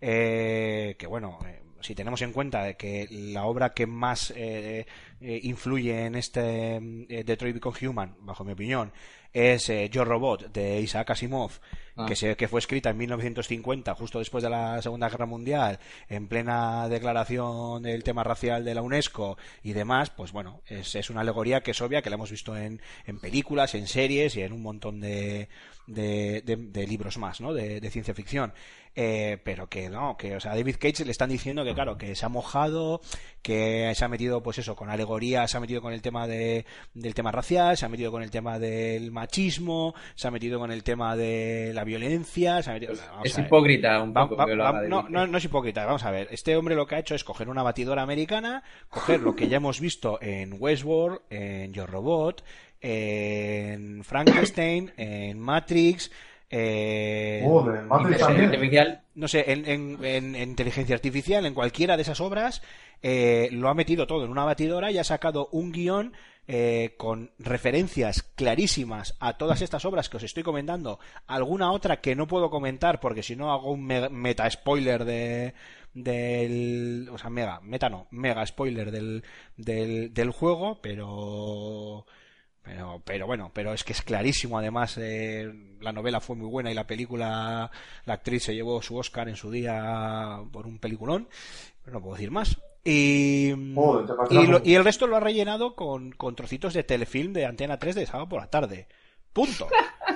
eh, que bueno, eh, si tenemos en cuenta que la obra que más eh, eh, influye en este eh, Detroit Become Human, bajo mi opinión, es eh, Yo Robot de Isaac Asimov, Ah. que, se, que fue escrita en 1950, justo después de la Segunda Guerra Mundial, en plena declaración del tema racial de la UNESCO y demás, pues bueno, es, es una alegoría que es obvia, que la hemos visto en, en películas, en series y en un montón de, de, de- de libros más, ¿no? De, de ciencia ficción. Eh, pero que no, que, o sea, a David Cage le están diciendo que, claro, que se ha mojado, que se ha metido, pues eso, con alegorías, se ha metido con el tema de, del tema racial, se ha metido con el tema del machismo, se ha metido con el tema de la violencia, se ha metido... Es hipócrita un poco va- no, no, no es hipócrita, vamos a ver. Este hombre lo que ha hecho es coger una batidora americana, coger lo que ya hemos visto en Westworld, en Yo Robot, en Frankenstein, *coughs* en Matrix, en... Joder, Matrix Inteligencia también. artificial. no sé, en, en- en- en inteligencia artificial, en cualquiera de esas obras, eh, lo ha metido todo en una batidora y ha sacado un guion eh, con referencias clarísimas a todas estas obras que os estoy comentando, alguna otra que no puedo comentar porque si no hago un me- meta spoiler de del o sea mega meta no mega spoiler del del, del juego pero pero, pero bueno, pero es que es clarísimo. Además, eh, la novela fue muy buena y la película, la actriz se llevó su Oscar en su día por un peliculón. Pero no puedo decir más. Y, lo- y el resto lo ha rellenado con, con trocitos de telefilm de Antena 3 de sábado por la tarde. Punto.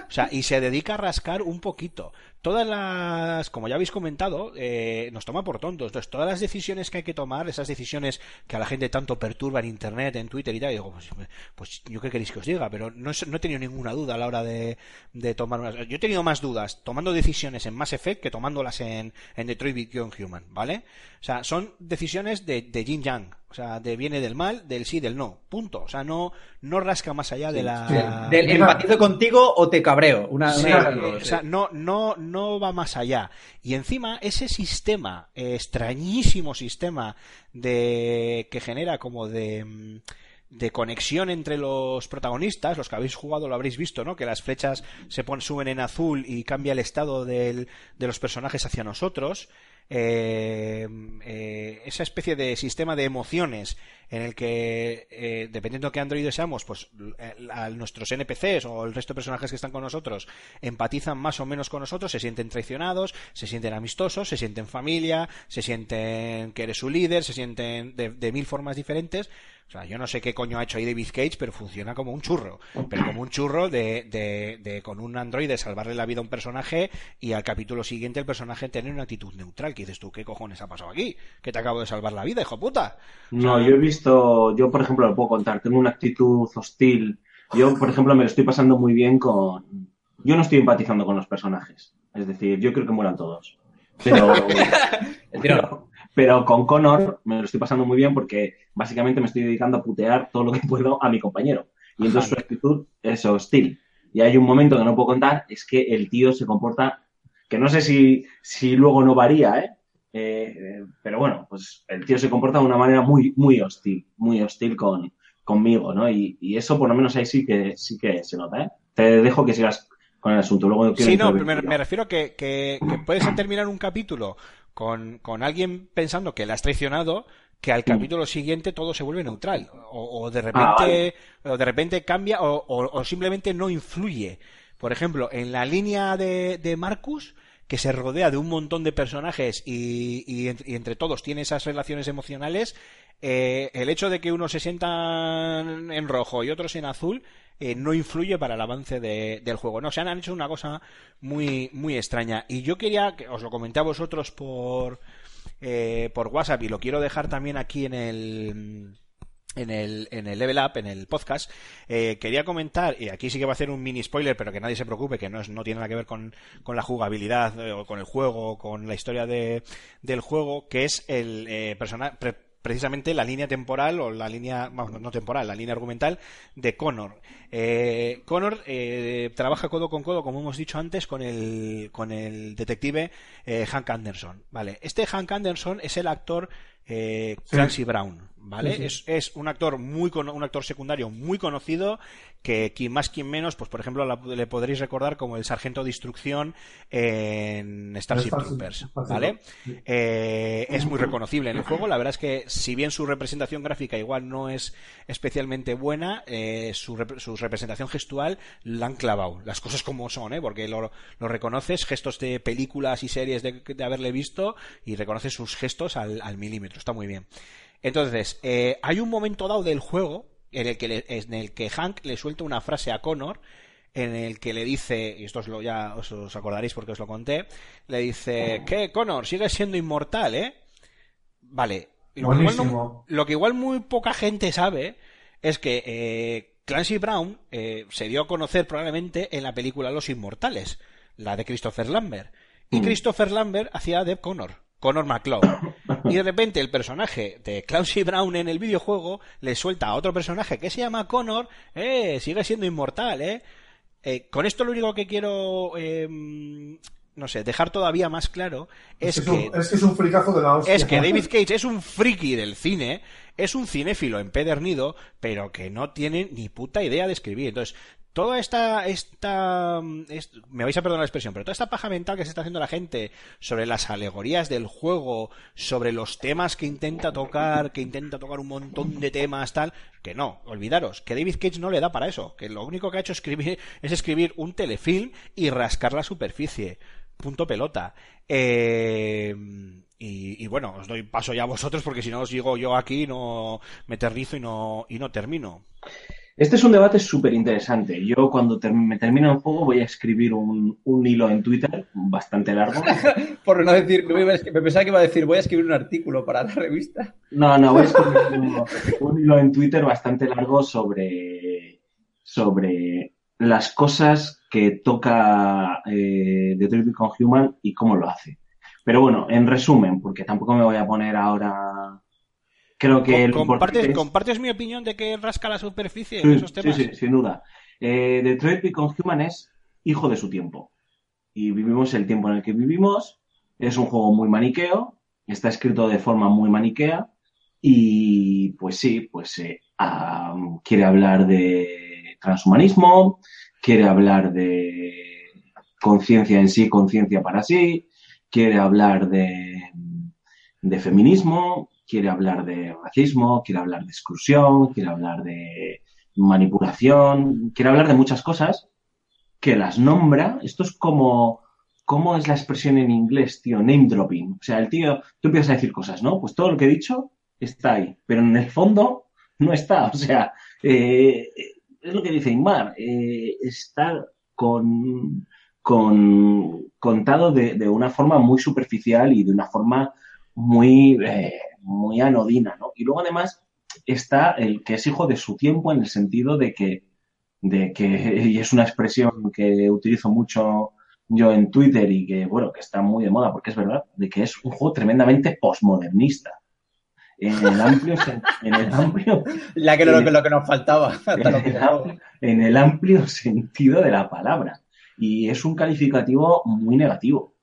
O sea, y se dedica a rascar un poquito. Todas las, como ya habéis comentado, eh, nos toma por tontos. Entonces, todas las decisiones que hay que tomar, esas decisiones que a la gente tanto perturba en Internet, en Twitter y tal, digo, pues, pues yo qué queréis que os diga, pero no, no he tenido ninguna duda a la hora de, de tomar unas... Yo he tenido más dudas tomando decisiones en Mass Effect que tomándolas en, en Detroit Become Human, ¿vale? O sea, son decisiones de, de yin yang. O sea, de viene del mal, del sí, del no. Punto. O sea, no, no rasca más allá de la... sí. Del empatizo contigo o te cabreo. Una, Sí, eh, o sea, no, no, no va más allá. Y encima, ese sistema, eh, extrañísimo sistema de que genera como de, mm, de conexión entre los protagonistas, los que habéis jugado lo habréis visto, ¿no? Que las flechas se ponen, suben en azul y cambia el estado del- de los personajes hacia nosotros. Eh, eh, esa especie de sistema de emociones en el que, eh, dependiendo de qué androides seamos, pues eh, a nuestros NPCs o el resto de personajes que están con nosotros empatizan más o menos con nosotros, se sienten traicionados, se sienten amistosos, se sienten familia, se sienten que eres su líder, se sienten de mil formas diferentes. O sea, yo no sé qué coño ha hecho ahí David Cage, pero funciona como un churro. Pero como un churro de, de, de con un androide salvarle la vida a un personaje y al capítulo siguiente el personaje tener una actitud neutral. Que dices tú, ¿qué cojones ha pasado aquí? Que te acabo de salvar la vida, hijo puta. No, yo he visto, yo por ejemplo lo puedo contar, tengo una actitud hostil. Yo, por ejemplo, me lo estoy pasando muy bien con... Yo no estoy empatizando con los personajes. Es decir, yo creo que mueran todos. Pero, *laughs* El tirón. Pero, con Connor me lo estoy pasando muy bien porque básicamente me estoy dedicando a putear todo lo que puedo a mi compañero. Y entonces su actitud es hostil. Y hay un momento que no puedo contar, es que el tío se comporta, que no sé si, si luego no varía, ¿eh? Eh, eh, pero bueno, pues el tío se comporta de una manera muy, muy hostil, muy hostil con, conmigo, ¿no? Y, y eso por lo menos ahí sí que, sí que se nota, ¿eh? Te dejo que sigas con el asunto. Luego Sí, no, me, me refiero que, que, que puedes terminar un capítulo con, con alguien pensando que le has traicionado que al capítulo siguiente todo se vuelve neutral. O, o de repente o de repente cambia o, o- o simplemente no influye. Por ejemplo, en la línea de, de Marcus que se rodea de un montón de personajes y, y entre todos tiene esas relaciones emocionales, eh, el hecho de que unos se sientan en rojo y otros en azul eh, no influye para el avance de- del juego. No, se han hecho una cosa muy, muy extraña. Y yo quería, que os lo comenté a vosotros por, eh, por WhatsApp y lo quiero dejar también aquí en el en el, en el Level Up, en el podcast, eh, quería comentar, y aquí sí que va a hacer un mini spoiler, pero que nadie se preocupe, que no, es, no tiene nada que ver con, con la jugabilidad eh, o con el juego, o con la historia de, del juego, que es el eh, persona- pre- precisamente la línea temporal o la línea, vamos, no- no temporal, la línea argumental de Connor. Eh, Connor eh, trabaja codo con codo, como hemos dicho antes, con el, con el detective eh, Hank Anderson. Vale, este Hank Anderson es el actor eh, Clancy Brown, ¿vale? Sí, sí. Es, es un actor muy un actor secundario muy conocido que quien más quien menos, pues por ejemplo la- le podréis recordar como el sargento de instrucción en Starship Starship- Troopers, ¿vale? Sí. Eh, es muy reconocible en el juego. La verdad es que si bien su representación gráfica igual no es especialmente buena, eh, su, rep- su representación gestual la han clavado. Las cosas como son, ¿eh? Porque lo, lo reconoces, gestos de películas y series de, de haberle visto y reconoces sus gestos al, al milímetro. Está muy bien. Entonces, eh, hay un momento dado del juego en el que, le- en el que Hank le suelta una frase a Connor en el que le dice, y esto os lo, ya os, os acordaréis porque os lo conté, le dice, ¿qué, Connor? Sigues siendo inmortal, ¿eh? Vale. Lo que, igual no- Buenísimo. lo que igual muy poca gente sabe es que eh, Clancy Brown eh, se dio a conocer probablemente en la película Los Inmortales, la de Christopher Lambert. Y Christopher Lambert hacía de Connor, Connor McCloud. Y de repente el personaje de Clancy Brown en el videojuego le suelta a otro personaje que se llama Connor, eh, sigue siendo inmortal, eh. Eh, con esto lo único que quiero, eh, no sé, dejar todavía más claro es, Es, que es que es un fricazo de la hostia. es que David Cage es un friki del cine, es un cinéfilo empedernido, pero que no tiene ni puta idea de escribir. Entonces, toda esta, esta, est- me vais a perdonar la expresión, pero toda esta paja mental que se está haciendo la gente sobre las alegorías del juego, sobre los temas que intenta tocar, que intenta tocar un montón de temas, tal, que no, olvidaros, que David Cage no le da para eso, que lo único que ha hecho escribir, es escribir un telefilm y rascar la superficie. Punto pelota. Eh, y, y bueno, os doy paso ya a vosotros porque si no os digo yo aquí no me eternizo y no, y no termino. Este es un debate súper interesante. Yo cuando ter- me termine el juego voy a escribir un, un hilo en Twitter bastante largo. *laughs* Por no decir, no me, pensaba que iba a decir, voy a escribir un artículo para la revista. No, no, voy a escribir un, un hilo en Twitter bastante largo sobre, sobre las cosas que toca eh, Detroit Become Human y cómo lo hace. Pero bueno, en resumen, porque tampoco me voy a poner ahora... Creo que ¿Compartes, es- ¿Compartes mi opinión de que rasca la superficie en Sí, esos sí, temas? sí, sin duda. Eh, Detroit Become Human es hijo de su tiempo. Y vivimos el tiempo en el que vivimos. Es un juego muy maniqueo. Está escrito de forma muy maniquea. Y pues sí, pues eh, ah, quiere hablar de transhumanismo, quiere hablar de conciencia en sí, conciencia para sí, quiere hablar de, de feminismo, quiere hablar de racismo, quiere hablar de exclusión, quiere hablar de manipulación, quiere hablar de muchas cosas que las nombra. Esto es como, ¿cómo es la expresión en inglés, tío? Name dropping. O sea, el tío, tú empiezas a decir cosas, ¿no? Pues todo lo que he dicho está ahí, pero en el fondo no está. O sea, eh, es lo que dice Inmar, eh, está con, con contado de, una forma muy superficial y de una forma muy, eh, muy anodina, ¿no? Y luego además está el que es hijo de su tiempo en el sentido de que, de que, y es una expresión que utilizo mucho yo en Twitter y que, bueno, que está muy de moda porque es verdad, de que es un juego tremendamente postmodernista. En el amplio, en el amplio, *laughs* La que lo, que lo que nos faltaba. *laughs* en el, en el amplio sentido de la palabra. Y es un calificativo muy negativo,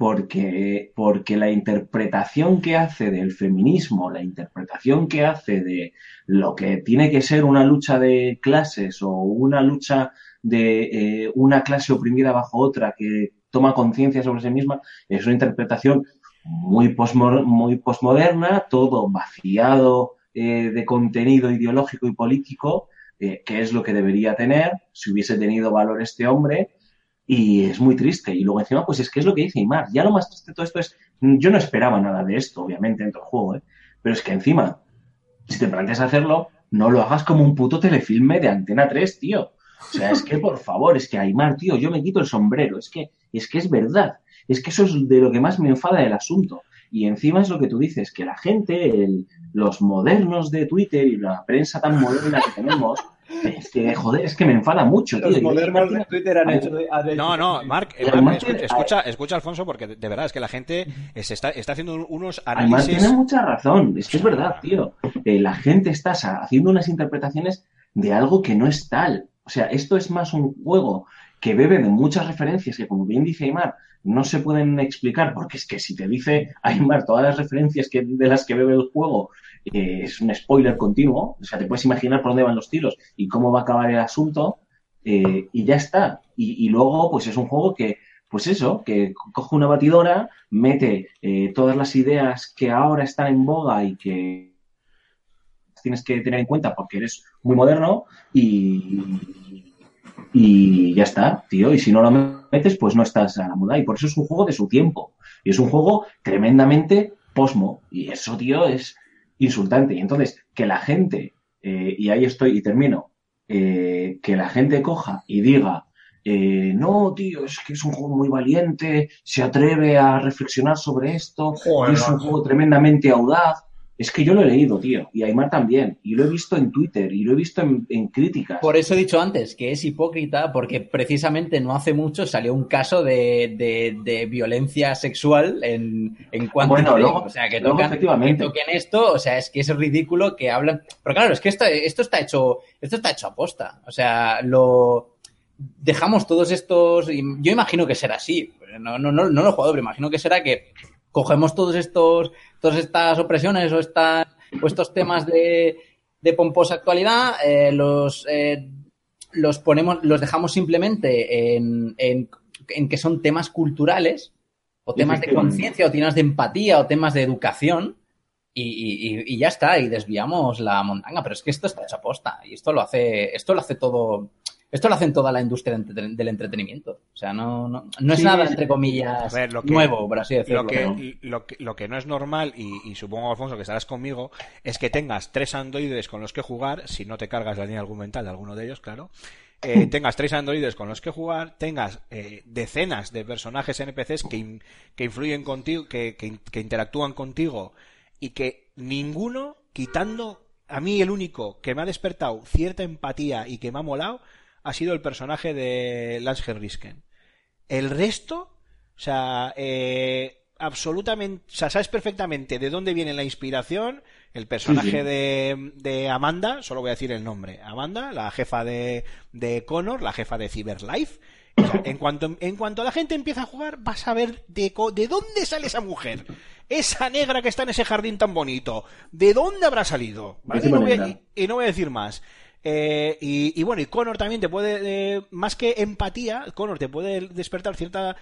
porque, porque la interpretación que hace del feminismo, la interpretación que hace de lo que tiene que ser una lucha de clases o una lucha de eh, una clase oprimida bajo otra que toma conciencia sobre sí misma, es una interpretación muy, postmoderna, todo vaciado eh, de contenido ideológico y político, eh, que es lo que debería tener si hubiese tenido valor este hombre. Y es muy triste. Y luego encima, pues es que es lo que dice Imar. Ya lo más triste de todo esto es, yo no esperaba nada de esto, obviamente, dentro del juego, ¿eh? pero es que encima, si te planteas hacerlo, no lo hagas como un puto telefilme de Antena 3, tío. O sea, es que por favor, es que Aymar, tío, yo me quito el sombrero, es que, es que es verdad. Es que eso es de lo que más me enfada del asunto. Y encima es lo que tú dices, que la gente, el- los modernos de Twitter y la prensa tan moderna que tenemos, es que, joder, es que me enfada mucho, tío. Los Y- modernos de Twitter han Ay, hecho. han hecho- No, no, Marc, eh, Además, Marc, escucha, escucha, escucha, Alfonso, porque de, verdad es que la gente se está, está haciendo unos Además, análisis. tiene mucha razón. Es que es verdad, tío. Eh, la gente está haciendo unas interpretaciones de algo que no es tal. O sea, esto es más un juego que bebe de muchas referencias que, como bien dice Aymar, no se pueden explicar, porque es que si te dice Aymar todas las referencias que, de las que bebe el juego, eh, es un spoiler continuo. O sea, te puedes imaginar por dónde van los tiros y cómo va a acabar el asunto, eh, y ya está. Y, luego, pues es un juego que pues eso, que coge una batidora, mete eh, todas las ideas que ahora están en boga y que tienes que tener en cuenta porque eres muy moderno y, y ya está, tío. Y si no lo metes, pues no estás a la moda. Y por eso es un juego de su tiempo. Y es un juego tremendamente posmo. Y eso, tío, es insultante. Y entonces, que la gente, eh, y ahí estoy y termino, eh, que la gente coja y diga, eh, no, tío, es que es un juego muy valiente, se atreve a reflexionar sobre esto, Joder, es un juego tremendamente audaz. Es que yo lo he leído, tío, y Aymar también, y lo he visto en Twitter, y lo he visto en, en críticas. Por eso he dicho antes que es hipócrita, porque precisamente no hace mucho salió un caso de, de- de violencia sexual en, en cuanto Bueno, luego- o sea, que tocan, efectivamente. que toquen esto, o sea, es que es ridículo que hablan. Pero claro, es que esto, esto está hecho, esto está hecho a posta. O sea, lo dejamos todos estos. Yo imagino que será así. No, no, no, no lo he jugado, pero imagino que será que cogemos todos estos, todas estas opresiones o estas, o estos temas de, de pomposa actualidad, eh, los, eh, los ponemos, los dejamos simplemente en, en, en que son temas culturales, o temas de conciencia, o temas de empatía, o temas de educación, y, y- y- ya está, y desviamos la montaña. Pero es que esto está hecho a posta, y esto lo hace, esto lo hace todo, esto lo hace en toda la industria del entretenimiento. O sea, no, no, no es Sí, nada, entre comillas, A ver, lo que- nuevo, por así decirlo. Lo que, lo, que, lo que no es normal, y, y supongo, Alfonso, que estarás conmigo, es que tengas tres androides con los que jugar, si no te cargas la línea argumental de alguno de ellos, claro. eh, *laughs* tengas tres androides con los que jugar, tengas eh, decenas de personajes NPCs que, in- que influyen contigo, que, que, que interactúan contigo, y que ninguno, quitando a mí el único que me ha despertado cierta empatía y que me ha molado, ha sido el personaje de Lance Henriksen. El resto, o sea, eh, absolutamente, o sea, sabes perfectamente de dónde viene la inspiración. El personaje Sí, sí. De, de Amanda, solo voy a decir el nombre. Amanda, la jefa de, de Connor, la jefa de Cyberlife. O sea, en cuanto, en cuanto la gente empieza a jugar, vas a ver de, de dónde sale esa mujer. Esa negra que está en ese jardín tan bonito. ¿De dónde habrá salido? ¿Vale? Y Encima no voy a- negra. y- y no voy a decir más. Eh, y, y bueno, y Connor también te puede, eh, más que empatía, Connor te puede despertar cierta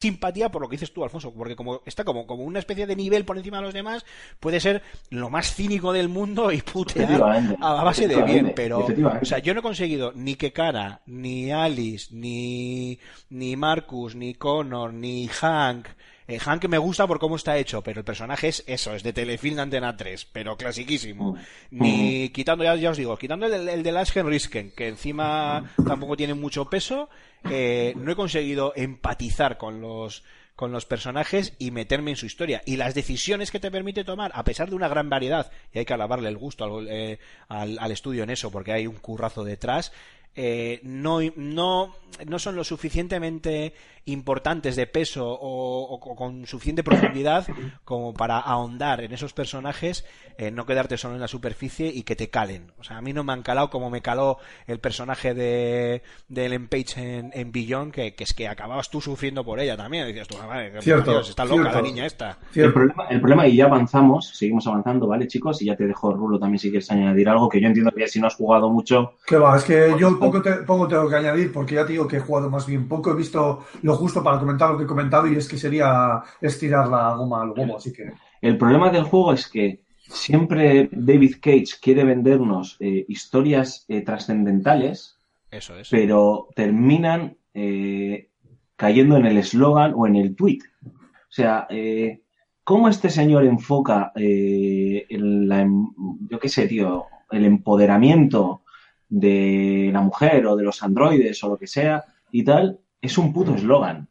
simpatía por lo que dices tú, Alfonso, porque como está como, como una especie de nivel por encima de los demás, puede ser lo más cínico del mundo y putear a base de bien, pero o sea, yo no he conseguido ni que Cara, ni Alice, ni, ni Marcus, ni Connor, ni Hank. Eh, Hank me gusta por cómo está hecho, pero el personaje es eso, es de Telefilm de Antena 3, pero clasiquísimo. Ni quitando, ya, ya os digo, quitando el, el de Lars Henriksen, que encima tampoco tiene mucho peso, eh, no he conseguido empatizar con los con los personajes y meterme en su historia. Y las decisiones que te permite tomar, a pesar de una gran variedad, y hay que alabarle el gusto al, eh, al, al estudio en eso, porque hay un currazo detrás, eh, no, no, no son lo suficientemente importantes de peso o, o con suficiente profundidad como para ahondar en esos personajes, eh, no quedarte solo en la superficie y que te calen. O sea, a mí no me han calado como me caló el personaje de, de Ellen Page en, en Beyond, que, que es que acababas tú sufriendo por ella también. Decías tú, "Ah, madre, Cierto, Dios, está loca cierto. la niña esta. El problema, el problema, y ya avanzamos, seguimos avanzando, ¿vale, chicos? Y ya te dejo, Rulo, también si quieres añadir algo, que yo entiendo que si no has jugado mucho, Que va, es que yo Pues, poco, te- poco tengo que añadir porque ya te digo que he jugado más bien poco. He visto lo justo para comentar lo que he comentado y es que sería estirar la goma al huevo, así que. El problema del juego es que siempre David Cage quiere vendernos eh, historias eh, trascendentales, Eso es. pero terminan eh, cayendo en el eslogan o en el tweet. O sea, eh, ¿cómo este señor enfoca eh, el- la em- yo qué sé, tío, el empoderamiento de la mujer o de los androides o lo que sea y tal? Es un puto eslogan.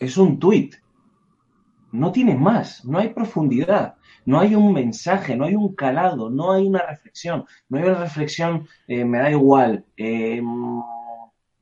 Es un tweet. No tiene más, no hay profundidad, no hay un mensaje, no hay un calado, no hay una reflexión, no hay una reflexión, eh, me da igual, eh,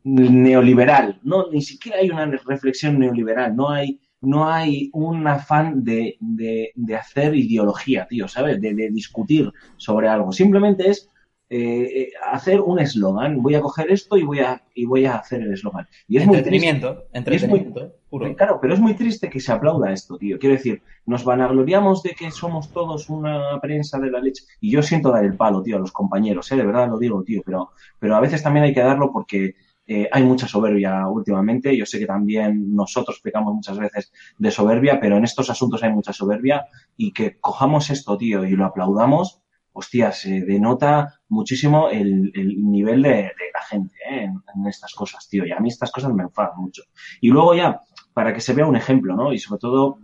neoliberal, no, ni siquiera hay una reflexión neoliberal, no hay, no hay un afán de, de, de hacer ideología, tío, ¿sabes? De, de discutir sobre algo. Simplemente es eh, eh, hacer un eslogan. Voy a coger esto y voy a, y voy a hacer el eslogan. Y es muy triste. Entretenimiento, entretenimiento, puro. Claro, pero es muy triste que se aplauda esto, tío. Quiero decir, nos vanagloriamos de que somos todos una prensa de la leche. Y yo siento dar el palo, tío, a los compañeros, ¿eh? De verdad lo digo, tío. Pero, pero a veces también hay que darlo porque eh, hay mucha soberbia últimamente. Yo sé que también nosotros pecamos muchas veces de soberbia, pero en estos asuntos hay mucha soberbia. Y que cojamos esto, tío, y lo aplaudamos, hostias, eh, denota muchísimo el, el nivel de, de la gente ¿eh? en, estas cosas, tío. Y a mí estas cosas me enfadan mucho. Y luego ya, para que se vea un ejemplo, ¿no? Y sobre todo,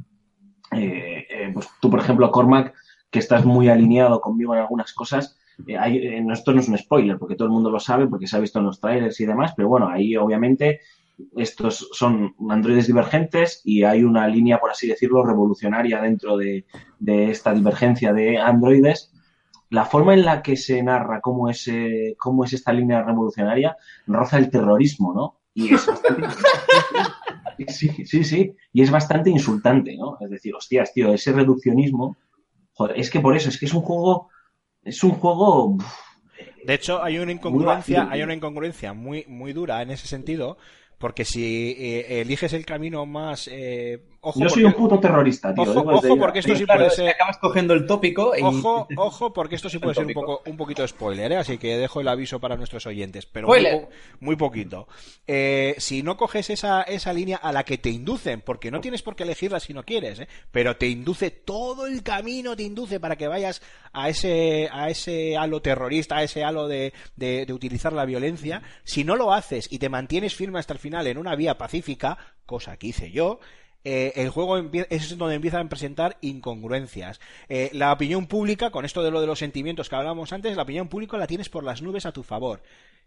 eh, eh, pues tú, por ejemplo, Cormac, que estás muy alineado conmigo en algunas cosas, eh, eh, esto no es un spoiler, porque todo el mundo lo sabe, porque se ha visto en los trailers y demás, pero bueno, ahí obviamente estos son androides divergentes y hay una línea, por así decirlo, revolucionaria dentro de, de esta divergencia de androides. La forma en la que se narra cómo es, eh, cómo es esta línea revolucionaria roza el terrorismo, ¿no? Y es bastante... *laughs* Sí, sí, sí. Y es bastante insultante, ¿no? Es decir, hostias, tío, ese reduccionismo. Joder, es que por eso, es que es un juego. Es un juego. De hecho, hay una incongruencia, hay una incongruencia muy, muy dura en ese sentido, porque si eh, eliges el camino más, eh, ojo, Yo soy porque- un puto terrorista, tío. ojo, porque esto sí Claro, puede es que ser, acabas cogiendo el tópico y... ojo, *laughs* ojo, porque esto sí puede ser un poco, un poquito spoiler, ¿eh? así que dejo el aviso para nuestros oyentes, pero muy, Spoiler. po- muy poquito. Eh, si no coges esa, esa línea a la que te inducen, porque no tienes por qué elegirla si no quieres, ¿eh? pero te induce todo el camino, te induce para que vayas a ese, a ese halo terrorista, a ese halo de, de, de utilizar la violencia, si no lo haces y te mantienes firme hasta el final en una vía pacífica, cosa que hice yo, eh, el juego es donde empiezan a presentar incongruencias. Eh, la opinión pública, con esto de lo de los sentimientos que hablábamos antes, la opinión pública la tienes por las nubes a tu favor.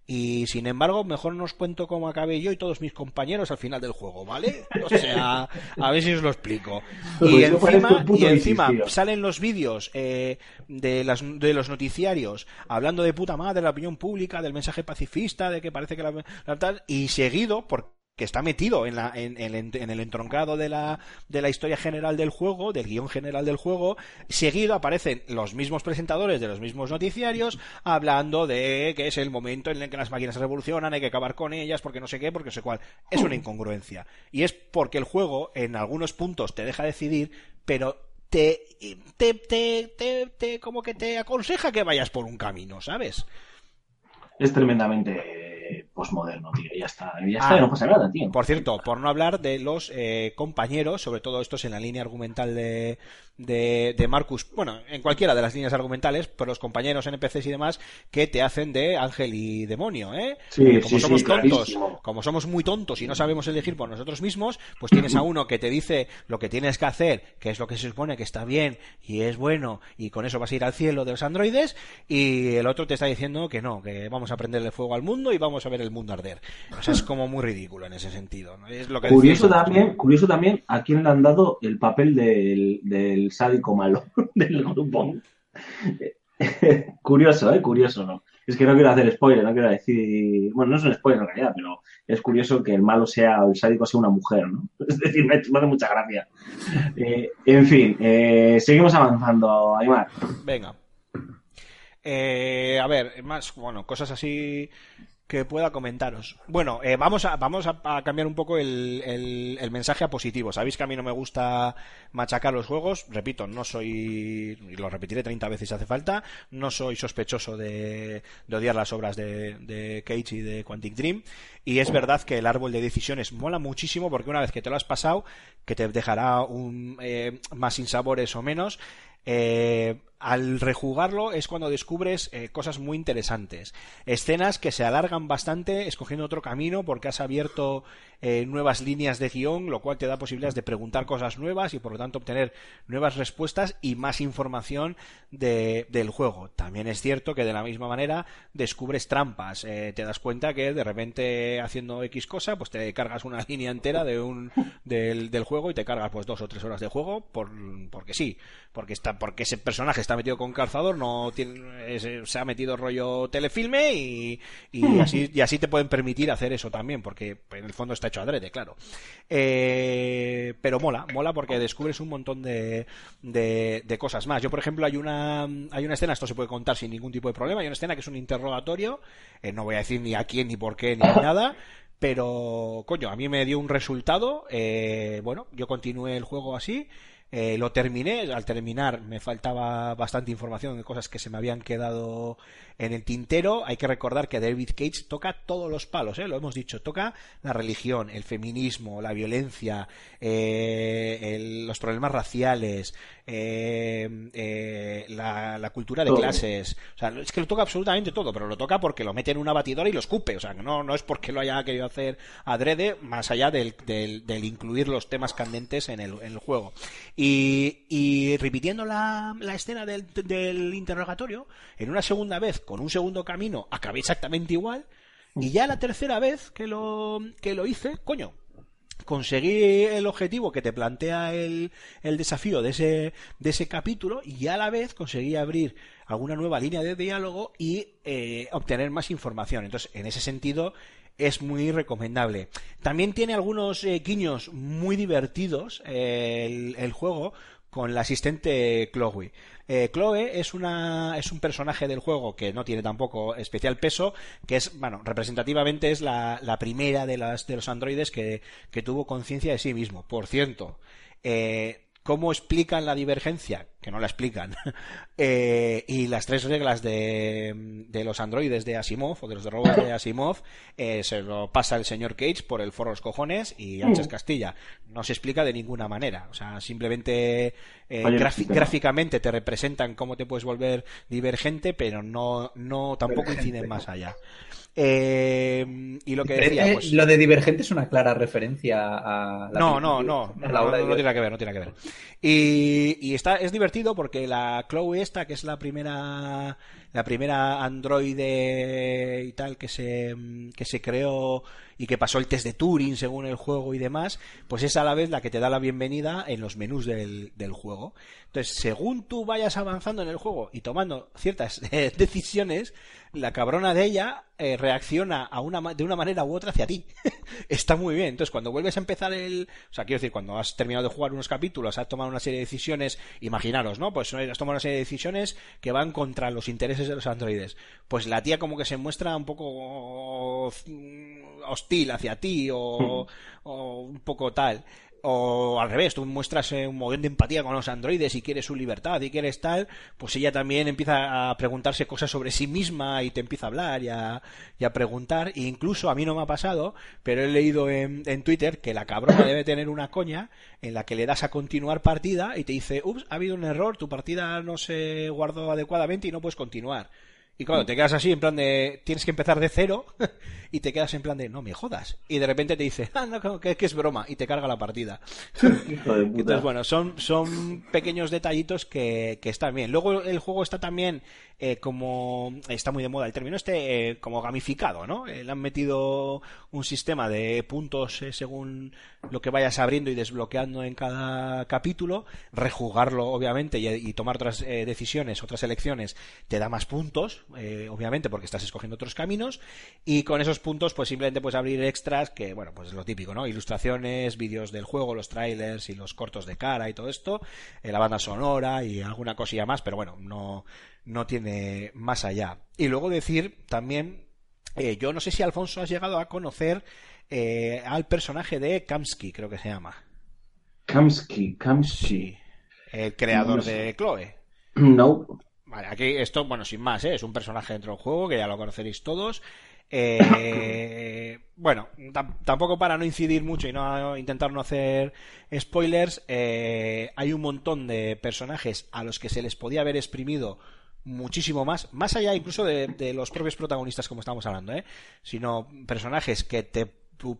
Y sin embargo, mejor no os cuento cómo acabé yo y todos mis compañeros al final del juego, ¿vale? O sea, a ver si os lo explico. Pues Y encima, y encima salen los vídeos eh, de, las, de los noticiarios hablando de puta madre, de la opinión pública, del mensaje pacifista, de que parece que la, la tal, y seguido por que está metido en, la, en, en- el entroncado de la, de la historia general del juego, del guion general del juego, seguido aparecen los mismos presentadores de los mismos noticiarios hablando de que es el momento en el que las máquinas revolucionan, hay que acabar con ellas, porque no sé qué, porque no sé cuál. Es una incongruencia. Y es porque el juego en algunos puntos te deja decidir, pero te, te, te, te, te- como que te aconseja que vayas por un camino, ¿sabes? Es tremendamente posmoderno, tío. Ya está. Ya está, Ah. no pasa nada, tío. Por cierto, por no hablar de los eh, compañeros, sobre todo estos en la línea argumental de, de, de Marcus, bueno, en cualquiera de las líneas argumentales, pero los compañeros NPCs y demás que te hacen de ángel y demonio, ¿eh? Sí, como sí, somos sí, tontos, clarísimo. como somos muy tontos y no sabemos elegir por nosotros mismos, pues tienes a uno que te dice lo que tienes que hacer, que es lo que se supone que está bien y es bueno, y con eso vas a ir al cielo de los androides, y el otro te está diciendo que no, que vamos a prenderle fuego al mundo y vamos a ver el mundo arder. O sea, es como muy ridículo en ese sentido. ¿no? Es lo que Curioso ¿no? también, curioso también a quién le han dado el papel del, del sádico malo *laughs* del grupo. *laughs* curioso, ¿eh? Curioso, ¿no? Es que no quiero hacer spoiler, no quiero decir... Bueno, no es un spoiler en realidad, pero es curioso que el malo sea, el sádico sea una mujer, ¿no? *laughs* Es decir, me hace mucha gracia. Eh, en fin, eh, seguimos avanzando, Aymar. Venga. Eh, a ver, más, bueno, cosas así que pueda comentaros. Bueno, eh, vamos, a, vamos a, cambiar un poco el, el- mensaje a positivo. Sabéis que a mí no me gusta machacar los juegos. Repito, no soy, y lo repetiré 30 veces si hace falta, no soy sospechoso de, de odiar las obras de, de Cage y de Quantic Dream. Y es verdad que el árbol de decisiones mola muchísimo porque una vez que te lo has pasado, que te dejará un, eh, más sinsabores o menos, eh, al rejugarlo es cuando descubres eh, cosas muy interesantes. Escenas que se alargan bastante escogiendo otro camino porque has abierto eh, nuevas líneas de guion, lo cual te da posibilidades de preguntar cosas nuevas y por lo tanto obtener nuevas respuestas y más información de- del juego. También es cierto que de la misma manera descubres trampas. Eh, te das cuenta que de repente haciendo X cosa, pues te cargas una *laughs* línea entera del, juego y te cargas pues dos o tres horas de juego por, porque sí, porque está, porque ese personaje está metido con calzador, no tiene, es- se ha metido rollo telefilme y, y así, y así te pueden permitir hacer eso también, porque en el fondo está hecho adrede, claro. Eh, pero mola, mola porque descubres un montón de, de, de cosas más. Yo, por ejemplo, hay una, hay una escena, esto se puede contar sin ningún tipo de problema, hay una escena que es un interrogatorio, eh, no voy a decir ni a quién, ni por qué, ni *laughs* nada, pero, coño, a mí me dio un resultado. eh, bueno, yo continué el juego así. Eh, lo terminé. Al terminar me faltaba bastante información de cosas que se me habían quedado en el tintero. Hay que recordar que David Cage toca todos los palos, ¿eh? lo hemos dicho. Toca la religión, el feminismo, la violencia, eh, el- los problemas raciales, eh, eh, la, la cultura de Todo. clases. O sea, es que lo toca absolutamente todo, pero lo toca porque lo mete en una batidora y lo escupe. O sea, no, no es porque lo haya querido hacer adrede, más allá del, del, del incluir los temas candentes en el, en el juego. Y, y repitiendo la, la escena del, del interrogatorio, en una segunda vez, con un segundo camino, acabé exactamente igual. Y ya la tercera vez que lo, que lo hice, coño, conseguí el objetivo que te plantea el, el desafío de ese, de ese capítulo y a la vez conseguí abrir alguna nueva línea de diálogo y eh, obtener más información. Entonces, en ese sentido, es muy recomendable. También tiene algunos eh, guiños muy divertidos eh, el, el juego con la asistente Chloe. Eh, Chloe es una es un personaje del juego que no tiene tampoco especial peso, que es, bueno, representativamente es la, la primera de las de los androides que, que tuvo conciencia de sí mismo. Por cierto, eh, ¿Cómo explican la divergencia? Que no la explican. *laughs* Eh, y las tres reglas de, de los androides de Asimov, o de los de robots de Asimov, eh, se lo pasa el señor Cage por el forro los cojones y anchas Castilla. No se explica de ninguna manera. O sea, simplemente eh, gráficamente te representan cómo te puedes volver divergente, pero no, no tampoco inciden más allá. Eh, y lo que decía, pues... Lo de Divergente es una clara referencia a la No, no, no, no, la no, no, no tiene que ver, no tiene que ver. Y, y está, es divertido porque la Chloe esta, que es la primera, la primera androide y tal que se, que se creó y que pasó el test de Turing según el juego y demás, pues es a la vez la que te da la bienvenida en los menús del, del juego. Entonces, según tú vayas avanzando en el juego y tomando ciertas *laughs* eh, decisiones, la cabrona de ella eh, reacciona de una manera u otra hacia ti. *laughs* Está muy bien. Entonces, cuando vuelves a empezar el. O sea, quiero decir, cuando has terminado de jugar unos capítulos, has tomado una serie de decisiones, imaginaros, ¿no? Pues has tomado una serie de decisiones que van contra los intereses de los androides. Pues la tía, como que se muestra un poco mm, hostil hacia ti o, o un poco tal. O al revés, tú muestras eh, un montón de empatía con los androides y quieres su libertad y quieres tal, pues ella también empieza a preguntarse cosas sobre sí misma y te empieza a hablar y a, a preguntar. E incluso a mí no me ha pasado, pero he leído en, en Twitter que la cabrona debe tener una coña en la que le das a continuar partida y te dice, ups, ha habido un error, tu partida no se guardó adecuadamente y no puedes continuar. Y cuando te quedas así, en plan de. Tienes que empezar de cero. *laughs* y te quedas en plan de. No me jodas. Y de repente te dice. Ah, no, que, que es broma. Y te carga la partida. *laughs* Entonces, bueno, son, son pequeños detallitos que, que están bien. Luego el juego está también eh, como... Está muy de moda el término este, eh, como gamificado, ¿no? Eh, le han metido un sistema de puntos eh, según lo que vayas abriendo y desbloqueando en cada capítulo. Rejugarlo, obviamente, y, y tomar otras eh, decisiones, otras elecciones, te da más puntos, eh, obviamente, porque estás escogiendo otros caminos. Y con esos puntos, pues simplemente puedes abrir extras, que, bueno, pues es lo típico, ¿no? Ilustraciones, vídeos del juego, los trailers y los cortos de cara y todo esto, la banda sonora y alguna cosilla más, pero bueno, no, no tiene más allá. Y luego decir también Eh, yo no sé si Alfonso has llegado a conocer eh, al personaje de Kamsky, creo que se llama. Kamsky, Kamsky. Sí. El creador No sé. de Chloe. *clears throat* No. Vale, aquí esto, bueno, sin más, ¿eh? es un personaje dentro del juego que ya lo conoceréis todos. Eh, *clears throat* bueno, tam- tampoco para no incidir mucho y no intentar no hacer spoilers, eh, hay un montón de personajes a los que se les podía haber exprimido muchísimo más, más allá incluso de, los propios protagonistas como estamos hablando, ¿eh? sino personajes que te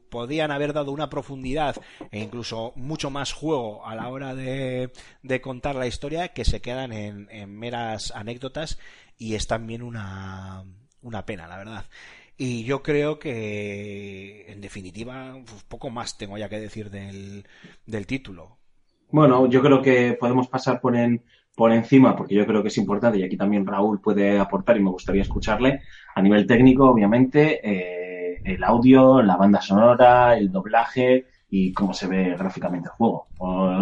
podían haber dado una profundidad e incluso mucho más juego a la hora de, contar la historia que se quedan en, meras anécdotas y es también una, una pena, la verdad. Y yo creo que, en definitiva, poco más tengo ya que decir del, del título. Bueno, yo creo que podemos pasar por, en, por encima, porque yo creo que es importante, y aquí también Raúl puede aportar y me gustaría escucharle, a nivel técnico, obviamente, eh, el audio, la banda sonora, el doblaje y cómo se ve gráficamente el juego.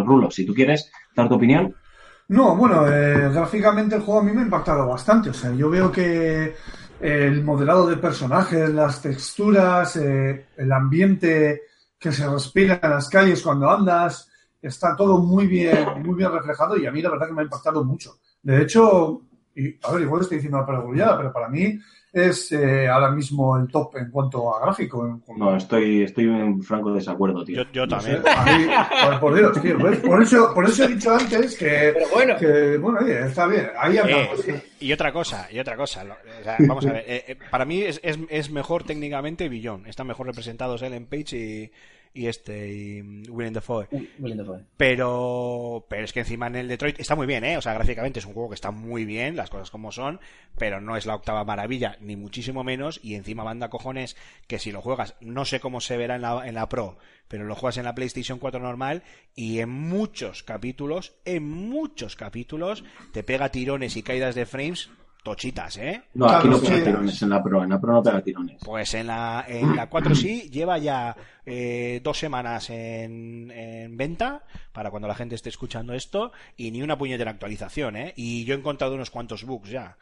Rulo, si tú quieres dar tu opinión. No, bueno, eh, gráficamente el juego a mí me ha impactado bastante. O sea, yo veo que el modelado de personajes, las texturas, eh, el ambiente que se respira en las calles cuando andas, está todo muy bien, muy bien reflejado y a mí la verdad que me ha impactado mucho. De hecho, y, a ver, igual estoy diciendo una perogrullada, pero para mí es eh, ahora mismo el top en cuanto a gráfico. en- No, estoy, estoy en franco desacuerdo, tío. Yo, yo no sé, también. a mí, por, por Dios, tío, ¿ves? Por eso, por eso he dicho antes que, Pero bueno, que, bueno, oye, está bien, ahí Eh, andamos. sí. y otra cosa, y otra cosa. lo- o sea, vamos a ver. eh, eh, para mí es, es, es mejor técnicamente Billón. Están mejor representados Ellen Page y, y este, y Willem Dafoe. Willem Dafoe. Pero, pero es que encima en el Detroit está muy bien, ¿eh? O sea, gráficamente es un juego que está muy bien, las cosas como son, pero no es la octava maravilla, ni muchísimo menos. Y encima manda cojones que si lo juegas, no sé cómo se verá en la, en la Pro, pero lo juegas en la PlayStation 4 normal y en muchos capítulos, en muchos capítulos, te pega tirones y caídas de frames tochitas, ¿eh? No, aquí no pega tirones en la Pro, en la Pro no pega tirones. Pues en la, en la 4 sí lleva ya eh, dos semanas en, en venta para cuando la gente esté escuchando esto y ni una puñetera actualización, ¿eh? Y yo he encontrado unos cuantos bugs ya.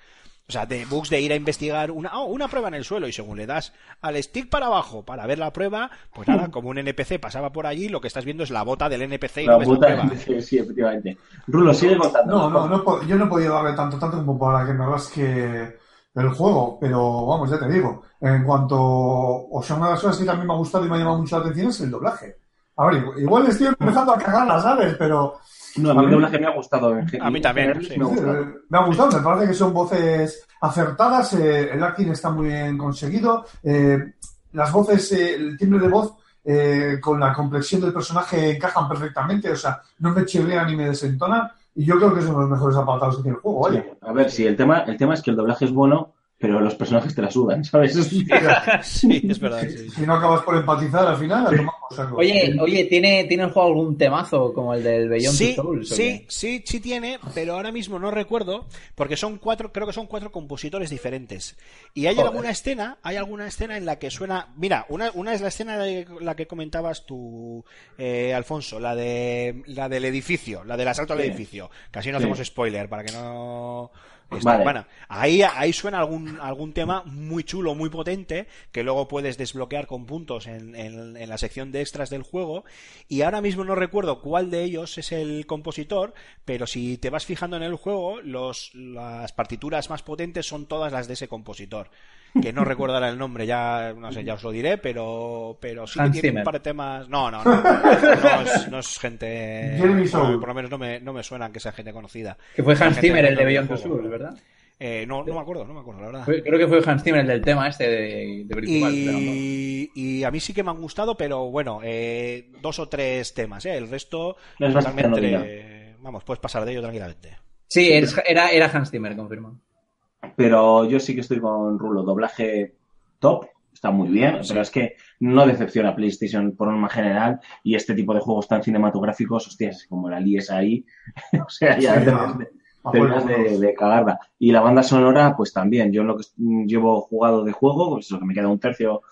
O sea, de bugs de ir a investigar una, oh, una prueba en el suelo y según le das al stick para abajo para ver la prueba, pues nada, como un NPC pasaba por allí, lo que estás viendo es la bota del NPC y La no ves la prueba. sí, sí, efectivamente. Rulo, sigue contando. No, no, no, yo no he podido darle tanto, tanto como para que me rasque el juego, pero vamos, ya te digo, en cuanto, o sea, una de las cosas que también me ha gustado y me ha llamado mucho la atención es el doblaje. A ver, igual- igual estoy empezando a cagar las aves, pero No, a mí doblaje me ha gustado. A mí también, sí. me ha gustado. me ha gustado, me parece que son voces acertadas, eh, el acting está muy bien conseguido, eh, las voces, eh, el timbre de voz eh, con la complexión del personaje encajan perfectamente, o sea, no me chirrían ni me desentonan, y yo creo que es uno de los mejores apartados que tiene el juego. Sí. A ver, sí, el tema, el tema es que el doblaje es bueno, pero los personajes te la sudan, ¿sabes? *laughs* Sí, es verdad. sí, sí. Si no acabas por empatizar al final, a tomar por saco. Oye, oye, ¿tiene, ¿tiene el juego algún temazo como el del Beyond Sí, Two Souls? o sí, sí, sí tiene, pero ahora mismo no recuerdo, porque son cuatro, creo que son cuatro compositores diferentes. Y hay Joder. alguna escena, hay alguna escena en la que suena, mira, una, una es la escena de la que comentabas tú, eh, Alfonso, la de, la del edificio, la del asalto al edificio. Casi no Sí. hacemos spoiler para que no. Está- Vale. Ahí, ahí suena algún, algún tema muy chulo, muy potente, que luego puedes desbloquear con puntos en, en- en la sección de extras del juego. Y ahora mismo no recuerdo cuál de ellos es el compositor, pero si te vas fijando en el juego, los, las partituras más potentes son todas las de ese compositor. Que no recuerdo ahora el nombre, ya no sé, ya os lo diré, pero, pero sí que tiene un par de temas. No, no, no. No es, no es gente. Por, por lo menos no me, no me suena que sea gente conocida. Que fue Hans Zimmer el de Beyond juego. Souls, ¿verdad? Eh, no, no me acuerdo, no me acuerdo, la verdad. Creo que fue Hans Zimmer el del tema este de, de no. Y, y a mí sí que me han gustado, pero bueno, eh, dos o tres temas, ¿eh? El resto, Es bastante totalmente. anodino. vamos, puedes pasar de ello tranquilamente. Sí, es- era, era Hans Zimmer, confirmo. Pero yo sí que estoy con Rulo. Doblaje top, está muy bien, pero es que no decepciona PlayStation por norma general y este tipo de juegos tan cinematográficos, hostias, como la líes ahí, *laughs* o sea, ya Sí, terminas de, de, cagarla. Y la banda sonora, pues también, yo en lo que llevo jugado de juego, pues lo que me queda un tercio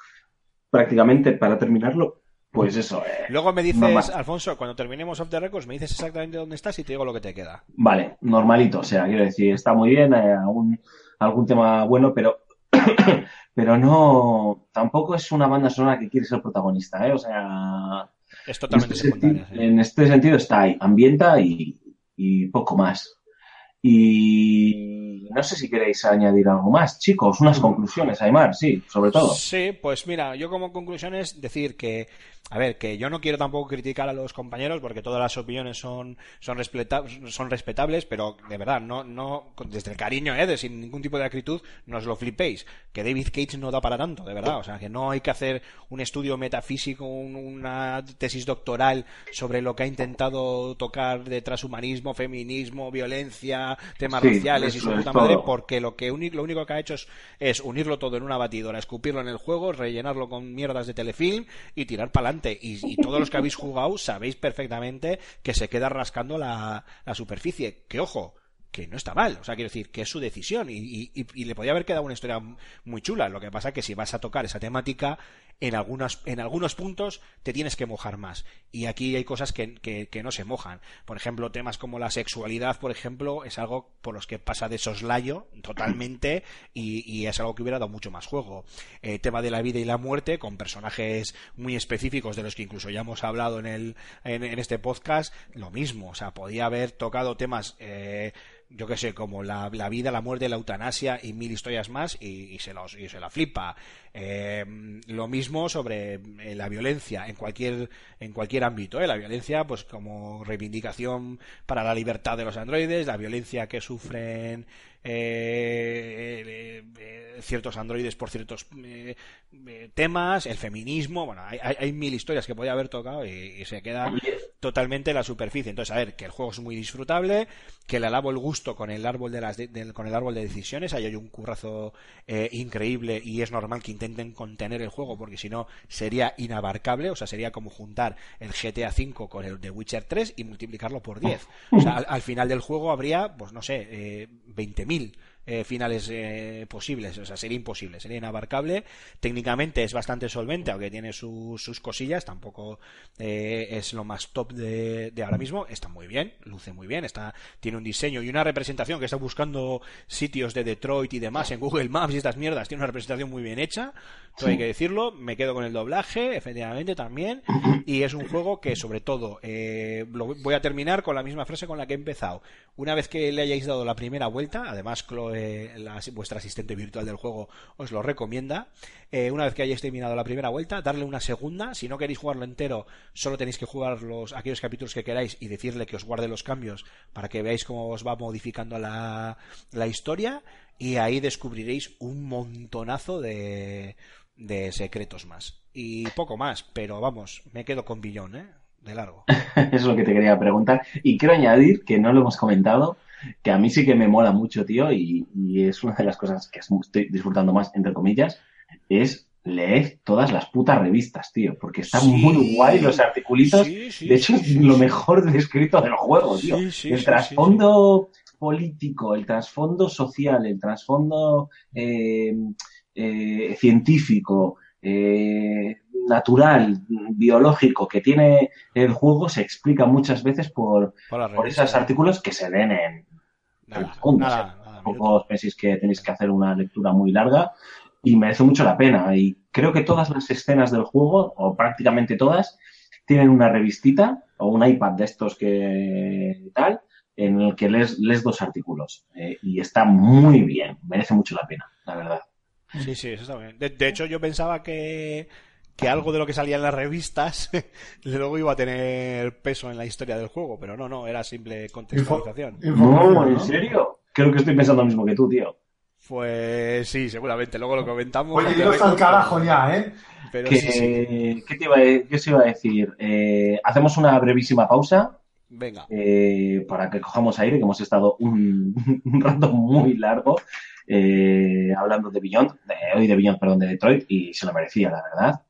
prácticamente para terminarlo, pues eso, eh, Luego me dices, Normal. Alfonso, cuando terminemos Off the Records, me dices exactamente dónde estás y te digo lo que te queda. Vale, normalito, o sea, quiero decir, está muy bien, eh, algún, algún tema bueno, pero *coughs* pero no, tampoco es una banda sonora que quiere ser protagonista, ¿eh? O sea, Es totalmente en este, secundaria. senti- sí. en este sentido está ahí, ambienta y, y poco más. Y no sé si queréis añadir algo más, chicos, unas conclusiones, Aymar, sí, sobre todo. Sí, pues mira, yo como conclusión es decir que, a ver, que yo no quiero tampoco criticar a los compañeros porque todas las opiniones son, son, respeta- son respetables, pero de verdad, no, no, desde el cariño, ¿eh? de sin ningún tipo de acritud, no os lo flipéis, que David Cage no da para tanto, de verdad, o sea, que no hay que hacer un estudio metafísico, un- una tesis doctoral sobre lo que ha intentado tocar de transhumanismo, feminismo, violencia, temas Sí, raciales y es madre, porque lo que lo único que ha hecho es, es unirlo todo en una batidora, escupirlo en el juego, rellenarlo con mierdas de telefilm y tirar para adelante. Y, todos los que habéis jugado sabéis perfectamente que se queda rascando la, superficie. Que ojo, que no está mal, o sea, quiero decir que es su decisión y, y- y- le podía haber quedado una historia muy chula. Lo que pasa que si vas a tocar esa temática, en, algunas, en algunos puntos te tienes que mojar más. Y aquí hay cosas que, que- no se mojan. Por ejemplo, temas como la sexualidad, por ejemplo, es algo por los que pasa de soslayo totalmente y, y es algo que hubiera dado mucho más juego. Eh, tema de la vida y la muerte, con personajes muy específicos de los que incluso ya hemos hablado en, el, en, en este podcast, lo mismo. O sea, podía haber tocado temas. Eh, yo qué sé, como la, la vida, la muerte, la eutanasia y mil historias más y, y se, los, y se la flipa. Eh, lo mismo sobre eh, la violencia en cualquier, en cualquier ámbito. ¿eh? La violencia, pues como reivindicación para la libertad de los androides, la violencia que sufren eh, eh, eh, ciertos androides por ciertos temas, el feminismo, bueno, hay, hay, hay mil historias que podía haber tocado y, y se queda totalmente en la superficie. Entonces, a ver, que el juego es muy disfrutable, que le alabo el gusto con el árbol de las de- con el árbol de decisiones, ahí hay un currazo eh, increíble y es normal que intenten contener el juego porque si no sería inabarcable, o sea, sería como juntar el GTA V con el de Witcher 3 y multiplicarlo por 10. O sea, al, al final del juego habría, pues no sé, eh, 20.000 20.000 eh, finales eh, posibles, o sea, sería imposible, sería inabarcable. Técnicamente es bastante solvente, aunque tiene sus, sus cosillas, tampoco eh, es lo más top de, de ahora mismo. Está muy bien, luce muy bien, está tiene un diseño y una representación que está buscando sitios de Detroit y demás en Google Maps y estas mierdas. Tiene una representación muy bien hecha, todo hay que decirlo. Me quedo con el doblaje, efectivamente también, y es un juego que sobre todo lo voy a terminar con la misma frase con la que he empezado. Una vez que le hayáis dado la primera vuelta, además Chloe, vuestra asistente virtual del juego, os lo recomienda. eh, una vez que hayáis terminado la primera vuelta, darle una segunda. Si no queréis jugarlo entero, solo tenéis que jugar los aquellos capítulos que queráis y decirle que os guarde los cambios para que veáis cómo os va modificando la, la historia. Y ahí descubriréis un montonazo de, de secretos más. Y poco más, pero vamos, me quedo con Billón, ¿eh? De largo. *laughs* Es lo que te quería preguntar. Y quiero añadir, que no lo hemos comentado, que a mí sí que me mola mucho, tío, y, y es una de las cosas que estoy disfrutando más, entre comillas, es leer todas las putas revistas, tío, porque están Sí. muy guay los articulitos. Sí, sí, de hecho, es lo mejor descrito del juego, tío. El trasfondo político, el trasfondo social, el trasfondo eh, eh, científico, eh, natural, biológico que tiene el juego se explica muchas veces por, Por, por esos artículos que se leen en Nada, nada, ¿eh? nada, Tampoco os penséis que tenéis que hacer una lectura muy larga y merece mucho la pena. Y creo que todas las escenas del juego, o prácticamente todas, tienen una revistita o un iPad de estos que tal, en el que lees, lees dos artículos. Eh, y está muy bien, merece mucho la pena, la verdad. Sí, sí, eso está bien. De, de hecho, yo pensaba que, que algo de lo que salía en las revistas *laughs* luego iba a tener peso en la historia del juego, pero no, no, era simple contextualización. No, ¿en ¿no? serio? Creo que estoy pensando lo mismo que tú, tío. Pues sí, seguramente, luego lo comentamos. Oye, iros al carajo ya, ¿eh? Pero Que, sí, sí. ¿Qué te iba a, qué os iba a decir? Eh, hacemos una brevísima pausa Venga. eh, para que cojamos aire, que hemos estado un, *laughs* un rato muy largo eh, hablando de Beyond, de, hoy de Beyond, perdón, de Detroit, y se lo merecía, la verdad.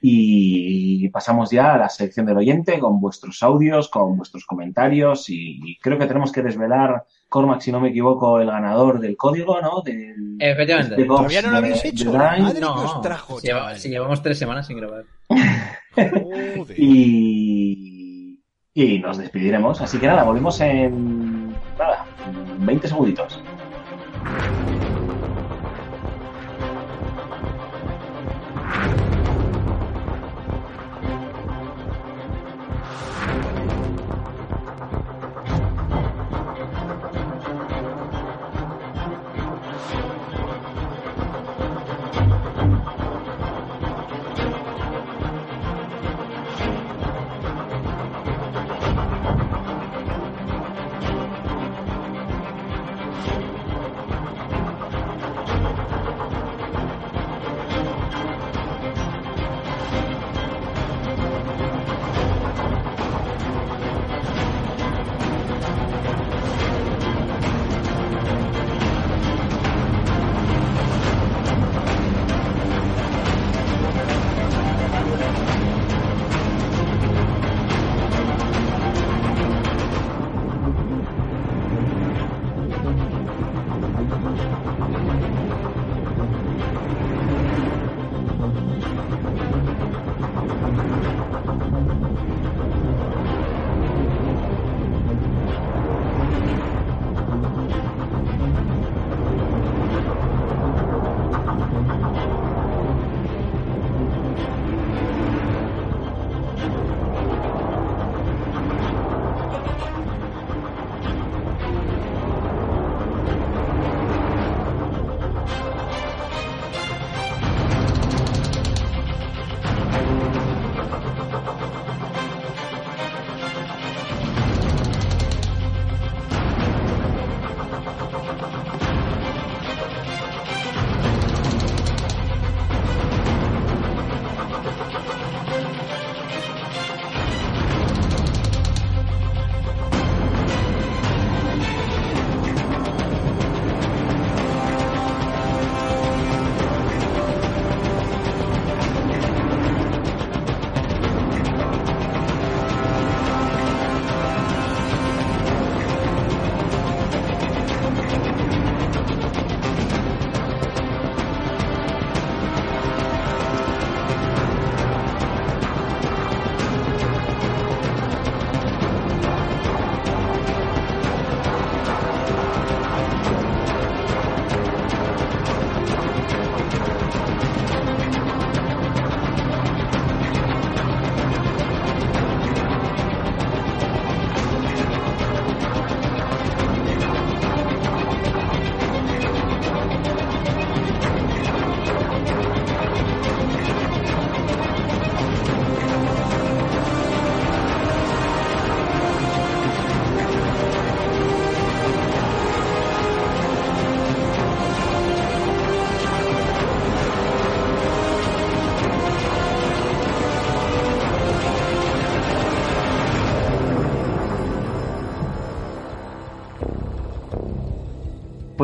Y pasamos ya a la sección del oyente con vuestros audios, con vuestros comentarios, y, y creo que tenemos que desvelar, Cormac, si no me equivoco, el ganador del código, ¿no? Del, Efectivamente. este Todavía no lo habéis de hecho. Madre que No, os trajo, si, lleva- chaval. si llevamos tres semanas sin grabar. Joder. Y, y nos despediremos. Así que nada, volvemos en nada, 20 segunditos.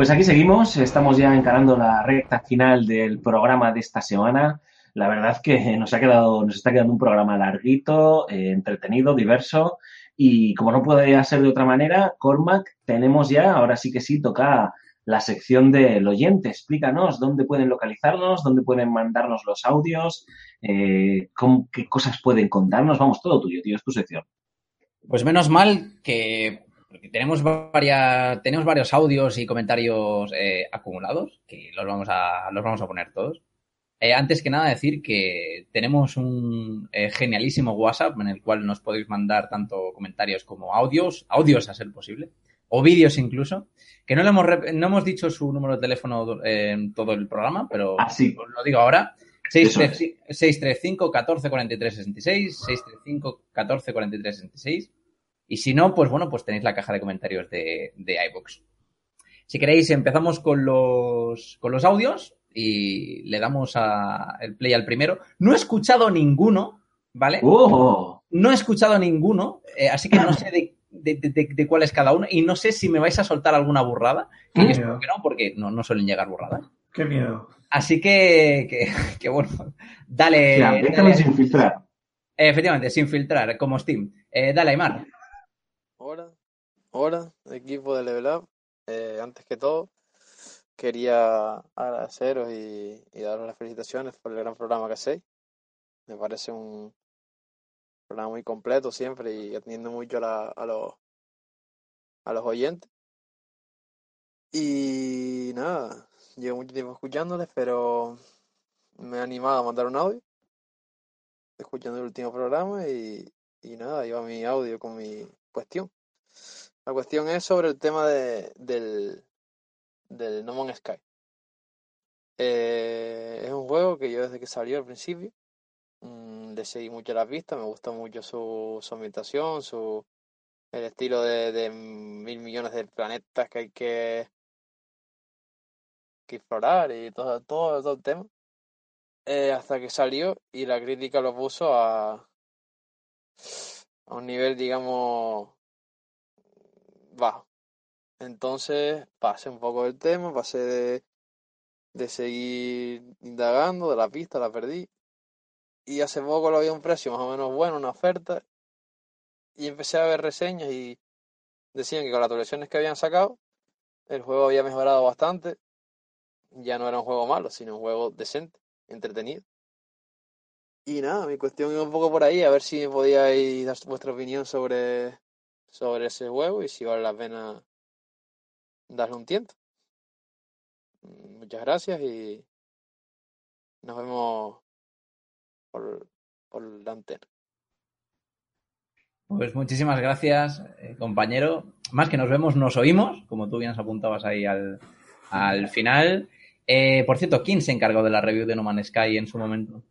Pues aquí seguimos, estamos ya encarando la recta final del programa de esta semana. La verdad es que nos ha quedado, nos está quedando un programa larguito, eh, entretenido, diverso. Y como no puede ser de otra manera, Cormac, tenemos ya, ahora sí que sí, toca la sección del oyente. Explícanos dónde pueden localizarnos, dónde pueden mandarnos los audios, eh, qué cosas pueden contarnos. Vamos, todo tuyo, tío, es tu sección. Pues menos mal que porque tenemos, varias, tenemos varios audios y comentarios eh, acumulados, que los vamos a, los vamos a poner todos. Eh, antes que nada decir que tenemos un eh, genialísimo WhatsApp en el cual nos podéis mandar tanto comentarios como audios, audios a ser posible, o vídeos incluso, que no, le hemos, no hemos dicho su número de teléfono eh, en todo el programa, pero Ah, sí. os lo digo ahora. Eso 635 Y si no, pues bueno, pues tenéis la caja de comentarios de, de iVoox. Si queréis, empezamos con los, con los audios y le damos a el play al primero. No he escuchado ninguno, ¿vale? ¡Oh! No he escuchado ninguno, eh, así que no sé de, de- de- de- de cuál es cada uno y no sé si me vais a soltar alguna burrada, que yo espero que no, porque no, no suelen llegar burradas. Qué miedo. Así que, que, que bueno, dale. Ya, déjame dale. sin filtrar. Efectivamente, sin filtrar, como Steam. Eh, dale, Aymar. Hola, hola, equipo de Level Up. Eh, antes que todo, quería agradeceros y, daros las felicitaciones por el gran programa que hacéis. Me parece un programa muy completo siempre y atendiendo mucho a, la- a los, a los oyentes. Y nada, llevo mucho tiempo escuchándoles, pero me he animado a mandar un audio, escuchando el último programa y, y nada, iba mi audio con mi cuestión. La cuestión es sobre el tema de, del, del No Man's Sky. Eh, es un juego que yo desde que salió al principio mm, le seguí mucho la pista, me gusta mucho su, ambientación, su el estilo de, de mil millones de planetas que hay que, que explorar y todo, todo, todo el tema. Eh, hasta que salió y la crítica lo puso a, a un nivel, digamos, bajo. Entonces pasé un poco del tema, pasé de, de seguir indagando, de la pista la perdí. Y hace poco lo vi a un precio más o menos bueno, una oferta. Y empecé a ver reseñas y decían que con las actualizaciones que habían sacado, el juego había mejorado bastante. Ya no era un juego malo, sino un juego decente, entretenido. Y nada, mi cuestión iba un poco por ahí, a ver si me podíais dar vuestra opinión sobre, sobre ese juego y si vale la pena darle un tiento. Muchas gracias y nos vemos por, por la antena. Pues muchísimas gracias, eh, compañero. Más que nos vemos, nos oímos, como tú bien nos apuntabas ahí al, al final. Eh, por cierto, ¿quién se encargó de la review de No Man's Sky en su momento?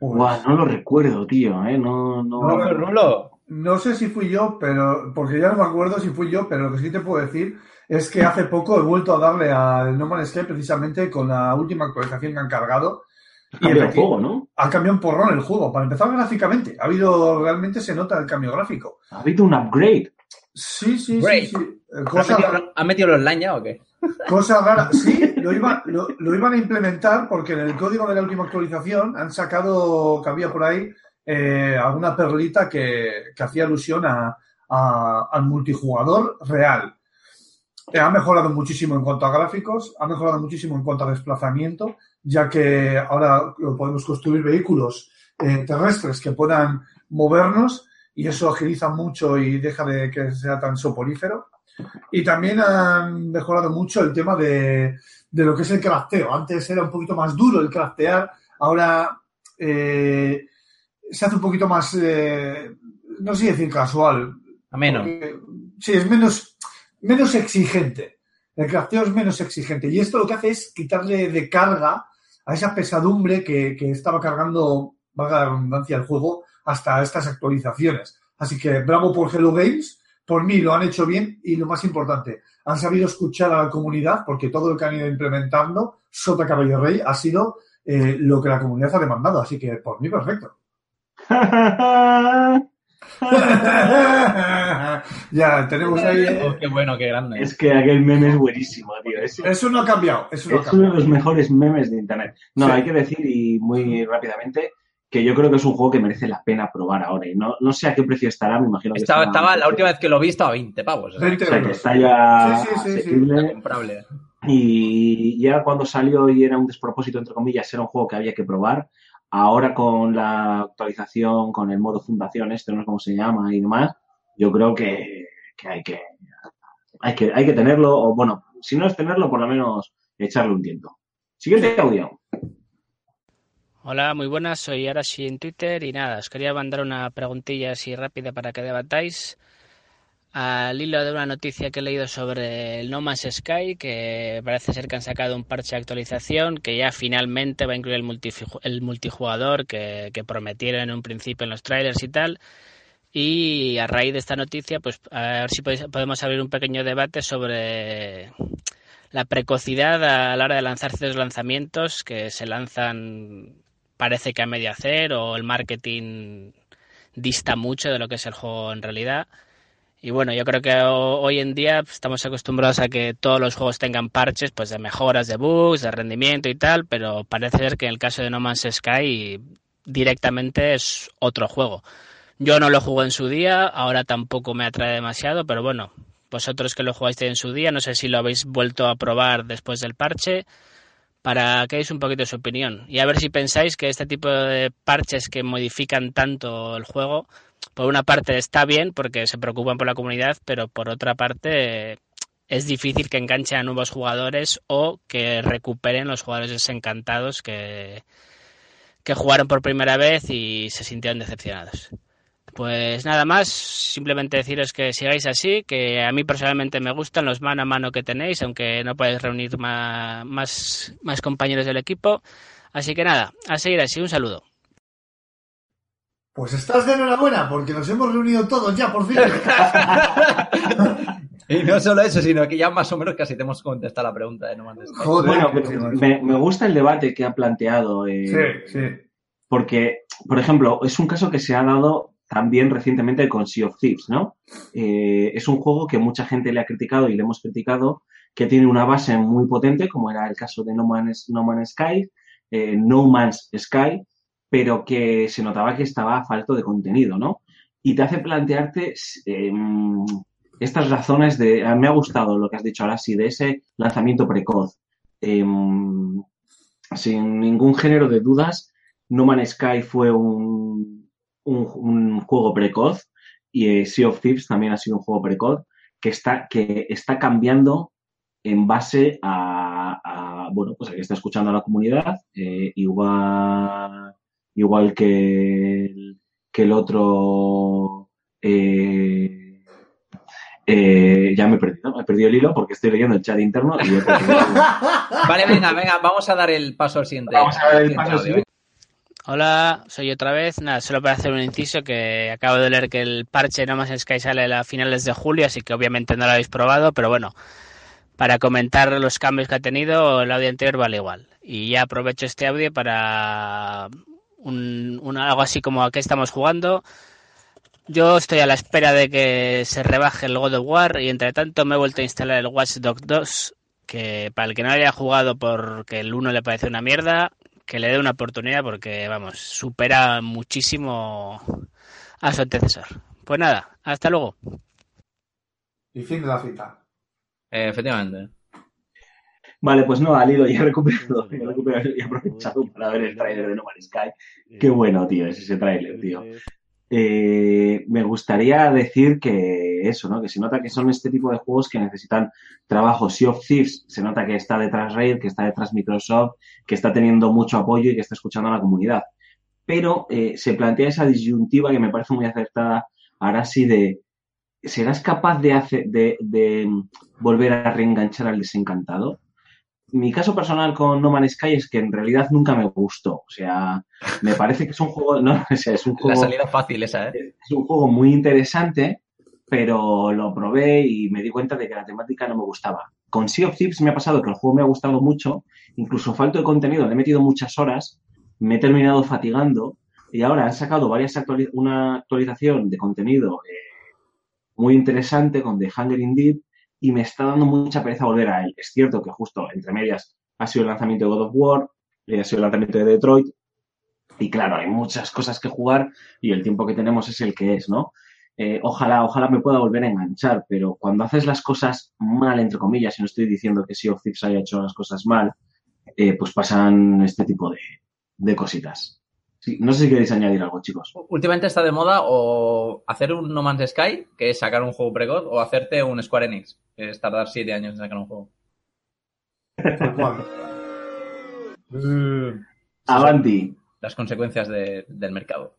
Buah, no lo recuerdo, tío, ¿eh? No, no. No, ¿Fue Rulo? No sé si fui yo, pero porque ya no me acuerdo si fui yo, pero lo que sí te puedo decir es que hace poco he vuelto a darle al No Man's Sky precisamente con la última actualización que han cargado. Cambia el efecti- juego, ¿no? Ha cambiado un porrón el juego. Para empezar gráficamente, ha habido realmente se nota el cambio gráfico. Ha habido un upgrade. Sí, sí, Great. sí, sí. Eh, ¿Ha Cosa, metido, ha metido el online ya o qué? *laughs* cosa rara. Sí, lo, iba- lo, lo iban a implementar porque en el código de la última actualización han sacado que había por ahí eh, alguna perlita que, hacía alusión a- al multijugador real. Eh, ha mejorado muchísimo en cuanto a gráficos, ha mejorado muchísimo en cuanto a desplazamiento, ya que ahora podemos construir vehículos eh, terrestres que puedan movernos y eso agiliza mucho y deja de que sea tan soporífero. Y también han mejorado mucho el tema de, de lo que es el crafteo. Antes era un poquito más duro el craftear, ahora eh, se hace un poquito más, eh, no sé decir casual, Ameno. porque, sí, es menos, menos exigente. El crafteo es menos exigente. Y esto lo que hace es quitarle de carga a esa pesadumbre que, que estaba cargando, valga la redundancia, el juego hasta estas actualizaciones. Así que bravo por Hello Games. Por mí lo han hecho bien y lo más importante, han sabido escuchar a la comunidad porque todo lo que han ido implementando, Sota Caballo Rey, ha sido eh, lo que la comunidad ha demandado. Así que por mí perfecto. *laughs* ya, tenemos ahí. Oh, qué bueno, qué grande. Es que aquel meme es buenísimo, tío. Es, Eso no ha cambiado. Eso no ha es uno de los mejores memes de internet. No, Sí. hay que decir, y muy rápidamente, que yo creo que es un juego que merece la pena probar ahora. Y no, no sé a qué precio estará, me imagino que Estaba, estará- estaba, la última vez que lo vi estaba a 20 pavos. o sea, 20 O sea, que está ya Sí, sí, sí, sí. asequible. comprable. Y ya cuando salió y era un despropósito, entre comillas, era un juego que había que probar. Ahora con la actualización, con el modo fundación, este no sé cómo se llama y demás, yo creo que, que hay que hay que hay que tenerlo, o bueno, si no es tenerlo, por lo menos echarle un tiento. Siguiente audio. Hola, muy buenas, soy Arashi en Twitter y nada, os quería mandar una preguntilla así rápida para que debatáis al hilo de una noticia que he leído sobre el No Man's Sky, que parece ser que han sacado un parche de actualización que ya finalmente va a incluir el, multifi- el multijugador que, prometieron en un principio en los trailers y tal. Y a raíz de esta noticia, pues a ver si podemos abrir un pequeño debate sobre la precocidad a la hora de lanzar ciertos lanzamientos que se lanzan parece que a medio hacer o el marketing dista mucho de lo que es el juego en realidad. Y bueno, yo creo que ho- hoy en día estamos acostumbrados a que todos los juegos tengan parches pues de mejoras de bugs, de rendimiento y tal, pero parece ser que en el caso de No Man's Sky directamente es otro juego. Yo no lo jugué en su día, ahora tampoco me atrae demasiado, pero bueno, vosotros que lo jugaste en su día, no sé si lo habéis vuelto a probar después del parche, para que deis un poquito su opinión. Y a ver si pensáis que este tipo de parches que modifican tanto el juego, por una parte está bien porque se preocupan por la comunidad, pero por otra parte es difícil que enganchen a nuevos jugadores o que recuperen los jugadores desencantados que, que jugaron por primera vez y se sintieron decepcionados. Pues nada más, simplemente deciros que sigáis así, que a mí personalmente me gustan los mano a mano que tenéis, aunque no podéis reunir ma- más, más compañeros del equipo. Así que nada, a seguir así, un saludo. Pues estás de enhorabuena porque nos hemos reunido todos ya por fin. *laughs* Y no solo eso, sino que ya más o menos casi te hemos contestado la pregunta de No Man's Sky. Joder, Bueno, me, me gusta el debate que ha planteado. eh, Sí, sí. Porque, por ejemplo, es un caso que se ha dado también recientemente con Sea of Thieves, ¿no? Eh, es un juego que mucha gente le ha criticado y le hemos criticado, que tiene una base muy potente, como era el caso de No Man's, no Man's Sky, eh, No Man's Sky, pero que se notaba que estaba falto de contenido, ¿no? Y te hace plantearte eh, estas razones de... a mí Me ha gustado lo que has dicho ahora, sí, de ese lanzamiento precoz. Eh, sin ningún género de dudas, No Man's Sky fue un, juego precoz y eh, Sea of Thieves también ha sido un juego precoz que está, que está cambiando en base a, a, bueno, pues a que está escuchando a la comunidad, eh, igual, igual que el, que el otro, eh, eh, ya me he perdido, me he perdido el hilo porque estoy leyendo el chat interno y he perdido el- *laughs* Vale, venga, venga, vamos a dar el paso al siguiente. Vamos a dar el paso siguiente. Hola, soy otra vez. Nada, solo para hacer un inciso que acabo de leer que el parche No Man's Sky sale a finales de julio, así que obviamente no lo habéis probado, pero bueno, para comentar los cambios que ha tenido, el audio anterior vale igual. Y ya aprovecho este audio para un, un- algo así como a qué estamos jugando. Yo estoy a la espera de que se rebaje el God of War y entre tanto me he vuelto a instalar el Watch Dogs 2, que para el que no haya jugado porque el 1 le parece una mierda, que le dé una oportunidad porque, vamos, supera muchísimo a su antecesor. Pues nada, hasta luego. Y fin de la cita. Eh, efectivamente. Vale, pues no, al hilo ya he *laughs* recuperado, ya he recuperado y aprovechado para ver el tráiler de No Man's Sky. Qué bueno, tío, es ese tráiler, tío. Eh, me gustaría decir que eso, ¿no? Que se nota que son este tipo de juegos que necesitan trabajo. Sea of Thieves se nota que está detrás Raid, que está detrás Microsoft, que está teniendo mucho apoyo y que está escuchando a la comunidad. Pero eh, se plantea esa disyuntiva que me parece muy acertada ahora sí de ¿serás capaz de, hacer, de, de volver a reenganchar al desencantado? Mi caso personal con No Man's Sky es que en realidad nunca me gustó. O sea, me parece que es un juego, no, *laughs* o sea, es un *laughs* La juego salida fácil esa, ¿eh? es un juego muy interesante, pero lo probé y me di cuenta de que la temática no me gustaba. Con Sea of Thieves me ha pasado que el juego me ha gustado mucho, incluso falto de contenido, le he metido muchas horas, me he terminado fatigando, y ahora han sacado varias actuali- una actualización de contenido eh, muy interesante con The Hunger Indeed y me está dando mucha pereza volver a él. Es cierto que justo entre medias ha sido el lanzamiento de God of War, eh, ha sido el lanzamiento de Detroit y claro, hay muchas cosas que jugar y el tiempo que tenemos es el que es, ¿no? Eh, ojalá, ojalá me pueda volver a enganchar, pero cuando haces las cosas mal, entre comillas, y no estoy diciendo que Sea of Thieves haya hecho las cosas mal, eh, pues pasan este tipo de, de cositas. Sí, no sé si queréis añadir algo, chicos. Últimamente está de moda o hacer un No Man's Sky, que es sacar un juego precoz, o hacerte un Square Enix, que es tardar siete años en sacar un juego. *laughs* Avanti. Las consecuencias de- del mercado.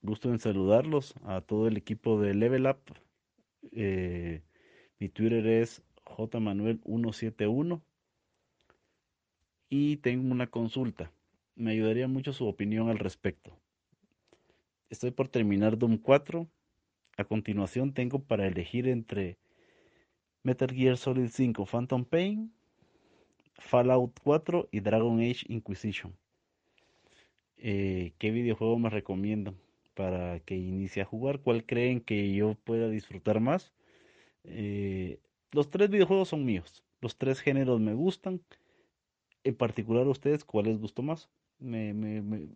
Gusto en saludarlos a todo el equipo de Level Up. Eh, mi Twitter es jmanuel171 y tengo una consulta. Me ayudaría mucho su opinión al respecto. Estoy por terminar Doom 4. A continuación tengo para elegir entre Metal Gear Solid 5 Phantom Pain, Fallout 4 y Dragon Age Inquisition. Eh, ¿qué videojuego me recomiendan para que inicie a jugar? ¿Cuál creen que yo pueda disfrutar más? Eh, los tres videojuegos son míos. Los tres géneros me gustan. En particular a ustedes, ¿cuál les gustó más? Me, me- me-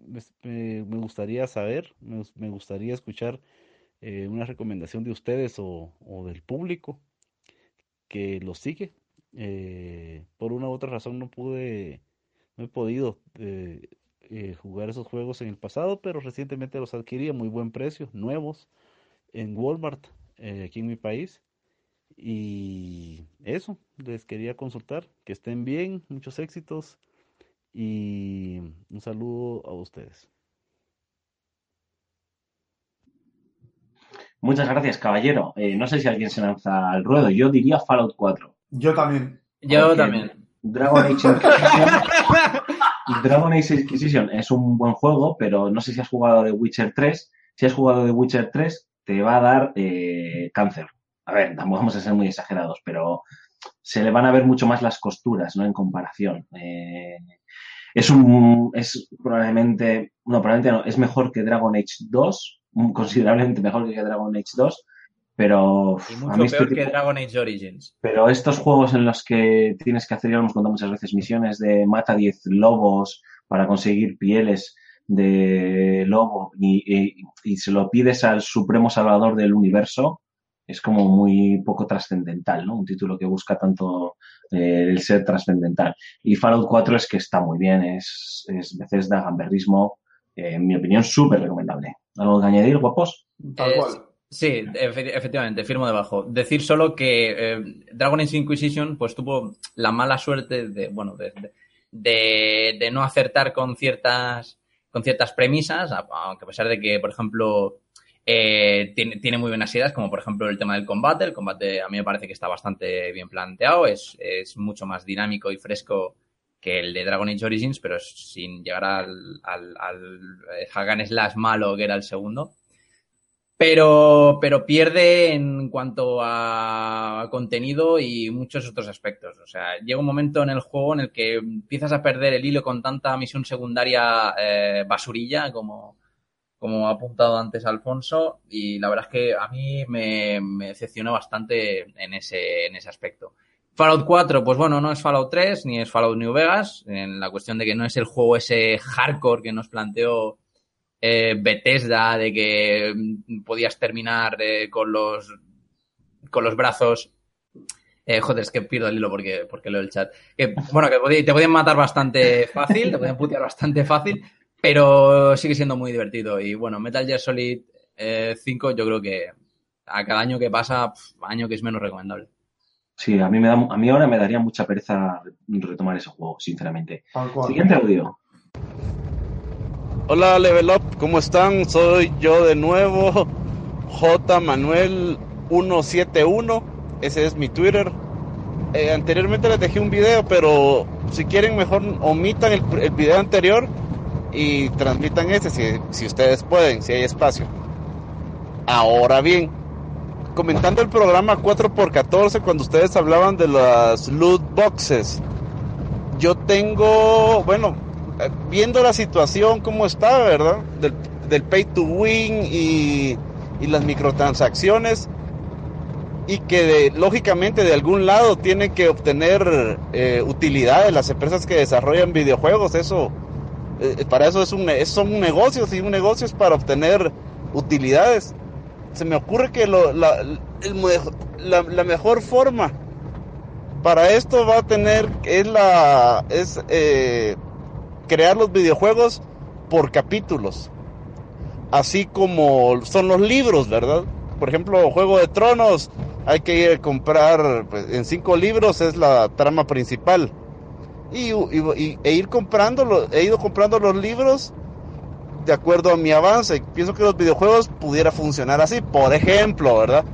me- gustaría saber, me gustaría escuchar eh, una recomendación de ustedes o, o del público que los sigue. Eh, por una u otra razón no pude, no he podido eh, eh, jugar esos juegos en el pasado, pero recientemente los adquirí a muy buen precio, nuevos, en Walmart, eh, aquí en mi país. Y eso, les quería consultar, que estén bien, muchos éxitos y un saludo a ustedes. Muchas gracias, caballero. Eh, no sé si alguien se lanza al ruedo. Yo diría Fallout 4. Yo también. Yo también. Dragon Age Inquisition, *laughs* Dragon Age Inquisition es un buen juego, pero no sé si has jugado The Witcher 3. Si has jugado The Witcher 3, te va a dar eh, cáncer. A ver, tampoco vamos a ser muy exagerados, pero se le van a ver mucho más las costuras, ¿no? En comparación. Eh, es un, es probablemente, no, probablemente no, es mejor que Dragon Age 2, mm, considerablemente mejor que Dragon Age 2, pero Y a mucho este peor tipo- que Dragon Age Origins. pero estos juegos en los que tienes que hacer, ya lo hemos contado muchas veces, misiones de mata 10 lobos para conseguir pieles de lobo y, y- y se lo pides al supremo salvador del universo, es como muy poco trascendental, ¿no? Un título que busca tanto eh, el ser trascendental. Y Fallout 4 es que está muy bien, es, es Bethesda, gamberrismo, eh, en mi opinión, súper recomendable. ¿Algo que añadir, guapos? Tal cual. Sí, efe- efectivamente, firmo debajo. Decir solo que eh, Dragon Age Inquisition pues tuvo la mala suerte de, bueno, de, de- de- de no acertar con ciertas, con ciertas premisas, aunque a pesar de que, por ejemplo, eh, tiene, tiene muy buenas ideas, como por ejemplo el tema del combate. El combate a mí me parece que está bastante bien planteado, es, es mucho más dinámico y fresco que el de Dragon Age Origins, pero sin llegar al, al, al eh, hack and slash malo que era el segundo pero, pero pierde en cuanto a contenido y muchos otros aspectos. O sea, llega un momento en el juego en el que empiezas a perder el hilo con tanta misión secundaria eh, basurilla como, como ha apuntado antes Alfonso y la verdad es que a mí me, me decepcionó bastante en ese, en ese aspecto. Fallout 4, pues bueno, no es Fallout 3 ni es Fallout New Vegas, en la cuestión de que no es el juego ese hardcore que nos planteó eh, Bethesda de que mm, podías terminar eh, con los con los brazos eh, joder, es que pierdo el hilo porque, porque leo el chat. Que, bueno, que te podían matar bastante fácil, te podían putear bastante fácil, pero sigue siendo muy divertido. Y bueno, Metal Gear Solid eh, 5 yo creo que a cada año que pasa, pf, año que es menos recomendable. Sí, a mí, me da, a mí ahora me daría mucha pereza retomar ese juego, sinceramente. Siguiente audio. Hola Level Up, ¿cómo están? Soy yo de nuevo, J Manuel 171, ese es mi Twitter. Eh, anteriormente les dejé un video, pero si quieren mejor omitan el, el video anterior y transmitan ese si, si ustedes pueden, si hay espacio. Ahora bien, comentando el programa 4x14 cuando ustedes hablaban de las loot boxes, yo tengo, bueno, eh, viendo la situación como está, ¿verdad? Del, pay to win y, y las microtransacciones y que de- lógicamente de algún lado tienen que obtener eh, utilidades las empresas que desarrollan videojuegos, eso eh, para eso es un, son negocios y un negocio es para obtener utilidades. Se me ocurre que lo- la, la- mejor forma para esto va a tener es la es eh, crear los videojuegos por capítulos, así como son los libros, ¿verdad? Por ejemplo, Juego de Tronos, hay que ir a comprar pues, en cinco libros es la trama principal y- y- e ir comprando, he ido comprando los libros de acuerdo a mi avance. Pienso que los videojuegos pudiera funcionar así. Por ejemplo, ¿verdad?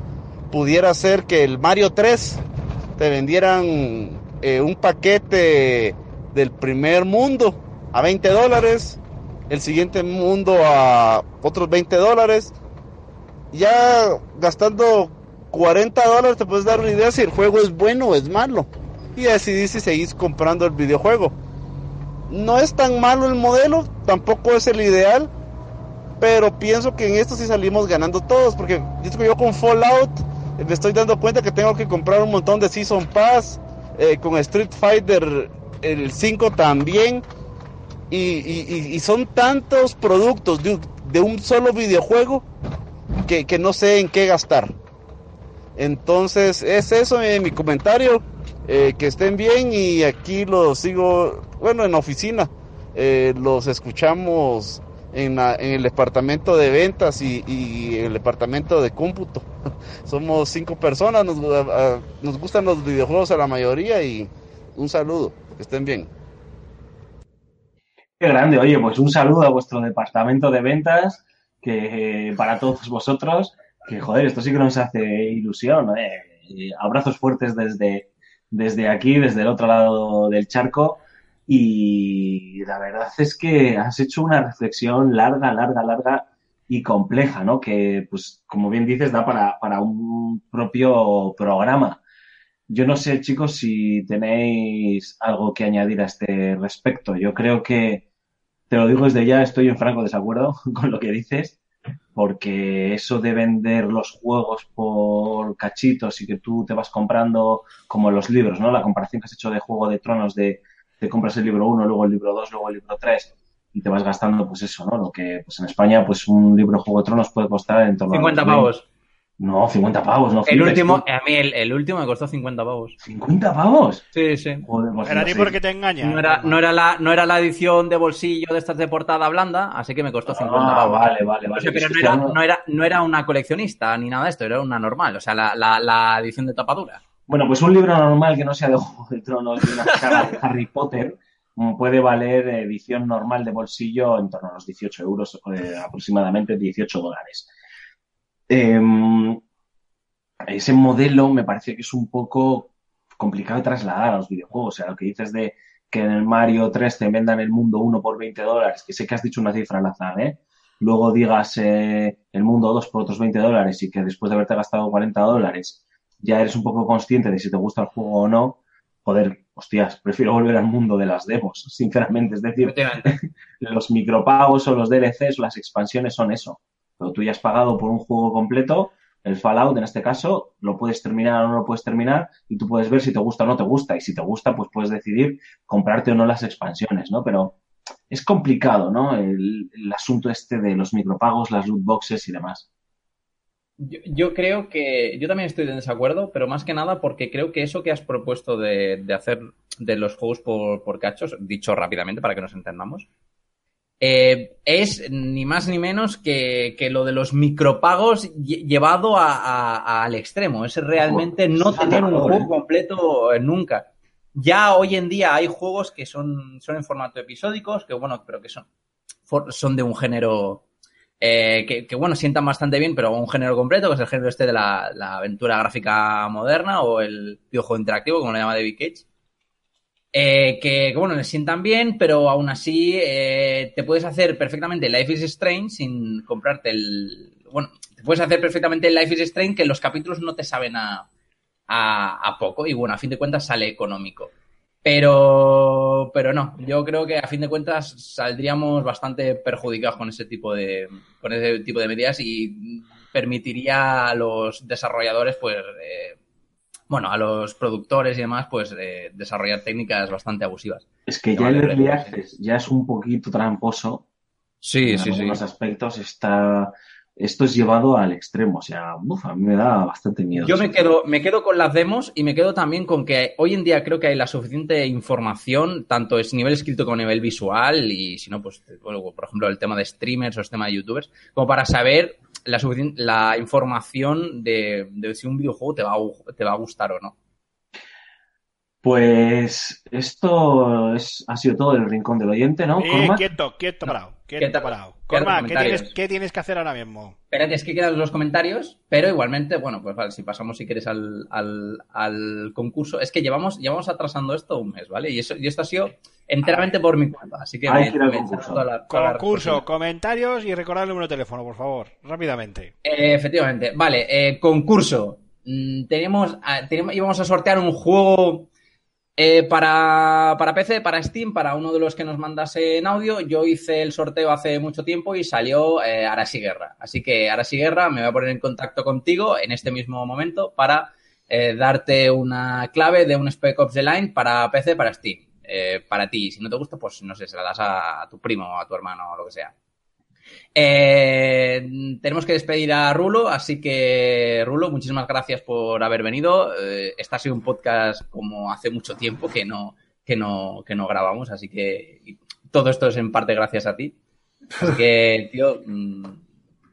Pudiera ser que el Mario 3 te vendieran eh, un paquete del primer mundo a 20 dólares, el siguiente mundo a otros 20 dólares. Ya gastando 40 dólares te puedes dar una idea si el juego es bueno o es malo. Y decidís si seguís comprando el videojuego. No es tan malo el modelo, tampoco es el ideal, pero pienso que en esto sí salimos ganando todos, porque yo, con Fallout eh, me estoy dando cuenta que tengo que comprar un montón de Season Pass, eh, con Street Fighter el 5 también, y, son tantos productos de, un- solo videojuego que, que no sé en qué gastar. Entonces es eso eh, mi comentario. Eh, que estén bien y aquí los sigo, bueno, en la oficina. Eh, los escuchamos en, la- en el departamento de ventas y, y el departamento de cómputo. *laughs* Somos cinco personas, nos, nos gustan los videojuegos a la mayoría y un saludo, que estén bien. Qué grande, oye, pues un saludo a vuestro departamento de ventas, que eh, para todos vosotros, que joder, esto sí que nos hace ilusión, ¿eh? Abrazos fuertes desde, desde aquí, desde el otro lado del charco, y la verdad es que has hecho una reflexión larga, larga, larga y compleja, ¿no? Que, pues, como bien dices, da para, para un propio programa. Yo no sé, chicos, si tenéis algo que añadir a este respecto. Yo creo que, te lo digo desde ya, estoy en franco desacuerdo *laughs* con lo que dices, porque eso de vender los juegos por cachitos y que tú te vas comprando como los libros, ¿no? La comparación que has hecho de Juego de Tronos, de te compras el libro 1, luego el libro 2, luego el libro 3 y te vas gastando, pues eso, ¿no? Lo que, pues en España, pues un libro Juego de Tronos puede costar en torno 50 a... los pavos. No, 50 pavos, no El último, tú. a mí el, el último me costó 50 pavos. ¿50 pavos? Sí, sí. Joder, pues Era no ni sé. porque te engaña. No era, no, era la, no era la edición de bolsillo de estas de portada blanda, así que me costó 50 Ah, pavos. vale, vale, vale. O sea, pero no era, no- no, era, no era una coleccionista ni nada de esto, era una normal, o sea, la, la, la edición de tapadura. Bueno, pues un libro normal que no sea de Juego de Tronos de una *laughs* saga de Harry Potter mm, puede valer edición normal de bolsillo en torno a los 18 euros, eh, aproximadamente 18 dólares. Em, ese modelo me parece que es un poco complicado de trasladar a los videojuegos. O sea, lo que dices de que en el Mario 3 te vendan el mundo 1 por 20 dólares, que sé que has dicho una cifra al azar, ¿eh? Luego digas eh, el mundo 2 por otros 20 dólares y que después de haberte gastado 40 dólares ya eres un poco consciente de si te gusta el juego o no, joder, hostias, prefiero volver al mundo de las demos, *laughs* sinceramente. Es decir, *laughs* los micropagos o los DLCs las expansiones son eso. Pero tú ya has pagado por un juego completo, el Fallout en este caso, lo puedes terminar o no lo puedes terminar y tú puedes ver si te gusta o no te gusta. Y si te gusta, pues puedes decidir comprarte o no las expansiones, ¿no? Pero es complicado, ¿no? El, el asunto este de los micropagos, las loot boxes y demás. Yo, yo creo que yo también estoy en desacuerdo, pero más que nada porque creo que eso que has propuesto de, de hacer de los juegos por, por cachos, dicho rápidamente para que nos entendamos, eh, es ni más ni menos que, que lo de los micropagos lle- llevado a- al extremo. Es realmente no tener un juego completo eh, nunca. Ya hoy en día hay juegos que son, son en formato episódicos, que bueno, pero que son, son de un género eh, que, que, bueno, sientan bastante bien, pero un género completo, que es el género este de la, la aventura gráfica moderna o el videojuego interactivo, como lo llama David Cage. Eh, que, bueno, le sientan bien, pero aún así eh, te puedes hacer perfectamente Life is Strange sin comprarte el. Bueno, te puedes hacer perfectamente Life is Strange que los capítulos no te saben a, a, a poco y bueno, a fin de cuentas sale económico. Pero, pero no, yo creo que a fin de cuentas saldríamos bastante perjudicados con ese tipo de, con ese tipo de medidas y permitiría a los desarrolladores, pues, eh, bueno, a los productores y demás, pues, eh, desarrollar técnicas bastante abusivas. Es que ya el Early. Access ya es un poquito tramposo. Sí, en sí, sí. algunos aspectos está. Esto es llevado al extremo. O sea, uf, a mí me da bastante miedo. Yo me quedo, me quedo con las demos y me quedo también con que hoy en día creo que hay la suficiente información, tanto es nivel escrito como a nivel visual, y si no, pues, bueno, por ejemplo, el tema de streamers o el tema de youtubers, como para saber la, la información de, de si un videojuego te va, a, te va a gustar o no. Pues esto es, ha sido todo el rincón del oyente, ¿no? Eh, quieto, quieto, parado. Quieto, Quieto, parado. Cormac, ¿qué tienes, ¿qué tienes que hacer ahora mismo? Espérate, es que quedan los comentarios, pero igualmente, bueno, pues vale, si pasamos si quieres al, al, al concurso, es que llevamos, llevamos atrasando esto un mes, ¿vale? Y, eso, y esto ha sido enteramente por mi cuenta, así que Hay me- que ir al me concurso. echo toda la- toda la Concurso, comentarios y recordar el número de teléfono, por favor, rápidamente. Eh, efectivamente, vale, eh, concurso. Mm, tenemos, tenemos, íbamos a sortear un juego eh, para, para PC, para Steam, para uno de los que nos mandase en audio. Yo hice el sorteo hace mucho tiempo y salió eh, Arasi Guerra. Así que Arasi Guerra me voy a poner en contacto contigo en este mismo momento para eh, darte una clave de un Spec Ops The Line para PC, para Steam. Eh, para ti, si no te gusta, pues no sé, se la das a, a tu primo, a tu hermano o lo que sea. Eh, tenemos que despedir a Rulo, así que Rulo, muchísimas gracias por haber venido. Eh, este ha sido un podcast como hace mucho tiempo que no, que no, que no grabamos, así que todo esto es en parte gracias a ti. Así que, tío, mm,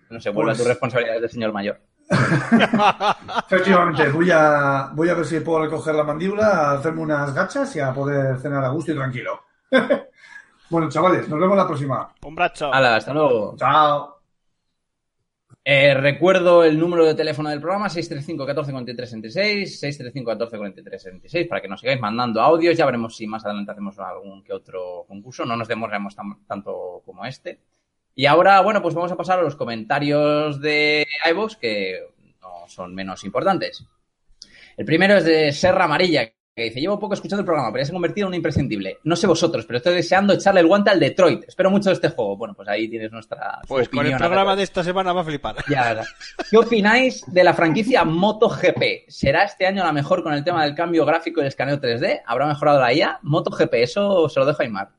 no sé, vuelve a Pues- tus responsabilidades de señor mayor. *laughs* Efectivamente, voy a, voy a ver si puedo recoger la mandíbula, hacerme unas gachas y a poder cenar a gusto y tranquilo. *laughs* bueno, chavales, nos vemos la próxima. Un brazo. Hala, hasta luego. Chao. Eh, recuerdo el número de teléfono del programa 635 14 43 66 635 14 43 66 para que nos sigáis mandando audios. Ya veremos si más adelante hacemos algún que otro concurso. No nos demoremos tan- tanto como este. Y ahora, bueno, pues vamos a pasar a los comentarios de iVoox que no son menos importantes. El primero es de Serra Amarilla, que dice, llevo poco escuchando el programa, pero ya se ha convertido en un imprescindible. No sé vosotros, pero estoy deseando echarle el guante al Detroit. Espero mucho de este juego. Bueno, pues ahí tienes nuestra Pues con el programa de esta semana va a flipar. ya, ya. ¿Qué opináis de la franquicia MotoGP? ¿Será este año la mejor con el tema del cambio gráfico y el escaneo 3D? ¿Habrá mejorado la IA? MotoGP, eso se lo dejo a Aymar.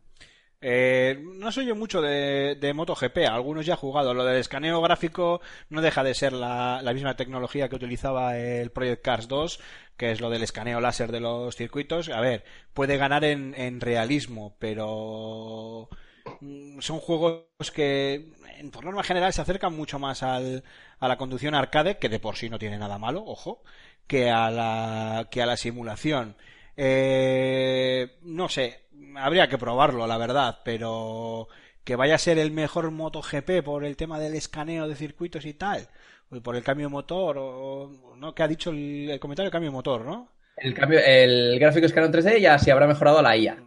Eh, no soy yo mucho de, de MotoGP, algunos ya he jugado. Lo del escaneo gráfico no deja de ser la, misma tecnología que utilizaba el Project Cars 2, que es lo del escaneo láser de los circuitos. A ver, puede ganar en, realismo, pero mm, son juegos que, por norma general, se acercan mucho más al, a la conducción arcade, que de por sí no tiene nada malo, ojo, que a la, que a la simulación. Eh, no sé, habría que probarlo, la verdad, pero que vaya a ser el mejor MotoGP por el tema del escaneo de circuitos y tal, o por el cambio de motor, o no, que ha dicho el, el comentario cambio de motor, ¿no? El, cambio, el gráfico escaneo 3D ya sí habrá mejorado la IA.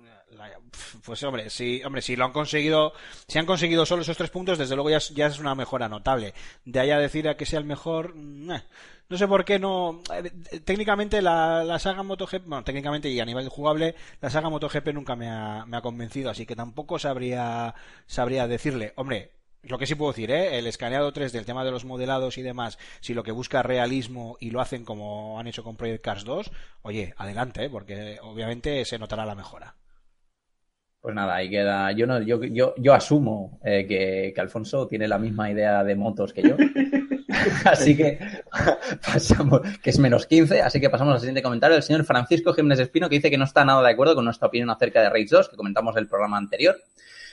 Pues hombre, si, hombre, si lo han conseguido, si han conseguido solo esos tres puntos, desde luego ya es, una mejora notable. De ahí a decir a que sea el mejor, mm, eh. no sé por qué no. eh, Técnicamente la, la saga MotoGP, bueno, técnicamente y a nivel jugable, la saga MotoGP nunca me ha, convencido, así que tampoco sabría, sabría decirle, hombre. Lo que sí puedo decir, ¿eh? el escaneado 3 del tema de los modelados y demás, si lo que busca realismo y lo hacen como han hecho con Project Cars 2, oye, adelante, ¿eh? porque obviamente se notará la mejora. Pues nada, ahí queda. Yo no, yo, yo, yo asumo eh, que, que Alfonso tiene la misma idea de motos que yo. *laughs* así que pasamos, que es menos 15, así que pasamos al siguiente comentario del señor Francisco Jiménez Espino, que dice que no está nada de acuerdo con nuestra opinión acerca de Rage 2, que comentamos en el programa anterior.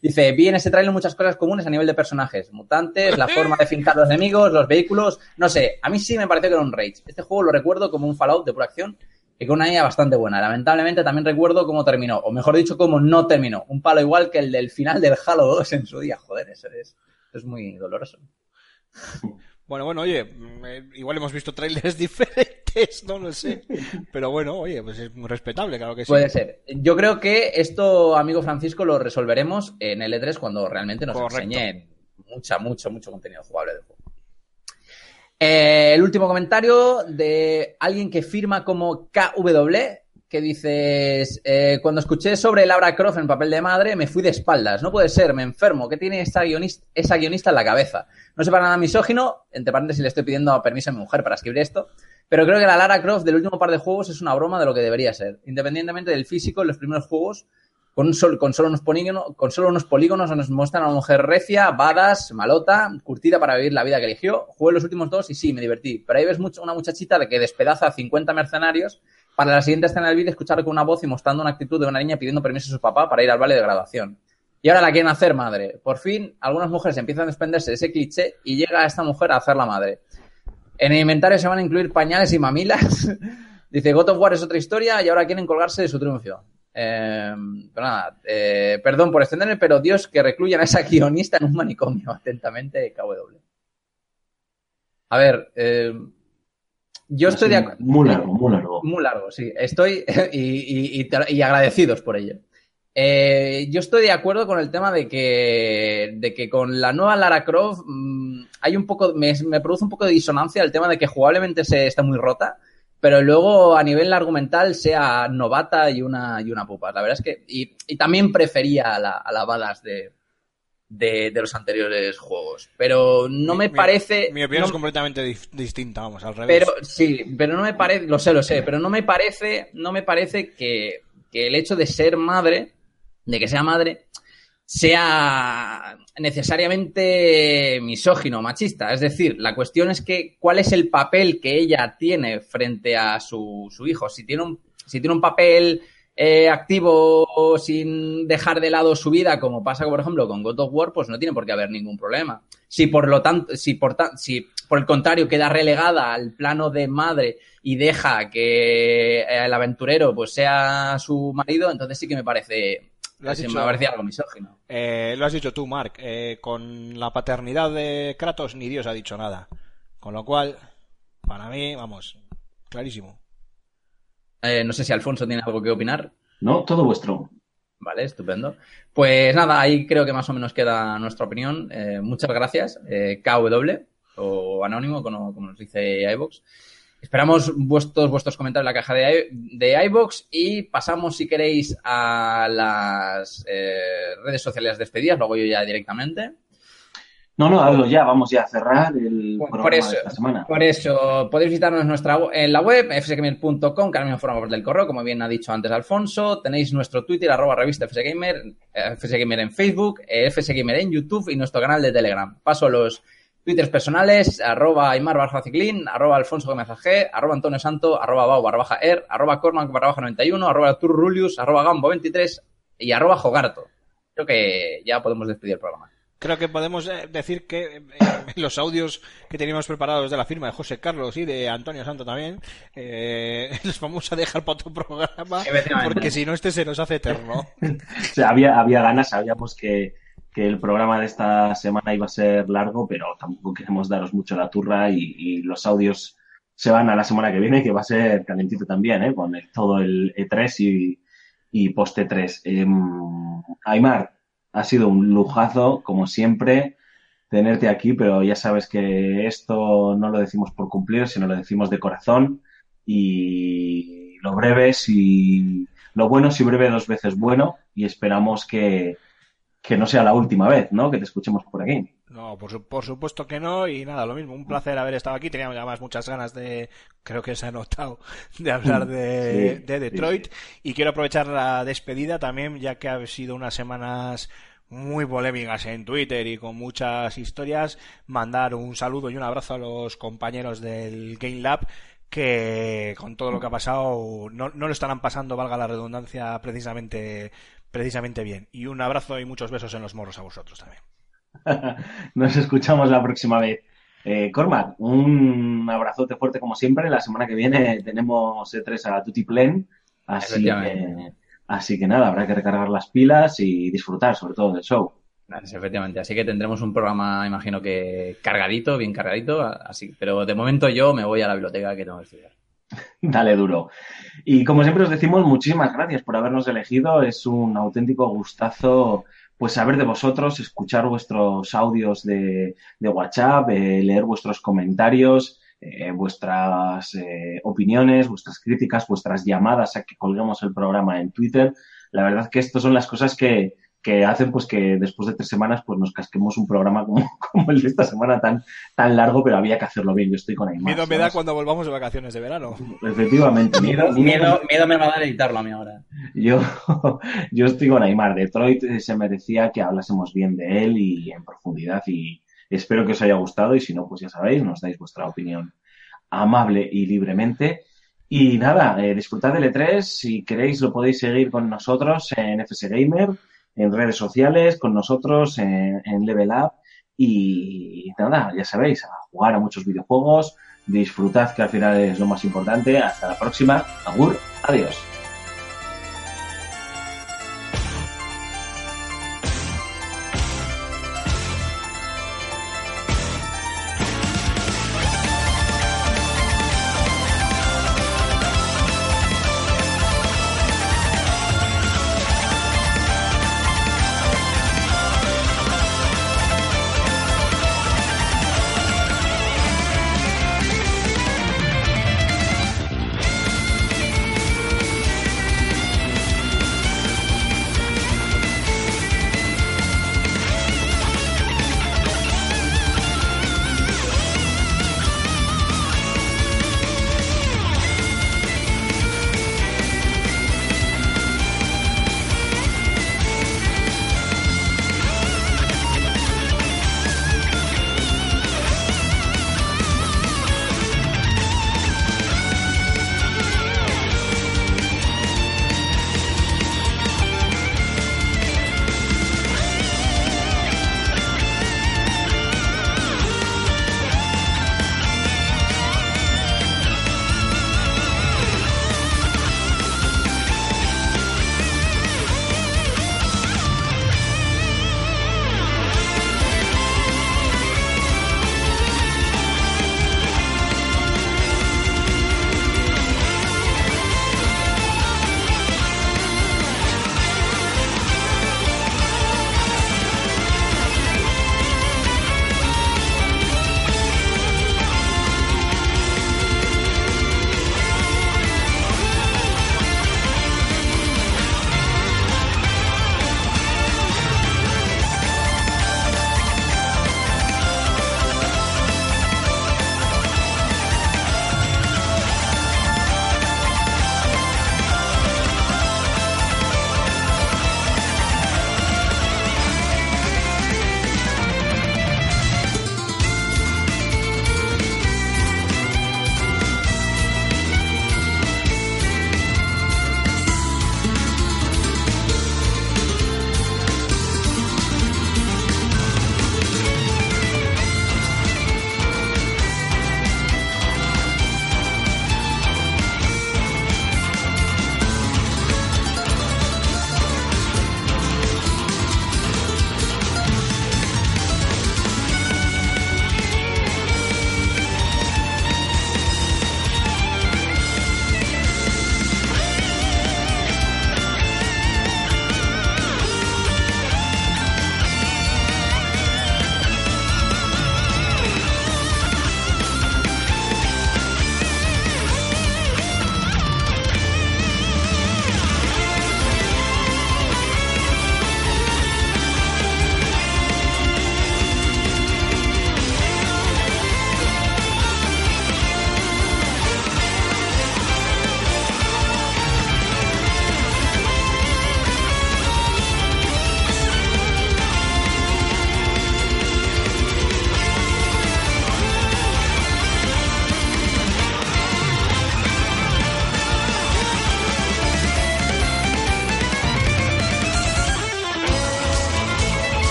Dice, vi en ese trailer muchas cosas comunes a nivel de personajes, mutantes, la forma de fincar los enemigos, los vehículos, no sé, a mí sí me pareció que era un Rage. Este juego lo recuerdo como un Fallout de pura acción y con una IA bastante buena. Lamentablemente también recuerdo cómo terminó, o mejor dicho, cómo no terminó. Un palo igual que el del final del Halo 2 en su día. Joder, eso es, es muy doloroso. *laughs* Bueno, bueno, oye, mm, eh, igual hemos visto trailers *laughs* diferentes, no lo sé. Pero bueno, oye, pues es muy respetable, claro que sí. Puede ser. Yo creo que esto, amigo Francisco, lo resolveremos en el E3 cuando realmente nos Correcto. enseñen mucha, mucho, mucho contenido jugable del juego. Eh, el último comentario de alguien que firma como KW, que dices, eh, cuando escuché sobre Laura Croft en papel de madre, me fui de espaldas. No puede ser, me enfermo. ¿Qué tiene esa guionista en la cabeza? No sé para nada misógino, entre paréntesis le estoy pidiendo permiso a mi mujer para escribir esto, pero creo que la Lara Croft del último par de juegos es una broma de lo que debería ser. Independientemente del físico, en los primeros juegos, con, sol- con, solo, unos polígonos, con solo unos polígonos nos muestran a una mujer recia, badas, malota, curtida para vivir la vida que eligió. Jugué los últimos dos y sí, me divertí. Pero ahí ves mucho, una muchachita de que despedaza a 50 mercenarios para la siguiente escena del vídeo escuchar con una voz y mostrando una actitud de una niña pidiendo permiso a su papá para ir al baile de graduación. Y ahora la quieren hacer madre. Por fin, algunas mujeres empiezan a desprenderse de ese cliché y llega a esta mujer a hacer la madre. En el inventario se van a incluir pañales y mamilas. *laughs* Dice, God of War es otra historia y ahora quieren colgarse de su triunfo. Eh, pero nada, eh, perdón por extenderme, pero Dios que recluyan a esa *laughs* guionista en un manicomio. *laughs* Atentamente, KW. A ver, eh, yo estoy de acuerdo. Muy largo, muy largo. Muy largo, sí. Estoy *laughs* y, y- y te- y agradecidos por ello. Eh, yo estoy de acuerdo con el tema de que, de que con la nueva Lara Croft mm, hay un poco, me, me produce un poco de disonancia el tema de que jugablemente se está muy rota, pero luego a nivel argumental sea novata y una, y una pupa. La verdad es que, y, y también prefería a la, a la Badass de, de, de los anteriores juegos, pero no me Mi- parece... Mi opinión no- es completamente dif- distinta, vamos, al revés. pero sí, pero no me parece, lo sé, lo sé, pero no me parece, no me parece que, que el hecho de ser madre, de que sea madre, sea necesariamente misógino, machista. Es decir, la cuestión es que cuál es el papel que ella tiene frente a su, su hijo. Si tiene un, si tiene un papel eh, activo sin dejar de lado su vida, como pasa, por ejemplo, con God of War, pues no tiene por qué haber ningún problema. Si por lo tanto, si por, ta- si por el contrario queda relegada al plano de madre y deja que eh, el aventurero pues sea su marido, entonces sí que me parece, Lo has dicho- me parece algo misógino. Eh, lo has dicho tú, Mark. eh, con la paternidad de Kratos ni Dios ha dicho nada. Con lo cual, para mí, vamos, clarísimo. Eh, no sé si Alfonso tiene algo que opinar. No, todo vuestro. Vale, estupendo. Pues nada, ahí creo que más o menos queda nuestra opinión. Eh, muchas gracias, eh, KW o Anónimo, como, como nos dice iVox. Esperamos vuestros, vuestros comentarios en la caja de, de iVox y pasamos, si queréis, a las eh, redes sociales despedidas, lo hago yo ya directamente. No, no, hazlo ya, vamos ya a cerrar el programa Por eso, de esta semana. por eso, podéis visitarnos en, nuestra, en la web, fsgamer.com, que ahora mismo forma parte del correo, como bien ha dicho antes Alfonso. Tenéis nuestro Twitter, arroba revista fsgamer, eh, fsgamer en Facebook, eh, fsgamer en YouTube y nuestro canal de Telegram. Paso a los twitters personales, arroba Aymar barra Ciclín, arroba Alfonso Gómez AG, arroba Antonio Santo, arroba Bau barra baja Er, arroba Cormac barra baja 91, arroba Artur Rulius, arroba Gambo 23 y arroba Jogarto. Creo que ya podemos despedir el programa. Creo que podemos eh, decir que eh, los audios que teníamos preparados de la firma de José Carlos y de Antonio Santo también, eh, *laughs* los vamos a dejar para otro programa, porque si no este se nos hace eterno. *laughs* O sea, había, había ganas, sabíamos que, que el programa de esta semana iba a ser largo, pero tampoco queremos daros mucho la turra y, los audios se van a la semana que viene, que va a ser calentito también, ¿eh? con el- todo el E3 y, y post E3. Em, Aymar, ha sido un lujazo, como siempre, tenerte aquí, pero ya sabes que esto no lo decimos por cumplir, sino lo decimos de corazón y lo breve si lo bueno si breve dos veces bueno y esperamos que, que no sea la última vez, ¿no? Que te escuchemos por aquí. No, por, su- por supuesto que no, y nada, lo mismo, un placer haber estado aquí. Teníamos además muchas ganas de, creo que se ha notado, *laughs* de hablar de, Sí, de Detroit. Y quiero aprovechar la despedida también, ya que ha sido unas semanas muy polémicas en Twitter y con muchas historias, mandar un saludo y un abrazo a los compañeros del Game Lab que con todo lo que ha pasado no, no lo estarán pasando, valga la redundancia, precisamente, precisamente bien. Y un abrazo y muchos besos en los morros a vosotros también. *laughs* Nos escuchamos la próxima vez. Eh, Cormac, un abrazote fuerte como siempre. La semana que viene tenemos E3 a Tutti Plen, así que, así que nada, habrá que recargar las pilas y disfrutar sobre todo del show. Gracias, efectivamente. Así que tendremos un programa, imagino que cargadito, bien cargadito. Así, pero de momento yo me voy a la biblioteca que tengo que estudiar. *laughs* Dale duro. Y como siempre os decimos, muchísimas gracias por habernos elegido. Es un auténtico gustazo pues saber de vosotros, escuchar vuestros audios de, de WhatsApp, eh, leer vuestros comentarios eh, vuestras eh, opiniones, vuestras críticas, vuestras llamadas a que colguemos el programa en Twitter. La verdad que estas son las cosas que, que hacen pues que después de tres semanas pues nos casquemos un programa como, *laughs* como el de esta semana tan, tan largo, pero había que hacerlo bien. Yo estoy con Aymar. Miedo me da cuando volvamos de vacaciones de verano. Efectivamente. Miedo, miedo, miedo me va a dar editarlo a mí ahora. Yo, *laughs* yo estoy con Aymar. Detroit eh, se merecía que hablásemos bien de él y en profundidad y espero que os haya gustado y si no, pues ya sabéis, nos dais vuestra opinión amable y libremente. Y nada, eh, disfrutad del E3. Si queréis, lo podéis seguir con nosotros en FS Gamer, en redes sociales, con nosotros en, en Level Up. Y nada, ya sabéis, a jugar a muchos videojuegos. Disfrutad, que al final es lo más importante. Hasta la próxima. Agur, adiós.